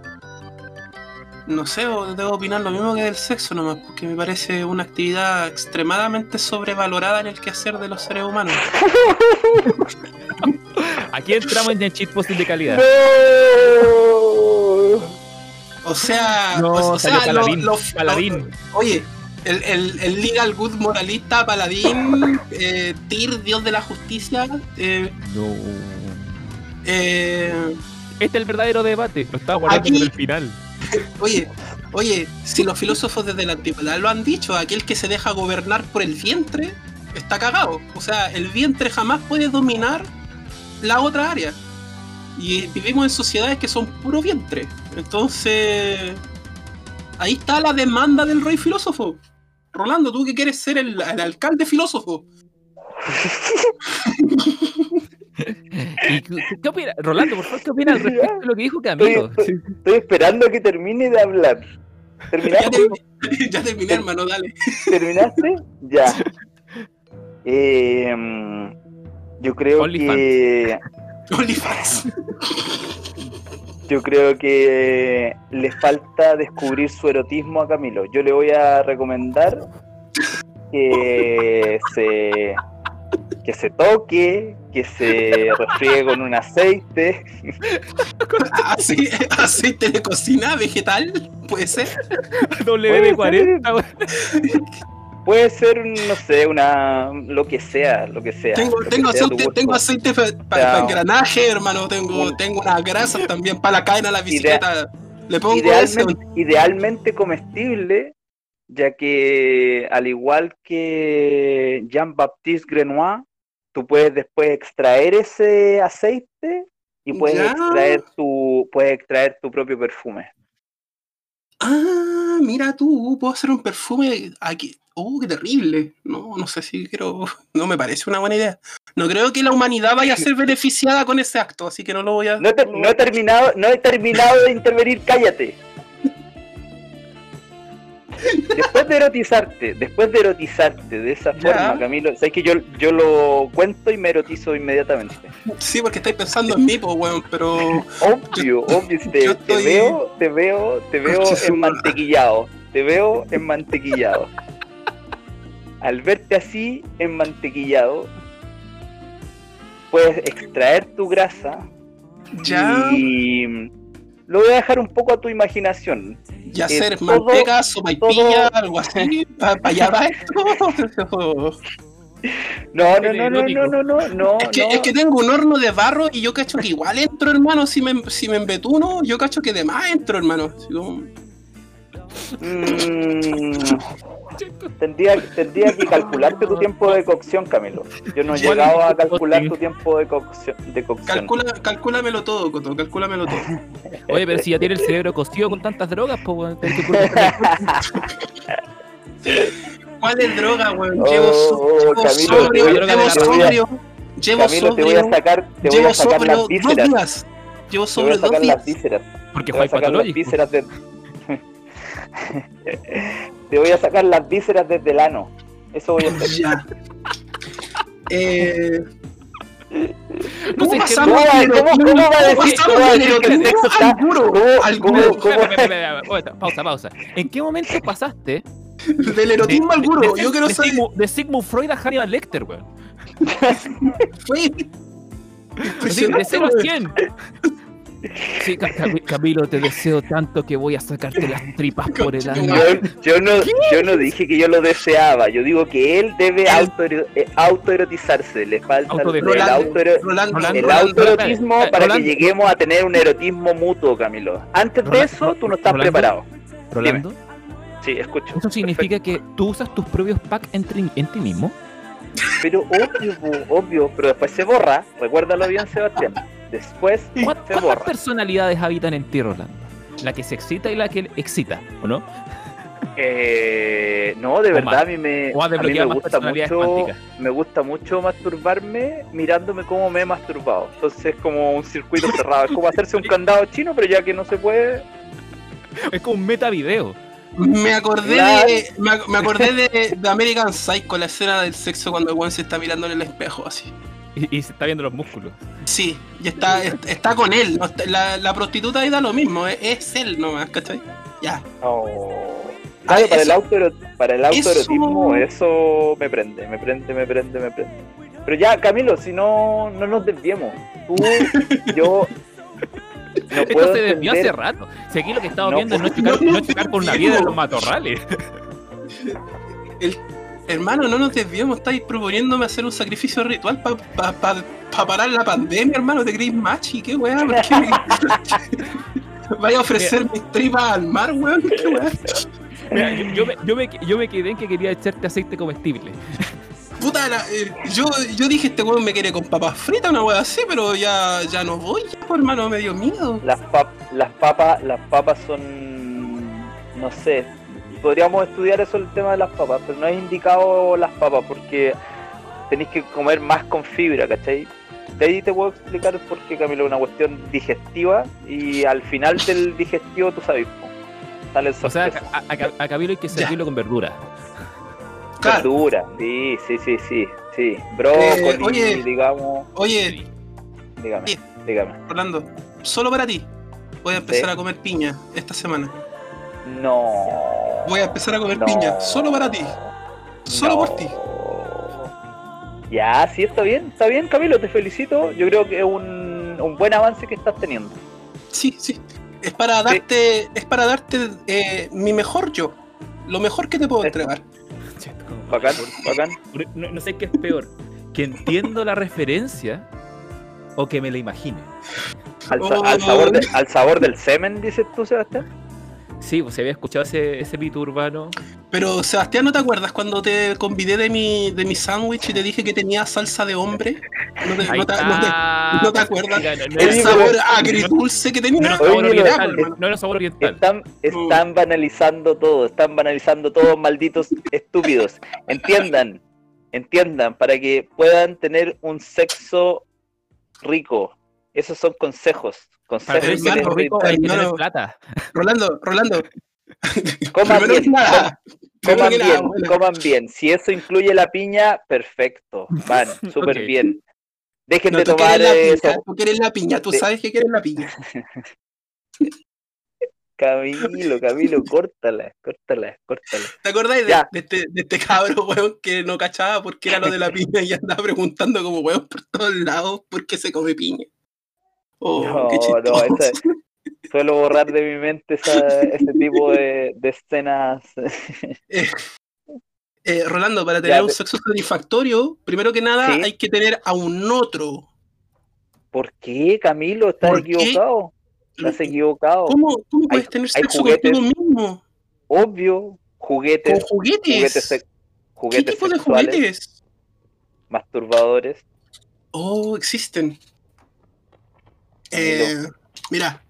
no sé, debo opinar lo mismo que del sexo nomás, porque me parece una actividad extremadamente sobrevalorada en el quehacer de los seres humanos. Aquí entramos en el chip de calidad. O sea, o, sea, oye, el, el, el, legal good moralista, paladín, eh, Tyr, dios de la justicia. Eh, no. Eh, este es el verdadero debate, lo estaba guardando aquí, el final. Oye, oye, si los filósofos desde la antigüedad lo han dicho, aquel que se deja gobernar por el vientre está cagado. O sea, el vientre jamás puede dominar la otra área. Y vivimos en sociedades que son puro vientre. Entonces, ahí está la demanda del rey filósofo. Rolando, tú que quieres ser el, alcalde filósofo. qué opina? Rolando, por favor, ¿qué opinas al respecto de lo que dijo Camilo? Estoy, estoy, esperando a que termine de hablar. ¿Terminaste? Ya, terminé, hermano, dale. ¿Terminaste? Ya. Eh, yo creo que. OnlyFans. Yo creo que le falta descubrir su erotismo a Camilo. Yo le voy a recomendar que se que se toque, que se refriegue con un aceite. ¿Aceite de cocina vegetal? ¿Puede ser? WD-40. Puede ser, no sé, una. lo que sea, lo que sea. Tengo, tengo aceite, tengo aceite para engranaje, hermano. Tengo, tengo una grasa también para la cadena de la bicicleta. Le pongo idealmente, idealmente comestible, ya que al igual que Jean-Baptiste Grenoir, tú puedes después extraer ese aceite y puedes extraer tu puedes extraer tu propio perfume. Ah, mira tú, puedo hacer un perfume aquí. Oh, qué terrible. No, no sé si quiero. No me parece una buena idea. No creo que la humanidad vaya a ser beneficiada con ese acto, así que no lo voy a. No, he, no he terminado, no he terminado de intervenir, cállate. Después de erotizarte, después de erotizarte de esa forma, Camilo, sabes que yo, yo lo cuento y me erotizo inmediatamente. Sí, porque estáis pensando en mí, pues, weón, pero. Obvio, obvio, te, te, veo, te veo, te veo enmantequillado. Te veo enmantequillado. Al verte así, enmantequillado, puedes extraer tu grasa ya. y lo voy a dejar un poco a tu imaginación. Ya ser todo, manteca, sopaipilla, algo así, para allá va esto. No, no, no, no, no, no, no, no. Es que, no. es que tengo un horno de barro y yo cacho que igual entro, hermano, si me, si me embetuno, yo cacho que de más entro, hermano. Como... Mm, tendría, tendría que calcularte tu tiempo de cocción, Camilo. Yo no he llegado a calcular tu tiempo de cocción. De cocción. Calcula, calcúlamelo todo, Coto, calcúlamelo todo. Oye, pero si ya tiene el cerebro cocido con tantas drogas, pues, ¿Cuál es droga, weón? Llevo, oh, llevo Camilo, sobrio, llevo sobrio. Llevo Camilo, sobrio. Te voy a sacar, te voy a sacar las vísceras. Llevo sobre dos días. Las. Porque fue patológico. Vísceras de... te voy a sacar las vísceras desde el ano. Eso voy a hacer. Ya. Eh... No sé, ¿Cómo, ¿cómo, cómo, va a decir, cómo va a decir que el sexo está... Pausa, pausa. ¿En qué momento pasaste del erotismo al guro. Yo quiero de, saber. Sigmund, de Sigmund Freud a Hannibal Lecter, weón. Fue. De 0 a 100. Sí, Camilo, te deseo tanto que voy a sacarte las tripas por el ano. Yo, yo, no, yo no dije que yo lo deseaba, yo digo que él debe eh, autoerotizarse, le falta Auto el, el, auto, el autoerotismo para que lleguemos a tener un erotismo mutuo, Camilo. Antes de eso, tú no estás Rolando, preparado. Rolando, Dime. Sí, escucho. ¿eso significa que tú usas tus propios packs en, en ti mismo? Pero obvio, obvio, pero después se borra. Recuérdalo bien, Sebastián. Después se ¿Cuántas borra. personalidades habitan en ti, Rolando? La que se excita y la que excita, ¿o no? Eh, no, de O verdad más. a mí me, a mí me gusta mucho, cuánticas. me gusta mucho masturbarme mirándome cómo me he masturbado. Entonces es como un circuito cerrado, es como hacerse un candado chino, pero ya que no se puede, Es como un meta video. Me acordé Claro. de. Me, ac- me acordé de, de American Psycho, la escena del sexo cuando el se está mirando en el espejo así. Y, y se está viendo los músculos. Sí, y está, est- está con él. la, la prostituta ahí da lo mismo, es, es él nomás, ¿cachai? Ya. Oh. Ah, Claro, para, eso- el autoero- para el eso- autoerotismo eso... me prende, me prende, me prende, me prende. Pero ya, Camilo, si no, no nos desviemos. Tú, yo... No Esto puedo se desvió hace rato. Si aquí lo que estamos No, viendo es no chocar, no, no chocar con una no. piedra en los matorrales. El, hermano, no nos desviemos, estáis proponiéndome hacer un sacrificio ritual para pa, pa- pa parar la pandemia, hermano. ¿Te creéis machi? ¿Qué weá? ¿Por qué me- Vaya a ofrecer mis tripas al mar, weón. ¿Qué weá? Mira, yo, yo me, yo, me, yo me quedé en que quería echarte aceite comestible. Puta, la- eh, yo, yo dije, este weón me quiere con papas fritas, una weá así, pero ya, ya no voy, ya, pues, hermano, me dio miedo. Las, pap- las papas las papas son no sé podríamos estudiar eso el tema de las papas pero no es indicado las papas porque tenéis que comer más con fibra ¿cachai? de ahí te puedo explicar por qué Camilo es una cuestión digestiva y al final del digestivo tú sabes sale O sea, a, a, a Camilo hay que servirlo con verdura. Claro. verdura sí sí sí sí sí brócoli Eh, oye. digamos Oye, dígame dígame Orlando, solo para ti. Voy a empezar Sí. a comer piña esta semana. No Voy a empezar a comer No. piña, solo para ti. Solo por ti. Ya, sí, está bien, está bien, Camilo, te felicito. Yo creo que es un, un buen avance que estás teniendo. Sí, sí. Es para darte, es para darte eh, mi mejor yo. Lo mejor que te puedo entregar. Bacán, bacán. No, no sé qué es peor. Que entiendo la referencia o que me la imagine. Al, sa- Oh. al sabor de- al sabor del semen, dices tú, Sebastián. Sí, pues se había escuchado ese, ese mito urbano Pero Sebastián, ¿no te acuerdas cuando te convidé de mi, de mi sándwich y te dije que tenía salsa de hombre? ¿No te, no te, no te- no te acuerdas? Mira, no- no El sabor agridulce que no tenía. era sabor oriental, hermano. no era sabor oriental. Están, están banalizando todo, están banalizando todos malditos estúpidos. Entiendan, entiendan, para que puedan tener un sexo rico. Esos son consejos. Para tener rico hay que tener plata. Rolando, Rolando. Coman bien, nada, coman nada, bien, bueno, coman bien. Si eso incluye la piña, perfecto. Van, súper bien. Dejen no, de tú tomar quieres la eso. piña, tú quieres la piña, tú De- sabes que quieres la piña. Camilo, Camilo, córtala, córtala, córtala. ¿Te acordáis de, este, de este cabro, weón, que no cachaba porque era lo de la piña y andaba preguntando como weón por todos lados por qué se come piña? Oh, No, qué no, esa- Suelo borrar de mi mente esa- ese tipo de, de escenas. Eh, Rolando, para tener Ya, un sexo satisfactorio, primero que nada Sí. hay que tener a un otro. ¿Por qué, Camilo? Estás equivocado. Estás equivocado. ¿Cómo, cómo puedes Hay- tener sexo juguetes. contigo mismo? Obvio, Con juguetes, juguetes. juguetes, sex- ¿Qué juguetes tipo de juguetes? masturbadores. Oh, existen. Eh, mira,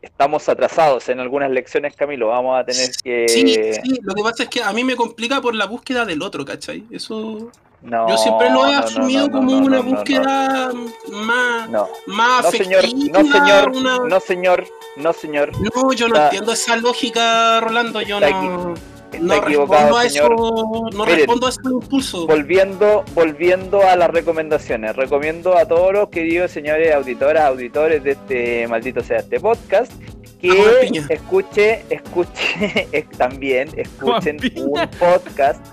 Estamos atrasados en algunas lecciones, Camilo. Vamos a tener que. sí, sí, lo que pasa es que a mí me complica por la búsqueda del otro, ¿cachai? Eso No, yo siempre lo he no, asumido no, como una búsqueda más, No, más no, señor, afectiva, no, señor, una- no, señor, no, señor. No, yo no Está- entiendo esa lógica, Rolando. Yo no, Está no equivocado, respondo a señor. eso. No Miren, respondo a ese impulso. Volviendo, volviendo a las recomendaciones, recomiendo a todos los queridos señores auditoras, auditores de este maldito sea este podcast, que escuche, escuche, es- también escuchen un podcast.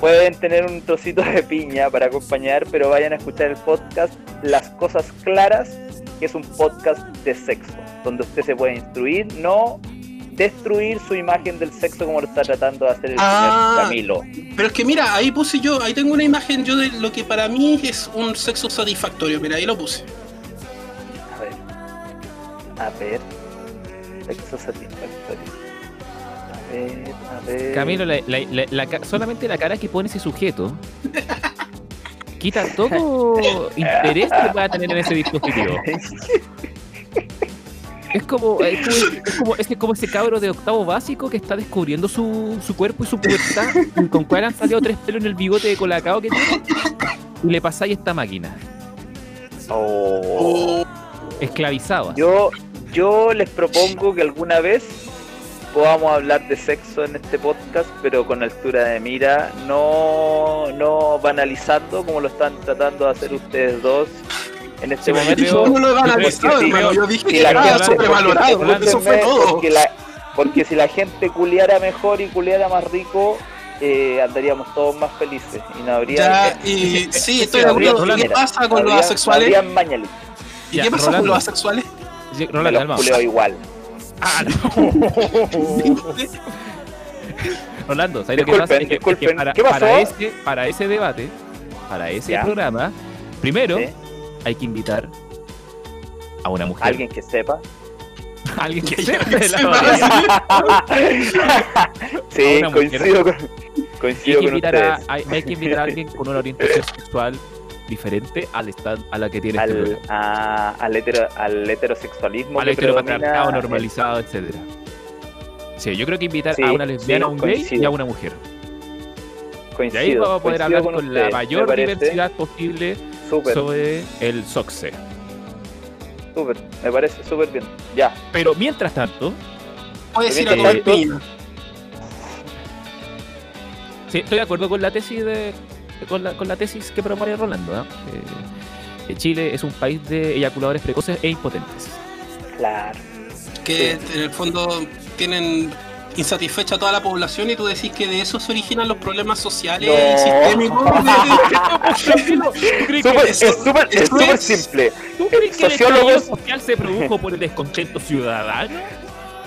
Pueden tener un trocito de piña para acompañar, pero vayan a escuchar el podcast Las Cosas Claras, que es un podcast de sexo, donde usted se puede instruir, no destruir su imagen del sexo como lo está tratando de hacer el Ah. señor Camilo. Pero es que mira, ahí puse yo, ahí tengo una imagen yo de lo que para mí es un sexo satisfactorio. Mira, ahí lo puse. A ver. A ver. Sexo satisfactorio. A ver, a ver. Camilo, la- la- la- la ca- solamente la cara que pone ese sujeto quita todo interés que pueda tener en ese dispositivo. Es como, es como, es como, es como ese cabro de octavo básico que está descubriendo su, su cuerpo y su pubertad, con cual han salido tres pelos en el bigote de colacao que tiene, y le pasáis esta máquina, Oh. Esclavizada. Yo, yo les propongo que alguna vez podamos hablar de sexo en este podcast, pero con altura de mira, no, no banalizando como lo están tratando de hacer ustedes dos en este Sí, momento. yo no lo he banalizado, porque- hermano. Yo dije si que gente- sobrevalorado. porque- Eso fue todo. Porque, la- porque si la gente culiara mejor y culiara más rico, eh, andaríamos todos más felices y no habría. Ya, y sí, estoy de acuerdo. ¿Y ¿Qué pasa con los asexuales? ¿Y Ya, qué pasa Rolando. con los asexuales? Rolando, los calma. culeo igual. Ah, no. Rolando, ¿sabes lo que Disculpen, pasa? Es que- es que disculpen. para, ¿Qué pasó? para ese, para ese debate, para ese Ya. programa, primero ¿sí? Hay que invitar a una mujer. Alguien que sepa. Alguien que Que sepa la sepa. sí, coincido con, Hay coincido que, con invitar a, hay, hay que invitar a alguien con una orientación sexual diferente al esta- a la que tiene este Al, programa. a- al, hetero- al heterosexualismo Al que heteropatriarcado normalizado, etcétera. Sí, yo creo que invitar Sí, a una lesbiana, a sí, un gay y coincido. a una mujer. Coincido, Y ahí vamos a poder coincido hablar con, con, la mayor diversidad posible Sobre el SOXE. súper, me parece súper bien. Ya, Pero mientras tanto, Puedes ir a comer sí, estoy de acuerdo con la tesis de con la, con la tesis que propone Rolando. ¿ah? Eh, que Chile es un país de eyaculadores precoces e impotentes. claro. Que en el fondo tienen insatisfecha a toda la población y tú decís que de eso se originan los problemas sociales No. y sistémicos. ¿Tú crees Súper- que, es súper es es- simple. ¿tú crees que el estallido social se produjo por el descontento ciudadano?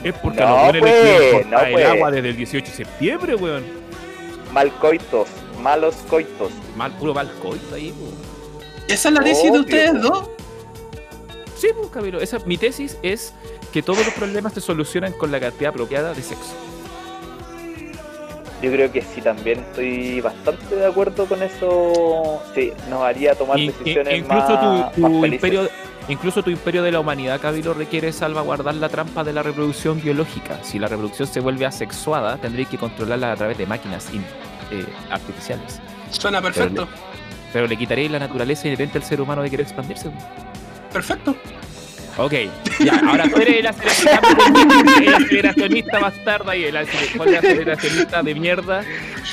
Es porque No, a los pues, no, el pues. agua desde el 18 de septiembre, weón. Malcoitos, malos coitos. Mal, puro mal coito ahí, weón. Esa es la tesis de ustedes dos. Sí, pues, Camilo. Esa, mi tesis es que todos los problemas se solucionan con la cantidad apropiada de sexo. yo creo que sí, también estoy bastante de acuerdo con eso. Sí, nos haría tomar decisiones incluso más, tu, más imperio, incluso tu imperio de la humanidad, Cabilo, requiere salvaguardar la trampa de la reproducción biológica. Si la reproducción se vuelve asexuada, tendréis que controlarla a través de máquinas eh, artificiales. Suena perfecto. Pero le, quitaréis la naturaleza inherente al ser humano de querer expandirse. Perfecto. Ok, ya, ahora tú eres el aceleracionista bastarda y el aceleracionista de mierda,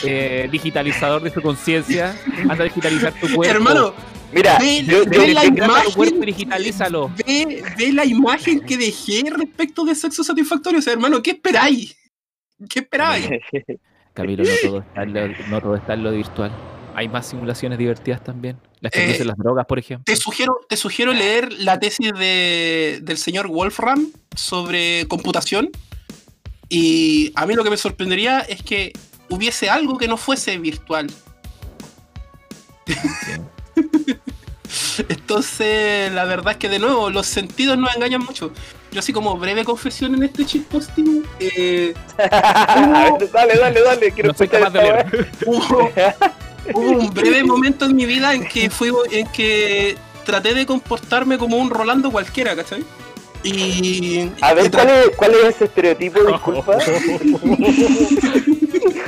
eh, digitalizador de su conciencia. Anda a digitalizar tu cuerpo. Hermano, Mira, ve, yo, ve yo- la imagen, digitalízalo. ve, ve la imagen que dejé respecto de sexo satisfactorio. O sea, hermano, ¿qué esperáis? ¿Qué esperáis? Camilo, no todo, está en lo, no todo está en lo virtual. Hay más simulaciones divertidas también. Las que Eh, las drogas, por ejemplo. Te sugiero, te sugiero leer la tesis de, del señor Wolfram sobre computación. Y a mí lo que me sorprendería es que hubiese algo que no fuese virtual. Entonces, la verdad es que de nuevo, los sentidos nos engañan mucho. Yo así como breve confesión en este chip posting, eh, ver, dale, dale, dale, quiero No escuchar esta leer. hubo, hubo un breve momento en mi vida en que fui en que traté de comportarme como un Rolando cualquiera, ¿cachai? Y, A ver, ¿cuál es, ¿cuál es ese estereotipo? Disculpa.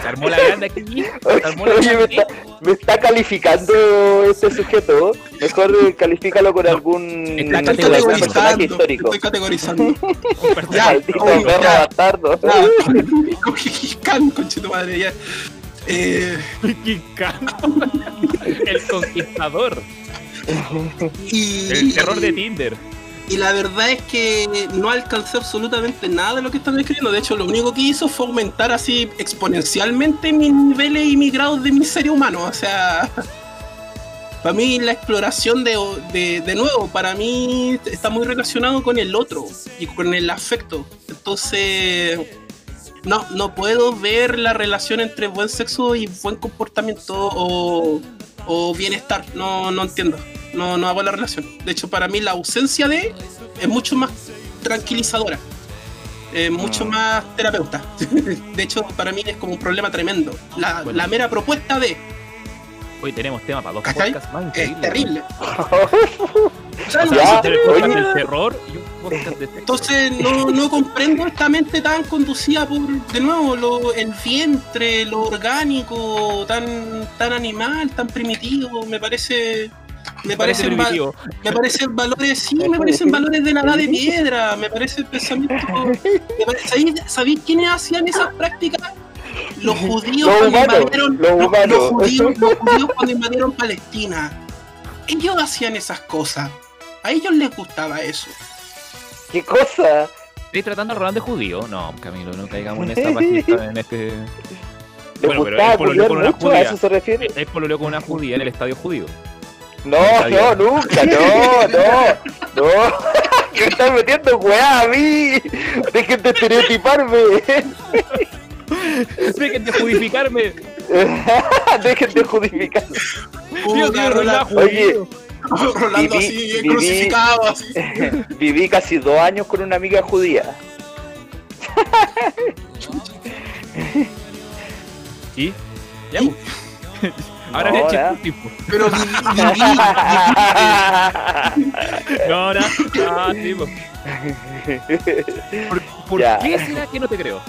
Se armó la grande aquí. Se armó la Oye, me está, me está calificando este sujeto. Mejor califícalo con algún, Está personaje histórico. estoy categorizando. Un personaje. Ya, Maldito perro bastardo. Con madre, ya. Eh, El conquistador. y, El terror de Tinder. y la verdad es que no alcancé absolutamente nada de lo que están escribiendo. De hecho, lo único que hizo fue aumentar así exponencialmente mis niveles y mis grados de miseria humano. O sea, para mí la exploración de, de, de nuevo, para mí está muy relacionado con el otro y con el afecto. Entonces, no, no puedo ver la relación entre buen sexo y buen comportamiento o, o bienestar. No, no entiendo. No, no hago la relación. De hecho, para mí la ausencia de es mucho más tranquilizadora. Es mucho Mm. más terapeuta. De hecho, para mí es como un problema tremendo. La, Bueno. la mera propuesta de Hoy tenemos tema para dos podcasts más es terrible. Sea, Ya, el terror y un podcast de sexo. Entonces no, no comprendo esta mente tan conducida por, de nuevo, lo, el vientre, lo orgánico, tan, tan animal, tan primitivo. Me parece. Me Parece parecen, me parecen valores, sí, me parecen valores de la edad de piedra, me parece pensamiento. me pare- ¿Sabéis, sabéis quiénes hacían esas prácticas? Los judíos humanos, invadieron. los judíos, los judíos cuando invadieron Palestina. Ellos hacían esas cosas. A ellos les gustaba eso. ¿Qué cosa? ¿Estáis tratando de Rolando de judío? No, Camilo, no caigamos en esta página, en este... ¿Le Bueno, pero gustaba él pololeó con una mucho? ¿A judía. eso se refiere? Él pololeó con una judía en el estadio judío. No, no, nunca, no, no, no. Que me están metiendo weá a mí. Dejen de estereotiparme. Dejen de judificarme. Dejen de justificarme. Dios mío, Rolando, Oye, Rolando viví- así, viví- crucificado, así. viví casi dos años con una amiga judía. ¿Y? Ya, pues. Ahora No, es el tipo. Pero viví, viví, No, no, no, sí, pues. ¿Por, por qué será que no te creo?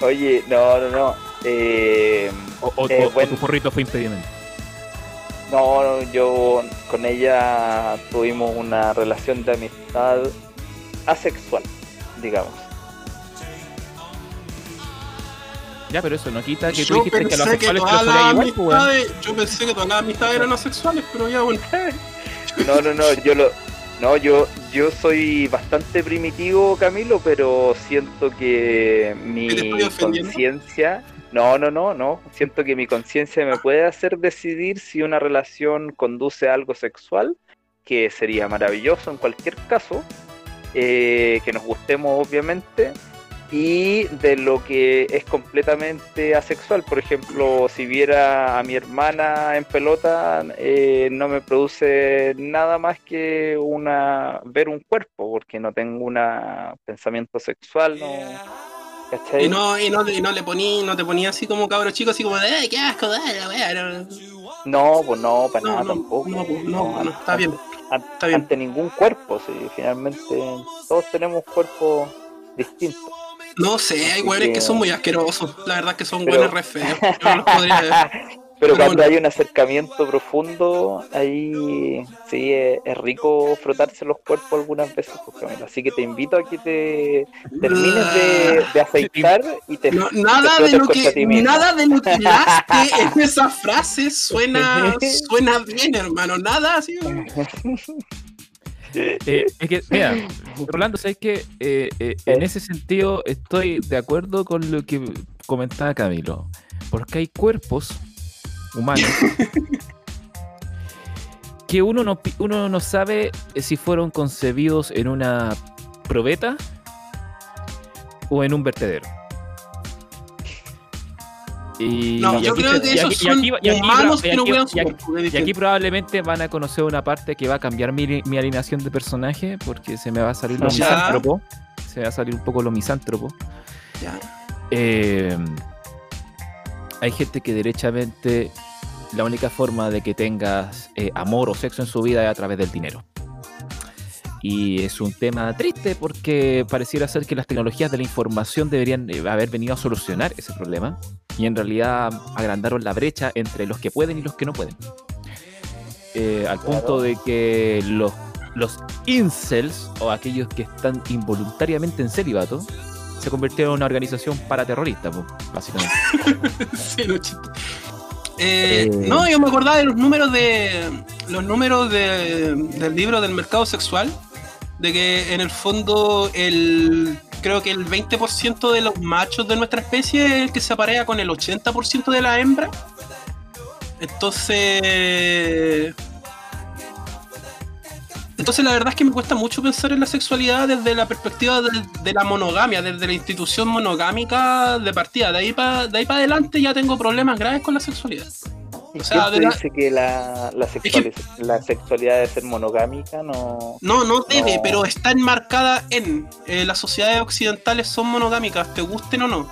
Oye, no, no, no. Eh, O, o- Eh, o- o bueno. tu porrito fue impedimento. No, no, yo con ella tuvimos una relación de amistad asexual, digamos. Ya, pero eso no quita que tú yo dijiste que los sexuales te los igual, pues, yo pensé que todas las amistades eran asexuales, pero ya bueno. No, no, no, yo lo no, yo yo soy bastante primitivo, Camilo, pero siento que mi conciencia no, no, no, no. Siento que mi conciencia me puede hacer decidir si una relación conduce a algo sexual, que sería maravilloso en cualquier caso, eh, que nos gustemos obviamente, y de lo que es completamente asexual. Por ejemplo, si viera a mi hermana en pelota, eh, no me produce nada más que una ver un cuerpo, porque no tengo un pensamiento sexual, no, ¿Cachai? Y no, y no, y no le poní, no te ponía así como cabro chico, así como de, ¡ay, qué asco, dale, No, pues no, para nada tampoco. No, pues, no, no, está bien. Está bien. Ante ningún cuerpo, sí, finalmente todos tenemos cuerpos distintos. No sé, hay güeyes que... son muy asquerosos. La verdad que son güeyes re feos. no los podría Pero cuando hay un acercamiento profundo, ahí sí es, rico frotarse los cuerpos algunas veces, pues, Así que te invito a que te termines de, de aceitar y te. nada, de lo que, nada de lo que en esa frase suena, suena bien, hermano. Nada así. Eh, es que, mira, Rolando, ¿sabes que eh, eh, en ese sentido estoy de acuerdo con lo que comentaba Camilo. Porque hay cuerpos humanos que uno no, uno no sabe si fueron concebidos en una probeta o en un vertedero. Y, no, yo creo que esos son humanos que no Y aquí probablemente van a conocer una parte que va a cambiar mi, mi alineación de personaje porque se me va a salir lo misántropo. Se me va a salir un poco lo misántropo. Ya. Eh, hay gente que derechamente la única forma de que tengas eh, amor o sexo en su vida es a través del dinero. Y es un tema triste porque pareciera ser que las tecnologías de la información deberían eh, haber venido a solucionar ese problema y en realidad agrandaron la brecha entre los que pueden y los que no pueden. Eh, al punto de que los, los incels o aquellos que están involuntariamente en celibato se convirtieron en una organización paraterrorista, básicamente. sí, eh, no, yo me acordaba de los números de los números del libro del mercado sexual, de que en el fondo el creo que el 20% de los machos de nuestra especie es el que se aparea con el 80% de la hembra. Entonces, entonces la verdad es que me cuesta mucho pensar en la sexualidad desde la perspectiva de, la monogamia, desde la institución monogámica de partida. De ahí para ahí adelante ya tengo problemas graves con la sexualidad. O sea, dice que la, la, sexualidad debe ser monogámica? No, no, no debe, pero está enmarcada en eh, las sociedades occidentales son monogámicas, te gusten o no.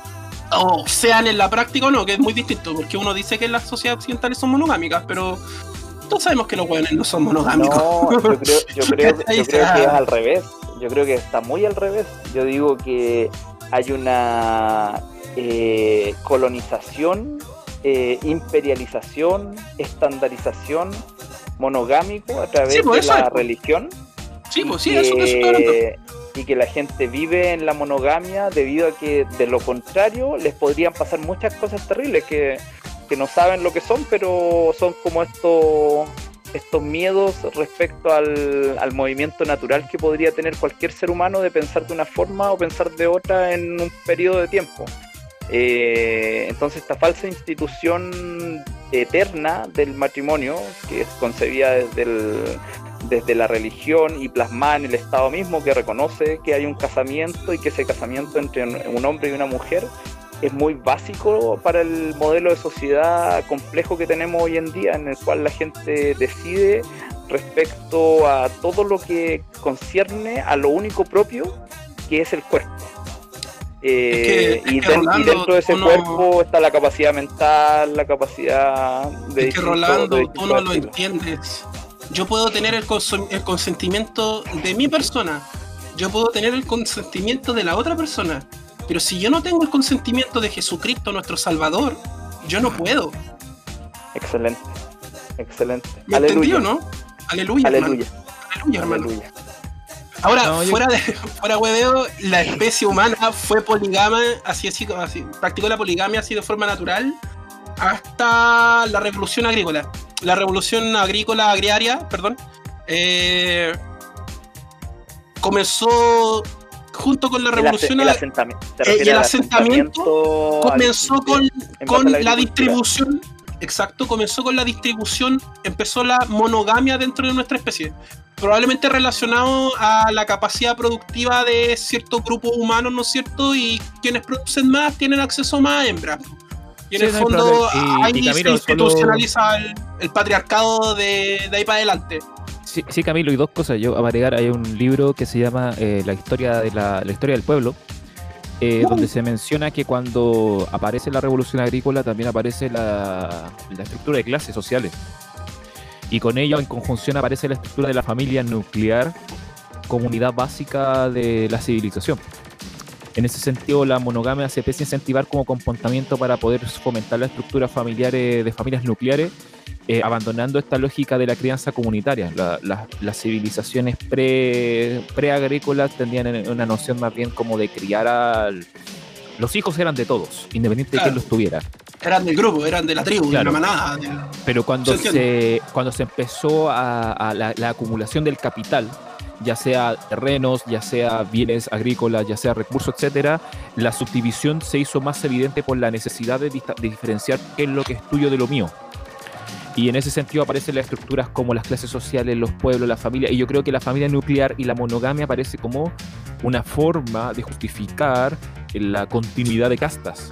O sean en la práctica o no, que es muy distinto, porque uno dice que las sociedades occidentales son monogámicas, pero todos sabemos que los buenos no son monogámicos. No, yo creo, yo creo, que es al revés. Yo creo que está muy al revés. Yo digo que hay una eh, colonización, eh, imperialización, estandarización monogámico a través pues de la religión. Sí, pues sí, eso, eso y que la gente vive en la monogamia debido a que de lo contrario les podrían pasar muchas cosas terribles que que no saben lo que son, pero son como estos estos miedos respecto al, al, movimiento natural que podría tener cualquier ser humano de pensar de una forma o pensar de otra en un periodo de tiempo. Eh, entonces esta falsa institución eterna del matrimonio, que es concebida desde, el, desde la religión y plasmada en el Estado mismo, que reconoce que hay un casamiento y que ese casamiento entre un hombre y una mujer es muy básico para el modelo de sociedad complejo que tenemos hoy en día, en el cual la gente decide respecto a todo lo que concierne a lo único propio, que es el cuerpo. Eh, y, dentro de ese cuerpo está la capacidad mental, la capacidad de... Es que Rolando, tú no lo entiendes. Yo puedo tener el, el consentimiento de mi persona, yo puedo tener el consentimiento de la otra persona, pero si yo no tengo el consentimiento de Jesucristo, nuestro Salvador, yo no puedo. Excelente, excelente. ¿Me entendió, no? Aleluya. Aleluya. Aleluya, hermano. Ahora, fuera de fuera hueveo, la especie humana fue poligama, así, así, así, practicó la poligamia así de forma natural hasta la revolución agrícola. La revolución agrícola agraria, perdón, eh, comenzó junto con la revolución el, el asentamiento, comenzó con, con la, distribución exacto comenzó con la distribución empezó la monogamia dentro de nuestra especie probablemente relacionado a la capacidad productiva de ciertos grupos humanos no es cierto y quienes producen más tienen acceso más a hembras. Y en el fondo ahí se institucionaliza el, patriarcado de, de ahí para adelante Sí, Camilo, y dos cosas. Yo a agregar, hay un libro que se llama eh, la, historia de la, historia del pueblo, eh, donde se menciona que cuando aparece la revolución agrícola también aparece la, la estructura de clases sociales. Y con ello, en conjunción, aparece la estructura de la familia nuclear como unidad básica de la civilización. En ese sentido, la monogamia se empieza a incentivar como comportamiento para poder fomentar la estructura familiar de familias nucleares, eh, abandonando esta lógica de la crianza comunitaria. las civilizaciones pre, pre-agrícolas tenían una noción más bien como de criar al... Los hijos eran de todos, independiente de quién los tuviera. Eran del grupo, eran de la tribu, de la manada. Pero cuando se, cuando se empezó a, la acumulación del capital, ya sea terrenos, ya sea bienes agrícolas, ya sea recursos, etcétera, la subdivisión se hizo más evidente por la necesidad de, diferenciar qué es lo que es tuyo de lo mío. Y en ese sentido aparecen las estructuras como las clases sociales, los pueblos, la familia. Y yo creo que la familia nuclear y la monogamia aparece como una forma de justificar la continuidad de castas.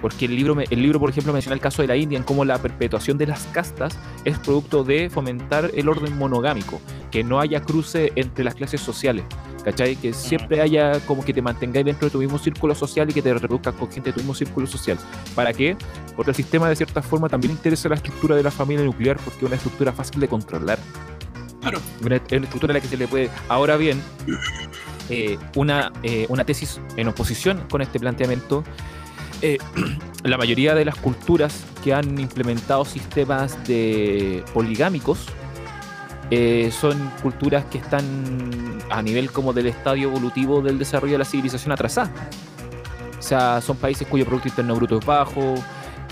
Porque el libro, el libro, por ejemplo, menciona el caso de la India en cómo la perpetuación de las castas es producto de fomentar el orden monogámico, que no haya cruce entre las clases sociales. ¿Cachai? Que siempre haya como que te mantengáis dentro de tu mismo círculo social y que te reproduzcas con gente de tu mismo círculo social. ¿Para qué? Porque el sistema de cierta forma también interesa la estructura de la familia nuclear porque es una estructura fácil de controlar. Claro. Una, una estructura en la que se le puede... Ahora bien, eh, una, eh, una tesis en oposición con este planteamiento eh, la mayoría de las culturas que han implementado sistemas de poligámicos eh, son culturas que están a nivel como del estadio evolutivo del desarrollo de la civilización atrasada. O sea, son países cuyo Producto Interno Bruto es bajo,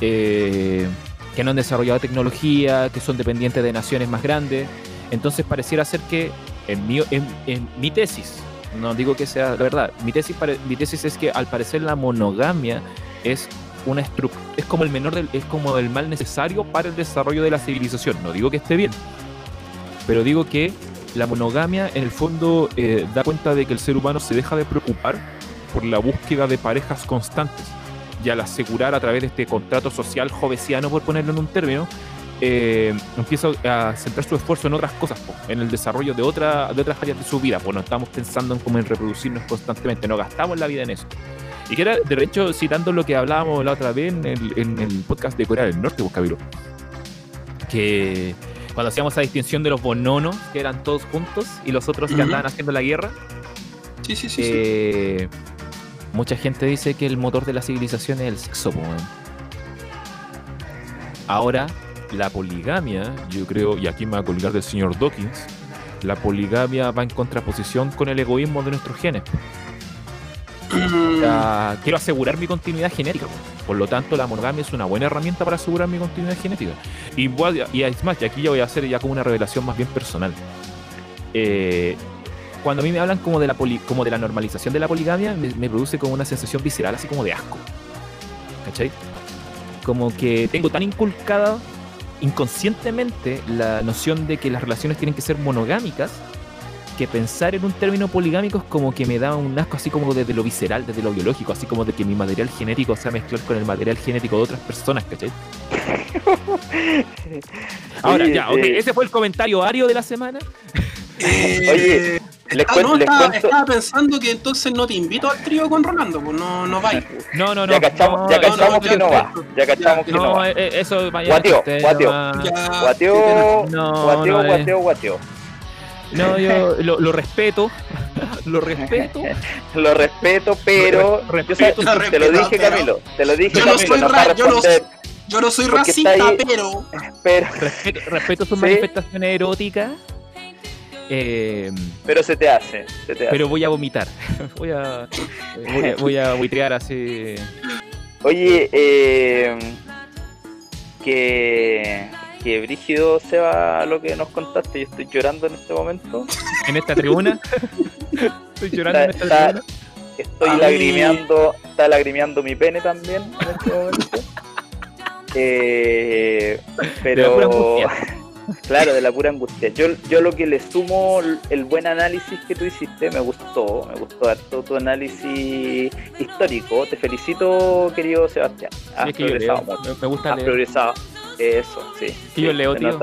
eh, que no han desarrollado tecnología, que son dependientes de naciones más grandes. Entonces pareciera ser que en mi, en mi tesis, no digo que sea la verdad, mi tesis, mi tesis es que al parecer la monogamia es una es como el menor del, es como el mal necesario para el desarrollo de la civilización. No digo que esté bien, pero digo que la monogamia en el fondo eh, da cuenta de que el ser humano se deja de preocupar por la búsqueda de parejas constantes y al asegurar a través de este contrato social jovesiano, por ponerlo en un término, eh, empieza a centrar su esfuerzo en otras cosas, en el desarrollo de, otra, de otras áreas de su vida. Pues no estamos pensando en cómo en reproducirnos constantemente, no gastamos la vida en eso. Y que era, de hecho, citando lo que hablábamos la otra vez en el, podcast de Corea del Norte, Buscabilo. Pues, que cuando hacíamos esa distinción de los bononos, que eran todos juntos, y los otros que andaban haciendo la guerra. Sí, sí, sí, eh, Mucha gente dice que el motor de la civilización es el sexo, Ahora, la poligamia, yo creo, y aquí me va a colgar del señor Dawkins, la poligamia va en contraposición con el egoísmo de nuestros genes quiero asegurar mi continuidad genética. Por lo tanto, la monogamia es una buena herramienta para asegurar mi continuidad genética. Y, y es más, y aquí ya voy a hacer ya como una revelación más bien personal. Eh, cuando a mí me hablan como de la como de la normalización de la poligamia, me, produce como una sensación visceral, así como de asco. ¿Cachai? Como que tengo tan inculcada inconscientemente la noción de que las relaciones tienen que ser monogámicas que pensar en un término poligámico es como que me da un asco así como desde lo visceral, desde lo biológico, así como de que mi material genético se va a mezclar con el material genético de otras personas, ¿cachai? Ahora, ya, ok, eh, ese fue el comentario ario de la semana. Eh, Oye, les ah, no, estaba, pensando que entonces no te invito al trío con Rolando, pues no, no vais. No, no, no. Ya cachamos, ya cachamos que no va. Ya cachamos que no va. Eh, eso vaya. Guateo, guateo. Guateo, guateo, guateo, guateo. No, yo lo, respeto. lo respeto. lo respeto, pero. respeto, te lo dije, Camilo. Te lo dije, yo no Soy yo, no, soy racista, pero. pero... Respeto, sus manifestaciones eróticas. Eh, pero se te, hace, Pero voy a vomitar. voy a. Voy a, voy a buitrear así. Oye, eh, que que brígido va lo que nos contaste. Yo estoy llorando en este momento. ¿En esta tribuna? estoy llorando en esta tribuna. Estoy lagrimeando, está lagrimeando mi pene también en este momento. Eh, pero claro, de la pura angustia. Yo, yo lo que le sumo el buen análisis que tú hiciste, me gustó, me gustó todo tu análisis histórico. Te felicito, querido Sebastián. Has progresado mucho. Me, gusta Has progresado. Eso, sí. yo leo, tío.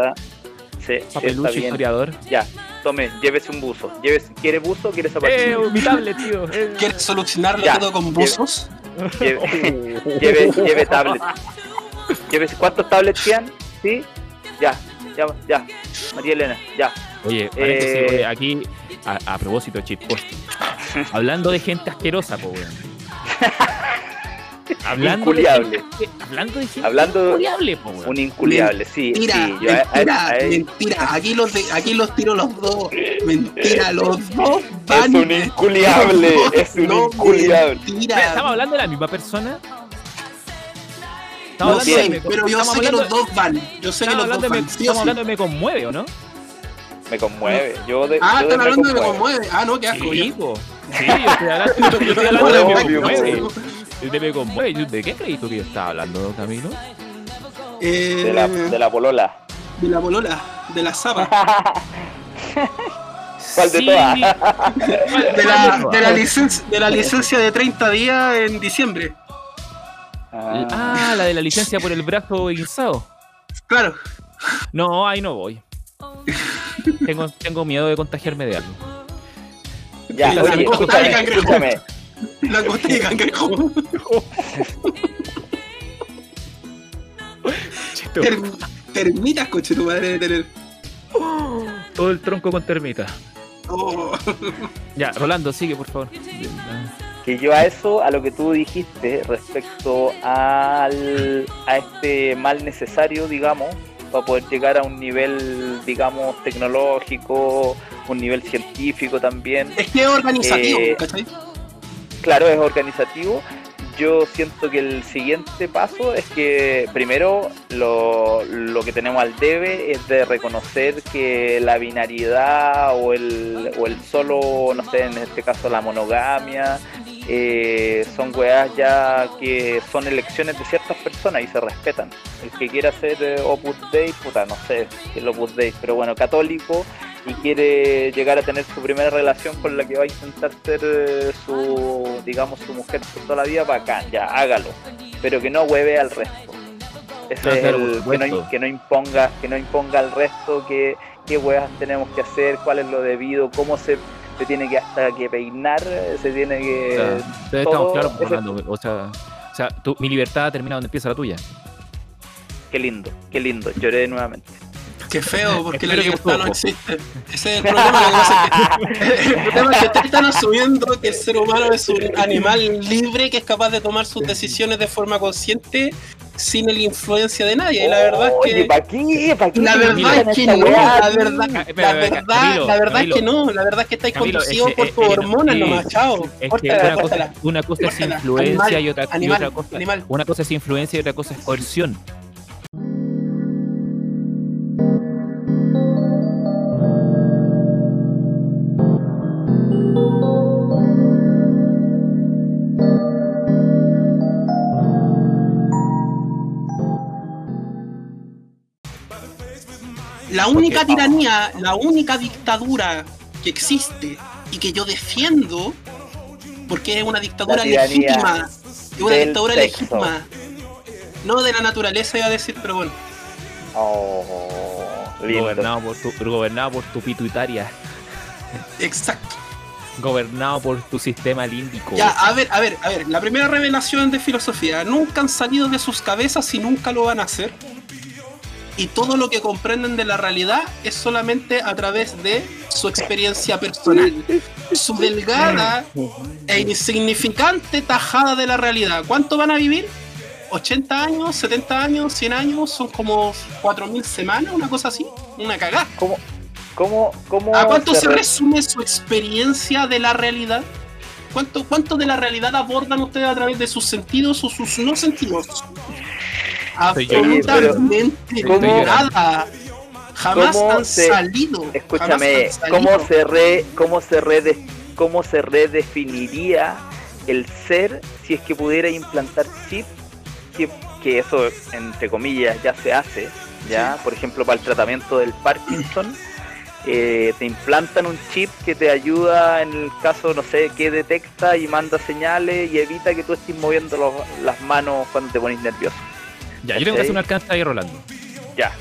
sí, Papelucho, historiador. Ya, tome, llévese un buzo. Llévese, ¿Quiere buzo? ¿Quiere zapatillas? Eh, mi tablet, tío. ¿Quieres solucionarlo Ya, todo con buzos? Lleve, lleve, lleve tablet. Lleve, ¿Cuántos tablets tienen? ¿Sí? Ya, ya, ya. María Elena, ya. Oye, Eh. oye, aquí, a, a propósito shitposting, hablando de gente asquerosa, po, weón. Hablando de, Inculiable. gente, hablando de gente Hablando- inculiable, po. Un inculiable, sí. Mentira, sí yo a- a- mentira, a él- mentira. Aquí los, de- aquí los tiro los dos. Mentira, los dos Es van. un inculiable, dos, es un no, inculiable. mentira. ¿Estamos hablando de la misma persona? Estamos No sé, de pero yo sé que los dos van. Yo sé que los dos de me, van. estamos sí. hablando de me conmueve, ¿o no? Me conmueve. Yo de, Ah, yo de están hablando de me conmueve. Ah, no, qué asco. Sí, ya. po. Sí, yo estoy hablando, yo estoy hablando de me conmueve. Po. De me conmueve. ¿De qué tú que yo estaba hablando, Camilo? Eh, De la, de la polola. de la polola, de la zapa. ¿Cuál de Sí. todas? De la, de, la licencia, de la licencia de 30 días en diciembre. Ah, Ah, la de la licencia por el brazo guinzado. Claro. No, ahí no voy. Tengo, tengo miedo de contagiarme de algo. ya, oye, escúchame, escúchame. La costa de cangrejo. Term- termitas, coche, tu madre de tener. todo el tronco con termita. Oh. Ya, Rolando, sigue, por favor. que yo a eso, a lo que tú dijiste respecto al, a este mal necesario, digamos, para poder llegar a un nivel, digamos, tecnológico, un nivel científico también, Es que es organizativo, Eh, ¿cachai? Claro, es organizativo. Yo siento que el siguiente paso es que primero lo, que tenemos al debe es de reconocer que la binariedad o el, o el solo, no sé, en este caso la monogamia, eh, son weas ya que son elecciones de ciertas personas y se respetan. El que quiera ser eh, Opus Dei, puta, no sé qué es el Opus Dei, pero bueno, católico y quiere llegar a tener su primera relación con la que va a intentar ser eh, su, digamos, su mujer por toda la vida, bacán, ya, hágalo. Pero que no hueve al resto. Ese es el, que, no, que no imponga, que no imponga al resto que qué weas tenemos que hacer, cuál es lo debido, cómo se, se tiene que hasta que peinar, se tiene O que entonces todo estamos claros, ese-. O sea, o sea tu- mi libertad termina donde empieza la tuya. qué lindo, qué lindo, lloré nuevamente. Qué feo, porque la libertad no existe. Ese es el problema. Que, el problema es que ustedes están asumiendo que el ser humano es un animal libre que es capaz de tomar sus decisiones de forma consciente sin la influencia de nadie. Y la verdad es que. ¿para qué? ¿Para qué? La verdad es que no, la verdad, la verdad, Camilo, la verdad es que no, la verdad es que estáis conducidos es por hormonas sí, nomás, chao. Es que Córtala, una cosa, córtala. una cosa es influencia Animal, y, otra, y animal, otra cosa. animal. Una cosa es influencia y otra cosa es coerción. La única Porque- tiranía, la única dictadura que existe y que yo defiendo, porque es una dictadura legítima, es una dictadura sexo. legítima, no de la naturaleza, iba a decir, pero bueno. Oh. Gobernado por, tu, gobernado por tu pituitaria. Exacto. Gobernado por tu sistema límbico. Ya, a ver, a ver, a ver, la primera revelación de filosofía, nunca han salido de sus cabezas y nunca lo van a hacer. Y todo lo que comprenden de la realidad es solamente a través de su experiencia personal. Su delgada e insignificante tajada de la realidad. ¿Cuánto van a vivir? ¿80 años? ¿70 años? ¿100 años? Son como 4.000 semanas, una cosa así. Una cagada. ¿Cómo, cómo, cómo ¿A cuánto se re- resume su experiencia de la realidad? ¿Cuánto, ¿Cuánto de la realidad abordan ustedes a través de sus sentidos o sus no sentidos? Absolutamente ¿Cómo- nada. Jamás han se- salido. Escúchame, han ¿cómo se, re, cómo, se rede- ¿cómo se redefiniría el ser si es que pudiera implantar chip? Que, que eso, entre comillas, ya se hace, ¿ya? Por ejemplo, para el tratamiento del Parkinson, eh, te implantan un chip que te ayuda en el caso, no sé, que detecta y manda señales y evita que tú estés moviendo los- las manos cuando te pones nervioso. Ya, yo tengo que hacer un alcance ahí, Rolando. Ya.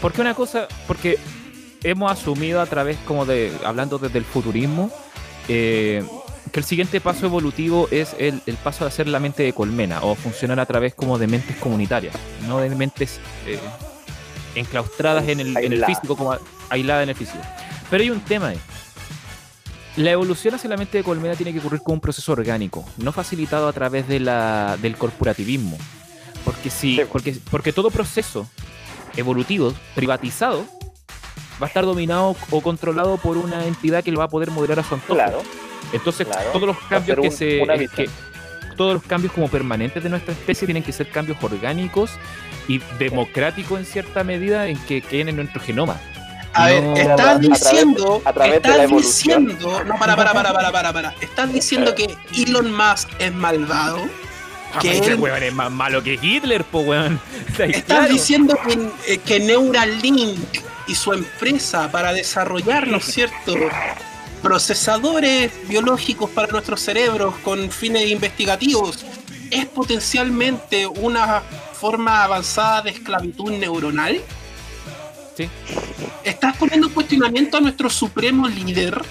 Porque una cosa, porque hemos asumido a través, como de, hablando desde el futurismo, eh, que el siguiente paso evolutivo es el, paso de hacer la mente de colmena o funcionar a través como de mentes comunitarias, no de mentes eh, enclaustradas en el, en el, físico, como aisladas en el físico. Pero hay un tema ahí. La evolución hacia la mente de colmena tiene que ocurrir con un proceso orgánico, no facilitado a través de la, del corporativismo. Porque, si, porque, porque todo proceso evolutivo privatizado va a estar dominado o controlado por una entidad que lo va a poder moderar a su antojo. Claro. Entonces, todos los cambios que se. todos los cambios como permanentes de nuestra especie tienen que ser cambios orgánicos y democráticos en cierta medida en que queden en nuestro genoma. A ver, estás diciendo, estás diciendo, no, para, para, para, para, para, para, estás diciendo que Elon Musk es malvado. Ah, que ese weón es más malo que Hitler, po weón. Estás diciendo que, eh, que Neuralink y su empresa para desarrollar, ¿no es cierto? procesadores biológicos para nuestros cerebros con fines investigativos es potencialmente una forma avanzada de esclavitud neuronal? Sí. ¿Estás poniendo en cuestionamiento a nuestro supremo líder?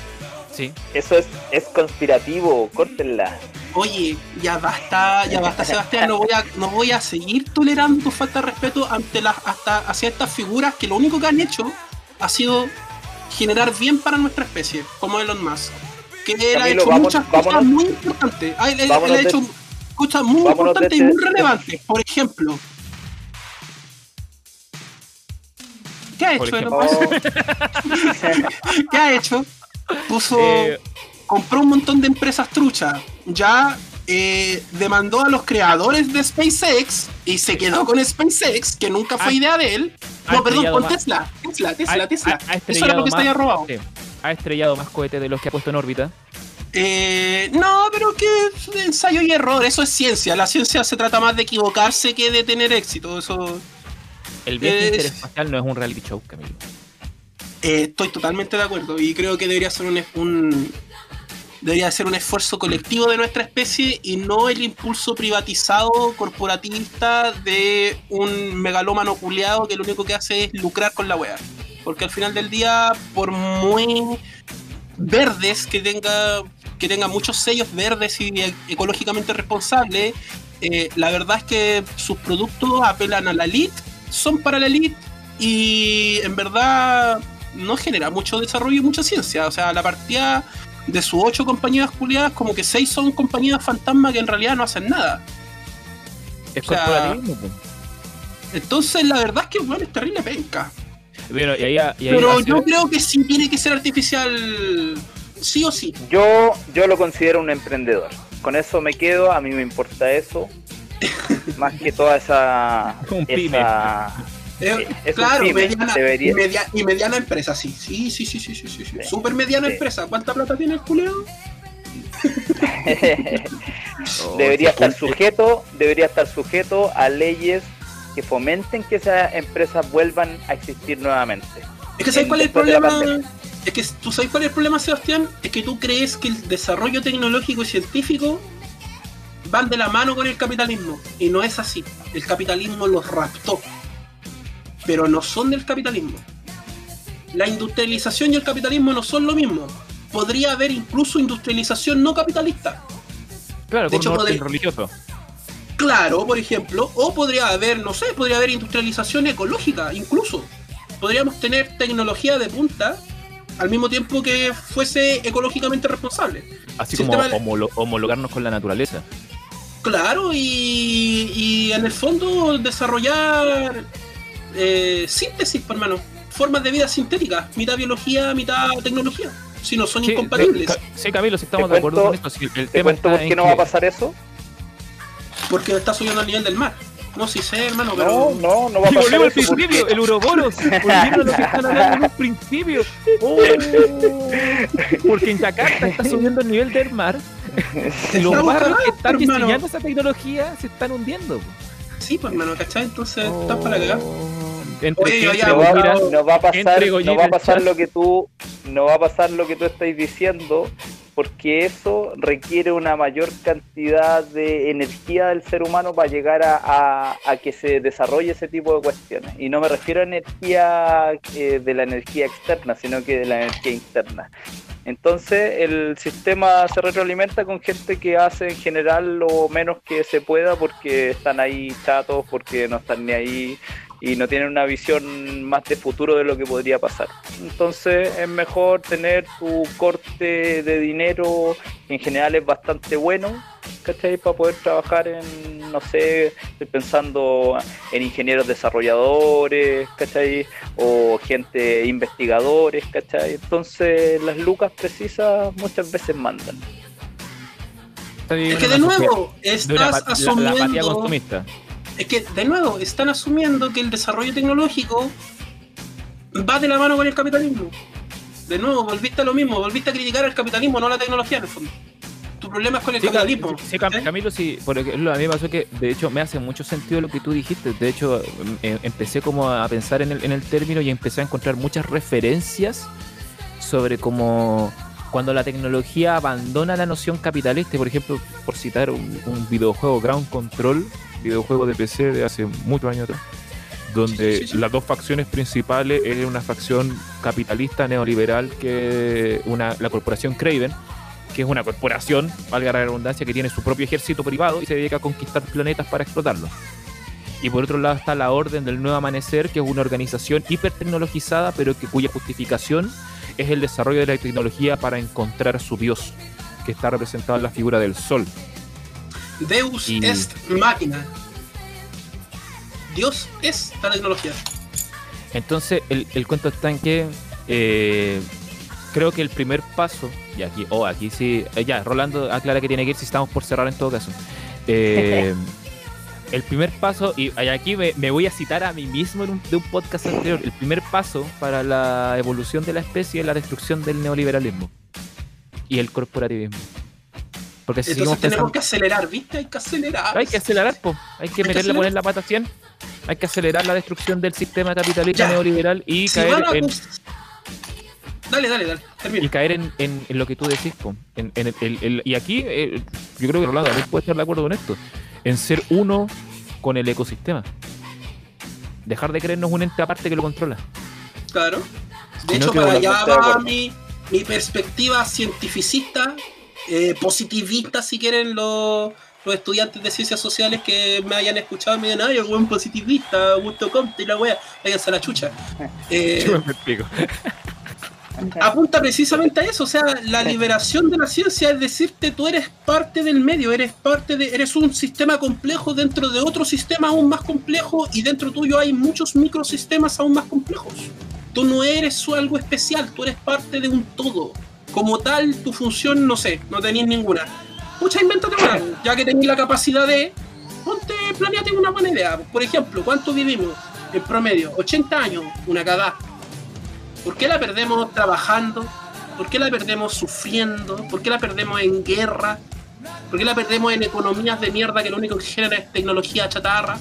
Sí. Eso es, es conspirativo, córtenla. Oye, ya basta, ya basta, Sebastián, no voy a, no voy a seguir tolerando tu falta de respeto ante las, hasta hacia estas figuras que lo único que han hecho ha sido generar bien para nuestra especie, como Elon Musk. Que él ha hecho muchas cosas muy importantes. Ah, él, ha hecho cosas muy importantes y muy relevantes. Por ejemplo, ¿qué ha hecho Elon Musk? ¿Qué ha hecho? Puso. Eh, compró un montón de empresas truchas. Ya eh, demandó a los creadores de SpaceX y se quedó con SpaceX, que nunca fue idea de él. No, perdón, con Tesla. Tesla, Tesla, Tesla. Eso era lo que se robado. Ha estrellado más cohetes de los que ha puesto en órbita. Eh, no, pero que ensayo y error, eso es ciencia. La ciencia se trata más de equivocarse que de tener éxito. Eso. El viaje interespacial no es un reality show, Camilo. Eh, estoy totalmente de acuerdo y creo que debería ser un, un, debería ser un esfuerzo colectivo de nuestra especie y no el impulso privatizado corporativista de un megalómano culiado que lo único que hace es lucrar con la wea. Porque al final del día, por muy verdes que tenga, que tenga muchos sellos verdes y ecológicamente responsables, eh, la verdad es que sus productos apelan a la elite, son para la elite y en verdad no genera mucho desarrollo y mucha ciencia. O sea, la partida de sus ocho compañías culiadas, como que seis son compañías fantasma que en realidad no hacen nada. Es corporativismo, Entonces, la verdad es que bueno, es terrible penca. Pero, yo creo que sí tiene que ser artificial, sí o sí. Yo, yo lo considero un emprendedor. Con eso me quedo, a mí me importa eso. más que toda esa. esa eh, claro, mediana, y, mediana empresa, sí. Sí, sí, sí, sí, sí, sí. Super mediana empresa. ¿Cuánta plata tiene el Julio? debería estar sujeto, debería estar sujeto a leyes que fomenten que esas empresas vuelvan a existir nuevamente. Es que ¿sabes cuál es el problema? Es que tú sabes cuál es el problema, Sebastián, es que tú crees que el desarrollo tecnológico y científico van de la mano con el capitalismo. Y no es así. El capitalismo los raptó pero no son del capitalismo. La industrialización y el capitalismo no son lo mismo. Podría haber incluso industrialización no capitalista. Claro, de hecho, religioso. Claro, por ejemplo, o podría haber, no sé, podría haber industrialización ecológica, incluso. Podríamos tener tecnología de punta al mismo tiempo que fuese ecológicamente responsable. Así como homologarnos con la naturaleza. Claro, y, y en el fondo desarrollar eh, síntesis, por hermano. Formas de vida sintéticas, mitad biología, mitad tecnología. Si no son incompatibles. sí, Camilo, si estamos de acuerdo con esto. Si el tema por qué no va a pasar eso? Porque está subiendo el nivel del mar. No, si sé, hermano, pero. No, no, no va a pasar. eso al principio, el Uroboros. Volvimos lo que están hablando en un principio. Oh, porque en Jakarta está subiendo el nivel del mar. Los barcos que están diseñando esa tecnología se están hundiendo. Sí, pues, hermano, ¿cachai? Entonces, estás para cagar. Entre no, va, no, va, a pasar, no va a pasar lo que tú no va a pasar lo que tú estás diciendo porque eso requiere una mayor cantidad de energía del ser humano para llegar a, que se desarrolle ese tipo de cuestiones. Y no me refiero a energía eh, de la energía externa, sino que de la energía interna. Entonces el sistema se retroalimenta con gente que hace en general lo menos que se pueda porque están ahí chatos, porque no están ni ahí y no tienen una visión más de futuro de lo que podría pasar. Entonces es mejor tener tu corte de dinero, que en general es bastante bueno, ¿cachai? Para poder trabajar en, no sé, estoy pensando en ingenieros desarrolladores, ¿cachai? O gente investigadores, ¿cachai? Entonces las lucas precisas muchas veces mandan. Es que de nuevo, estás asumiendo es que, de nuevo, están asumiendo que el desarrollo tecnológico va de la mano con el capitalismo. De nuevo, volviste a lo mismo, volviste a criticar al capitalismo, no a la tecnología en el fondo. Tu problema es con el capitalismo. Sí, Camilo, sí, porque a mí me pasó que, de hecho, me hace mucho sentido lo que tú dijiste. De hecho, em, empecé como a pensar en el, en el término y empecé a encontrar muchas referencias sobre cómo cuando la tecnología abandona la noción capitalista, por ejemplo, por citar un, un videojuego Ground Control, videojuego de PC de hace muchos años atrás, donde las dos facciones principales es una facción capitalista neoliberal que una, la corporación Craven, que es una corporación, valga la redundancia, que tiene su propio ejército privado y se dedica a conquistar planetas para explotarlos. Y por otro lado está la Orden del Nuevo Amanecer, que es una organización hipertecnologizada, pero que cuya justificación es el desarrollo de la tecnología para encontrar su Dios, que está representado en la figura del Sol. Deus est máquina. Dios es la tecnología. Entonces, el, cuento está en que eh, creo que el primer paso, y aquí, oh, aquí sí, eh, ya, Rolando aclara que tiene que ir si estamos por cerrar en todo caso. Eh, el primer paso, y aquí me, voy a citar a mí mismo de un podcast anterior, el primer paso para la evolución de la especie es la destrucción del neoliberalismo y el corporativismo. Porque Entonces tenemos que acelerar, ¿viste? Hay que acelerar. Hay que acelerar, po. Hay que meterle, poner la pata 100. Hay que acelerar la destrucción del sistema capitalista neoliberal y caer en. Dale, dale, dale. Y caer en, en, lo que tú decís, po. En, el, y aquí, eh, yo creo que Rolando también puede estar de acuerdo con esto. En ser uno con el ecosistema. Dejar de creernos un ente aparte que lo controla. Claro. De hecho, para allá va mi, mi perspectiva cientificista eh, positivistas, si quieren, los, estudiantes de ciencias sociales que me hayan escuchado y me digan, ay, el buen positivista, Augusto Comte y la wea, váyanse a la chucha. Eh, apunta precisamente a eso, o sea, la liberación de la ciencia es decirte tú eres parte del medio, eres parte de, eres un sistema complejo dentro de otro sistema aún más complejo y dentro tuyo hay muchos microsistemas aún más complejos. Tú no eres algo especial, tú eres parte de un todo como tal, tu función, no sé, no tenéis ninguna. Pucha, invéntate una, ya que tenéis la capacidad de, ponte, planeate una buena idea. Por ejemplo, ¿cuánto vivimos en promedio? 80 años, una cada. ¿Por qué la perdemos trabajando? ¿Por qué la perdemos sufriendo? ¿Por qué la perdemos en guerra? ¿Por qué la perdemos en economías de mierda que lo único que genera es tecnología chatarra?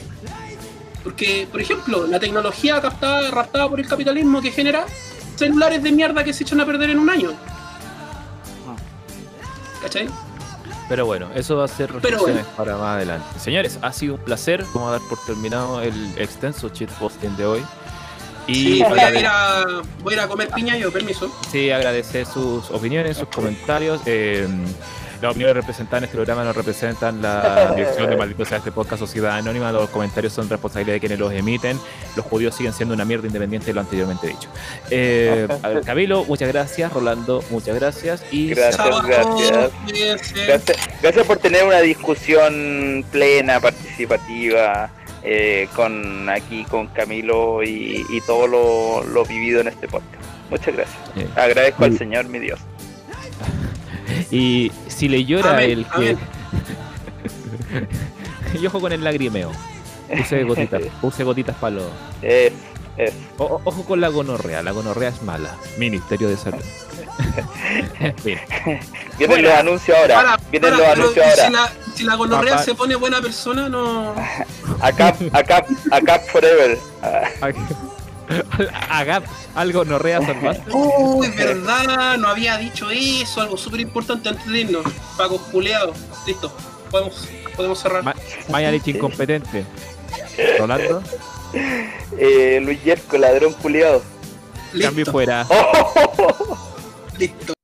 Porque, por ejemplo, la tecnología captada, raptada por el capitalismo que genera celulares de mierda que se echan a perder en un año. ¿Cachai? Pero bueno, eso va a ser reflexiones para más adelante. Señores, ha sido un placer. Vamos a dar por terminado el extenso cheat posting de hoy. Y voy, a ir a, voy a ir a comer piña yo, permiso. Sí, agradecer sus opiniones, sus comentarios. Eh, las opiniones representadas en este programa no representan la dirección de maldito sea este podcast Sociedad Anónima. Los comentarios son responsabilidad de quienes los emiten. Los judíos siguen siendo una mierda independiente de lo anteriormente dicho. Eh, Camilo, muchas gracias. Rolando, muchas gracias. Y gracias, gracias. gracias. por tener una discusión plena, participativa. Eh, con aquí con Camilo y, todo lo, vivido en este podcast. Muchas gracias. Agradezco al Señor, mi Dios. Y si le llora el que. y ojo con el lagrimeo. Use gotitas, use gotitas para los. ojo con la gonorrea, la gonorrea es mala. Ministerio de Salud. Vienen los anuncios ahora. Vienen los anuncios ahora. Si la, si la gonorrea se pone buena persona, no. acá, acá, acá forever. Haga algo no rea salvaste. Uy, verdad, no había dicho eso, algo súper importante antes de irnos. Paco culeado. Listo, podemos, podemos cerrar. Ma Mañalich incompetente. Rolando. Eh, Luis Yerko, ladrón culiado. Cambio fuera. Oh. Listo.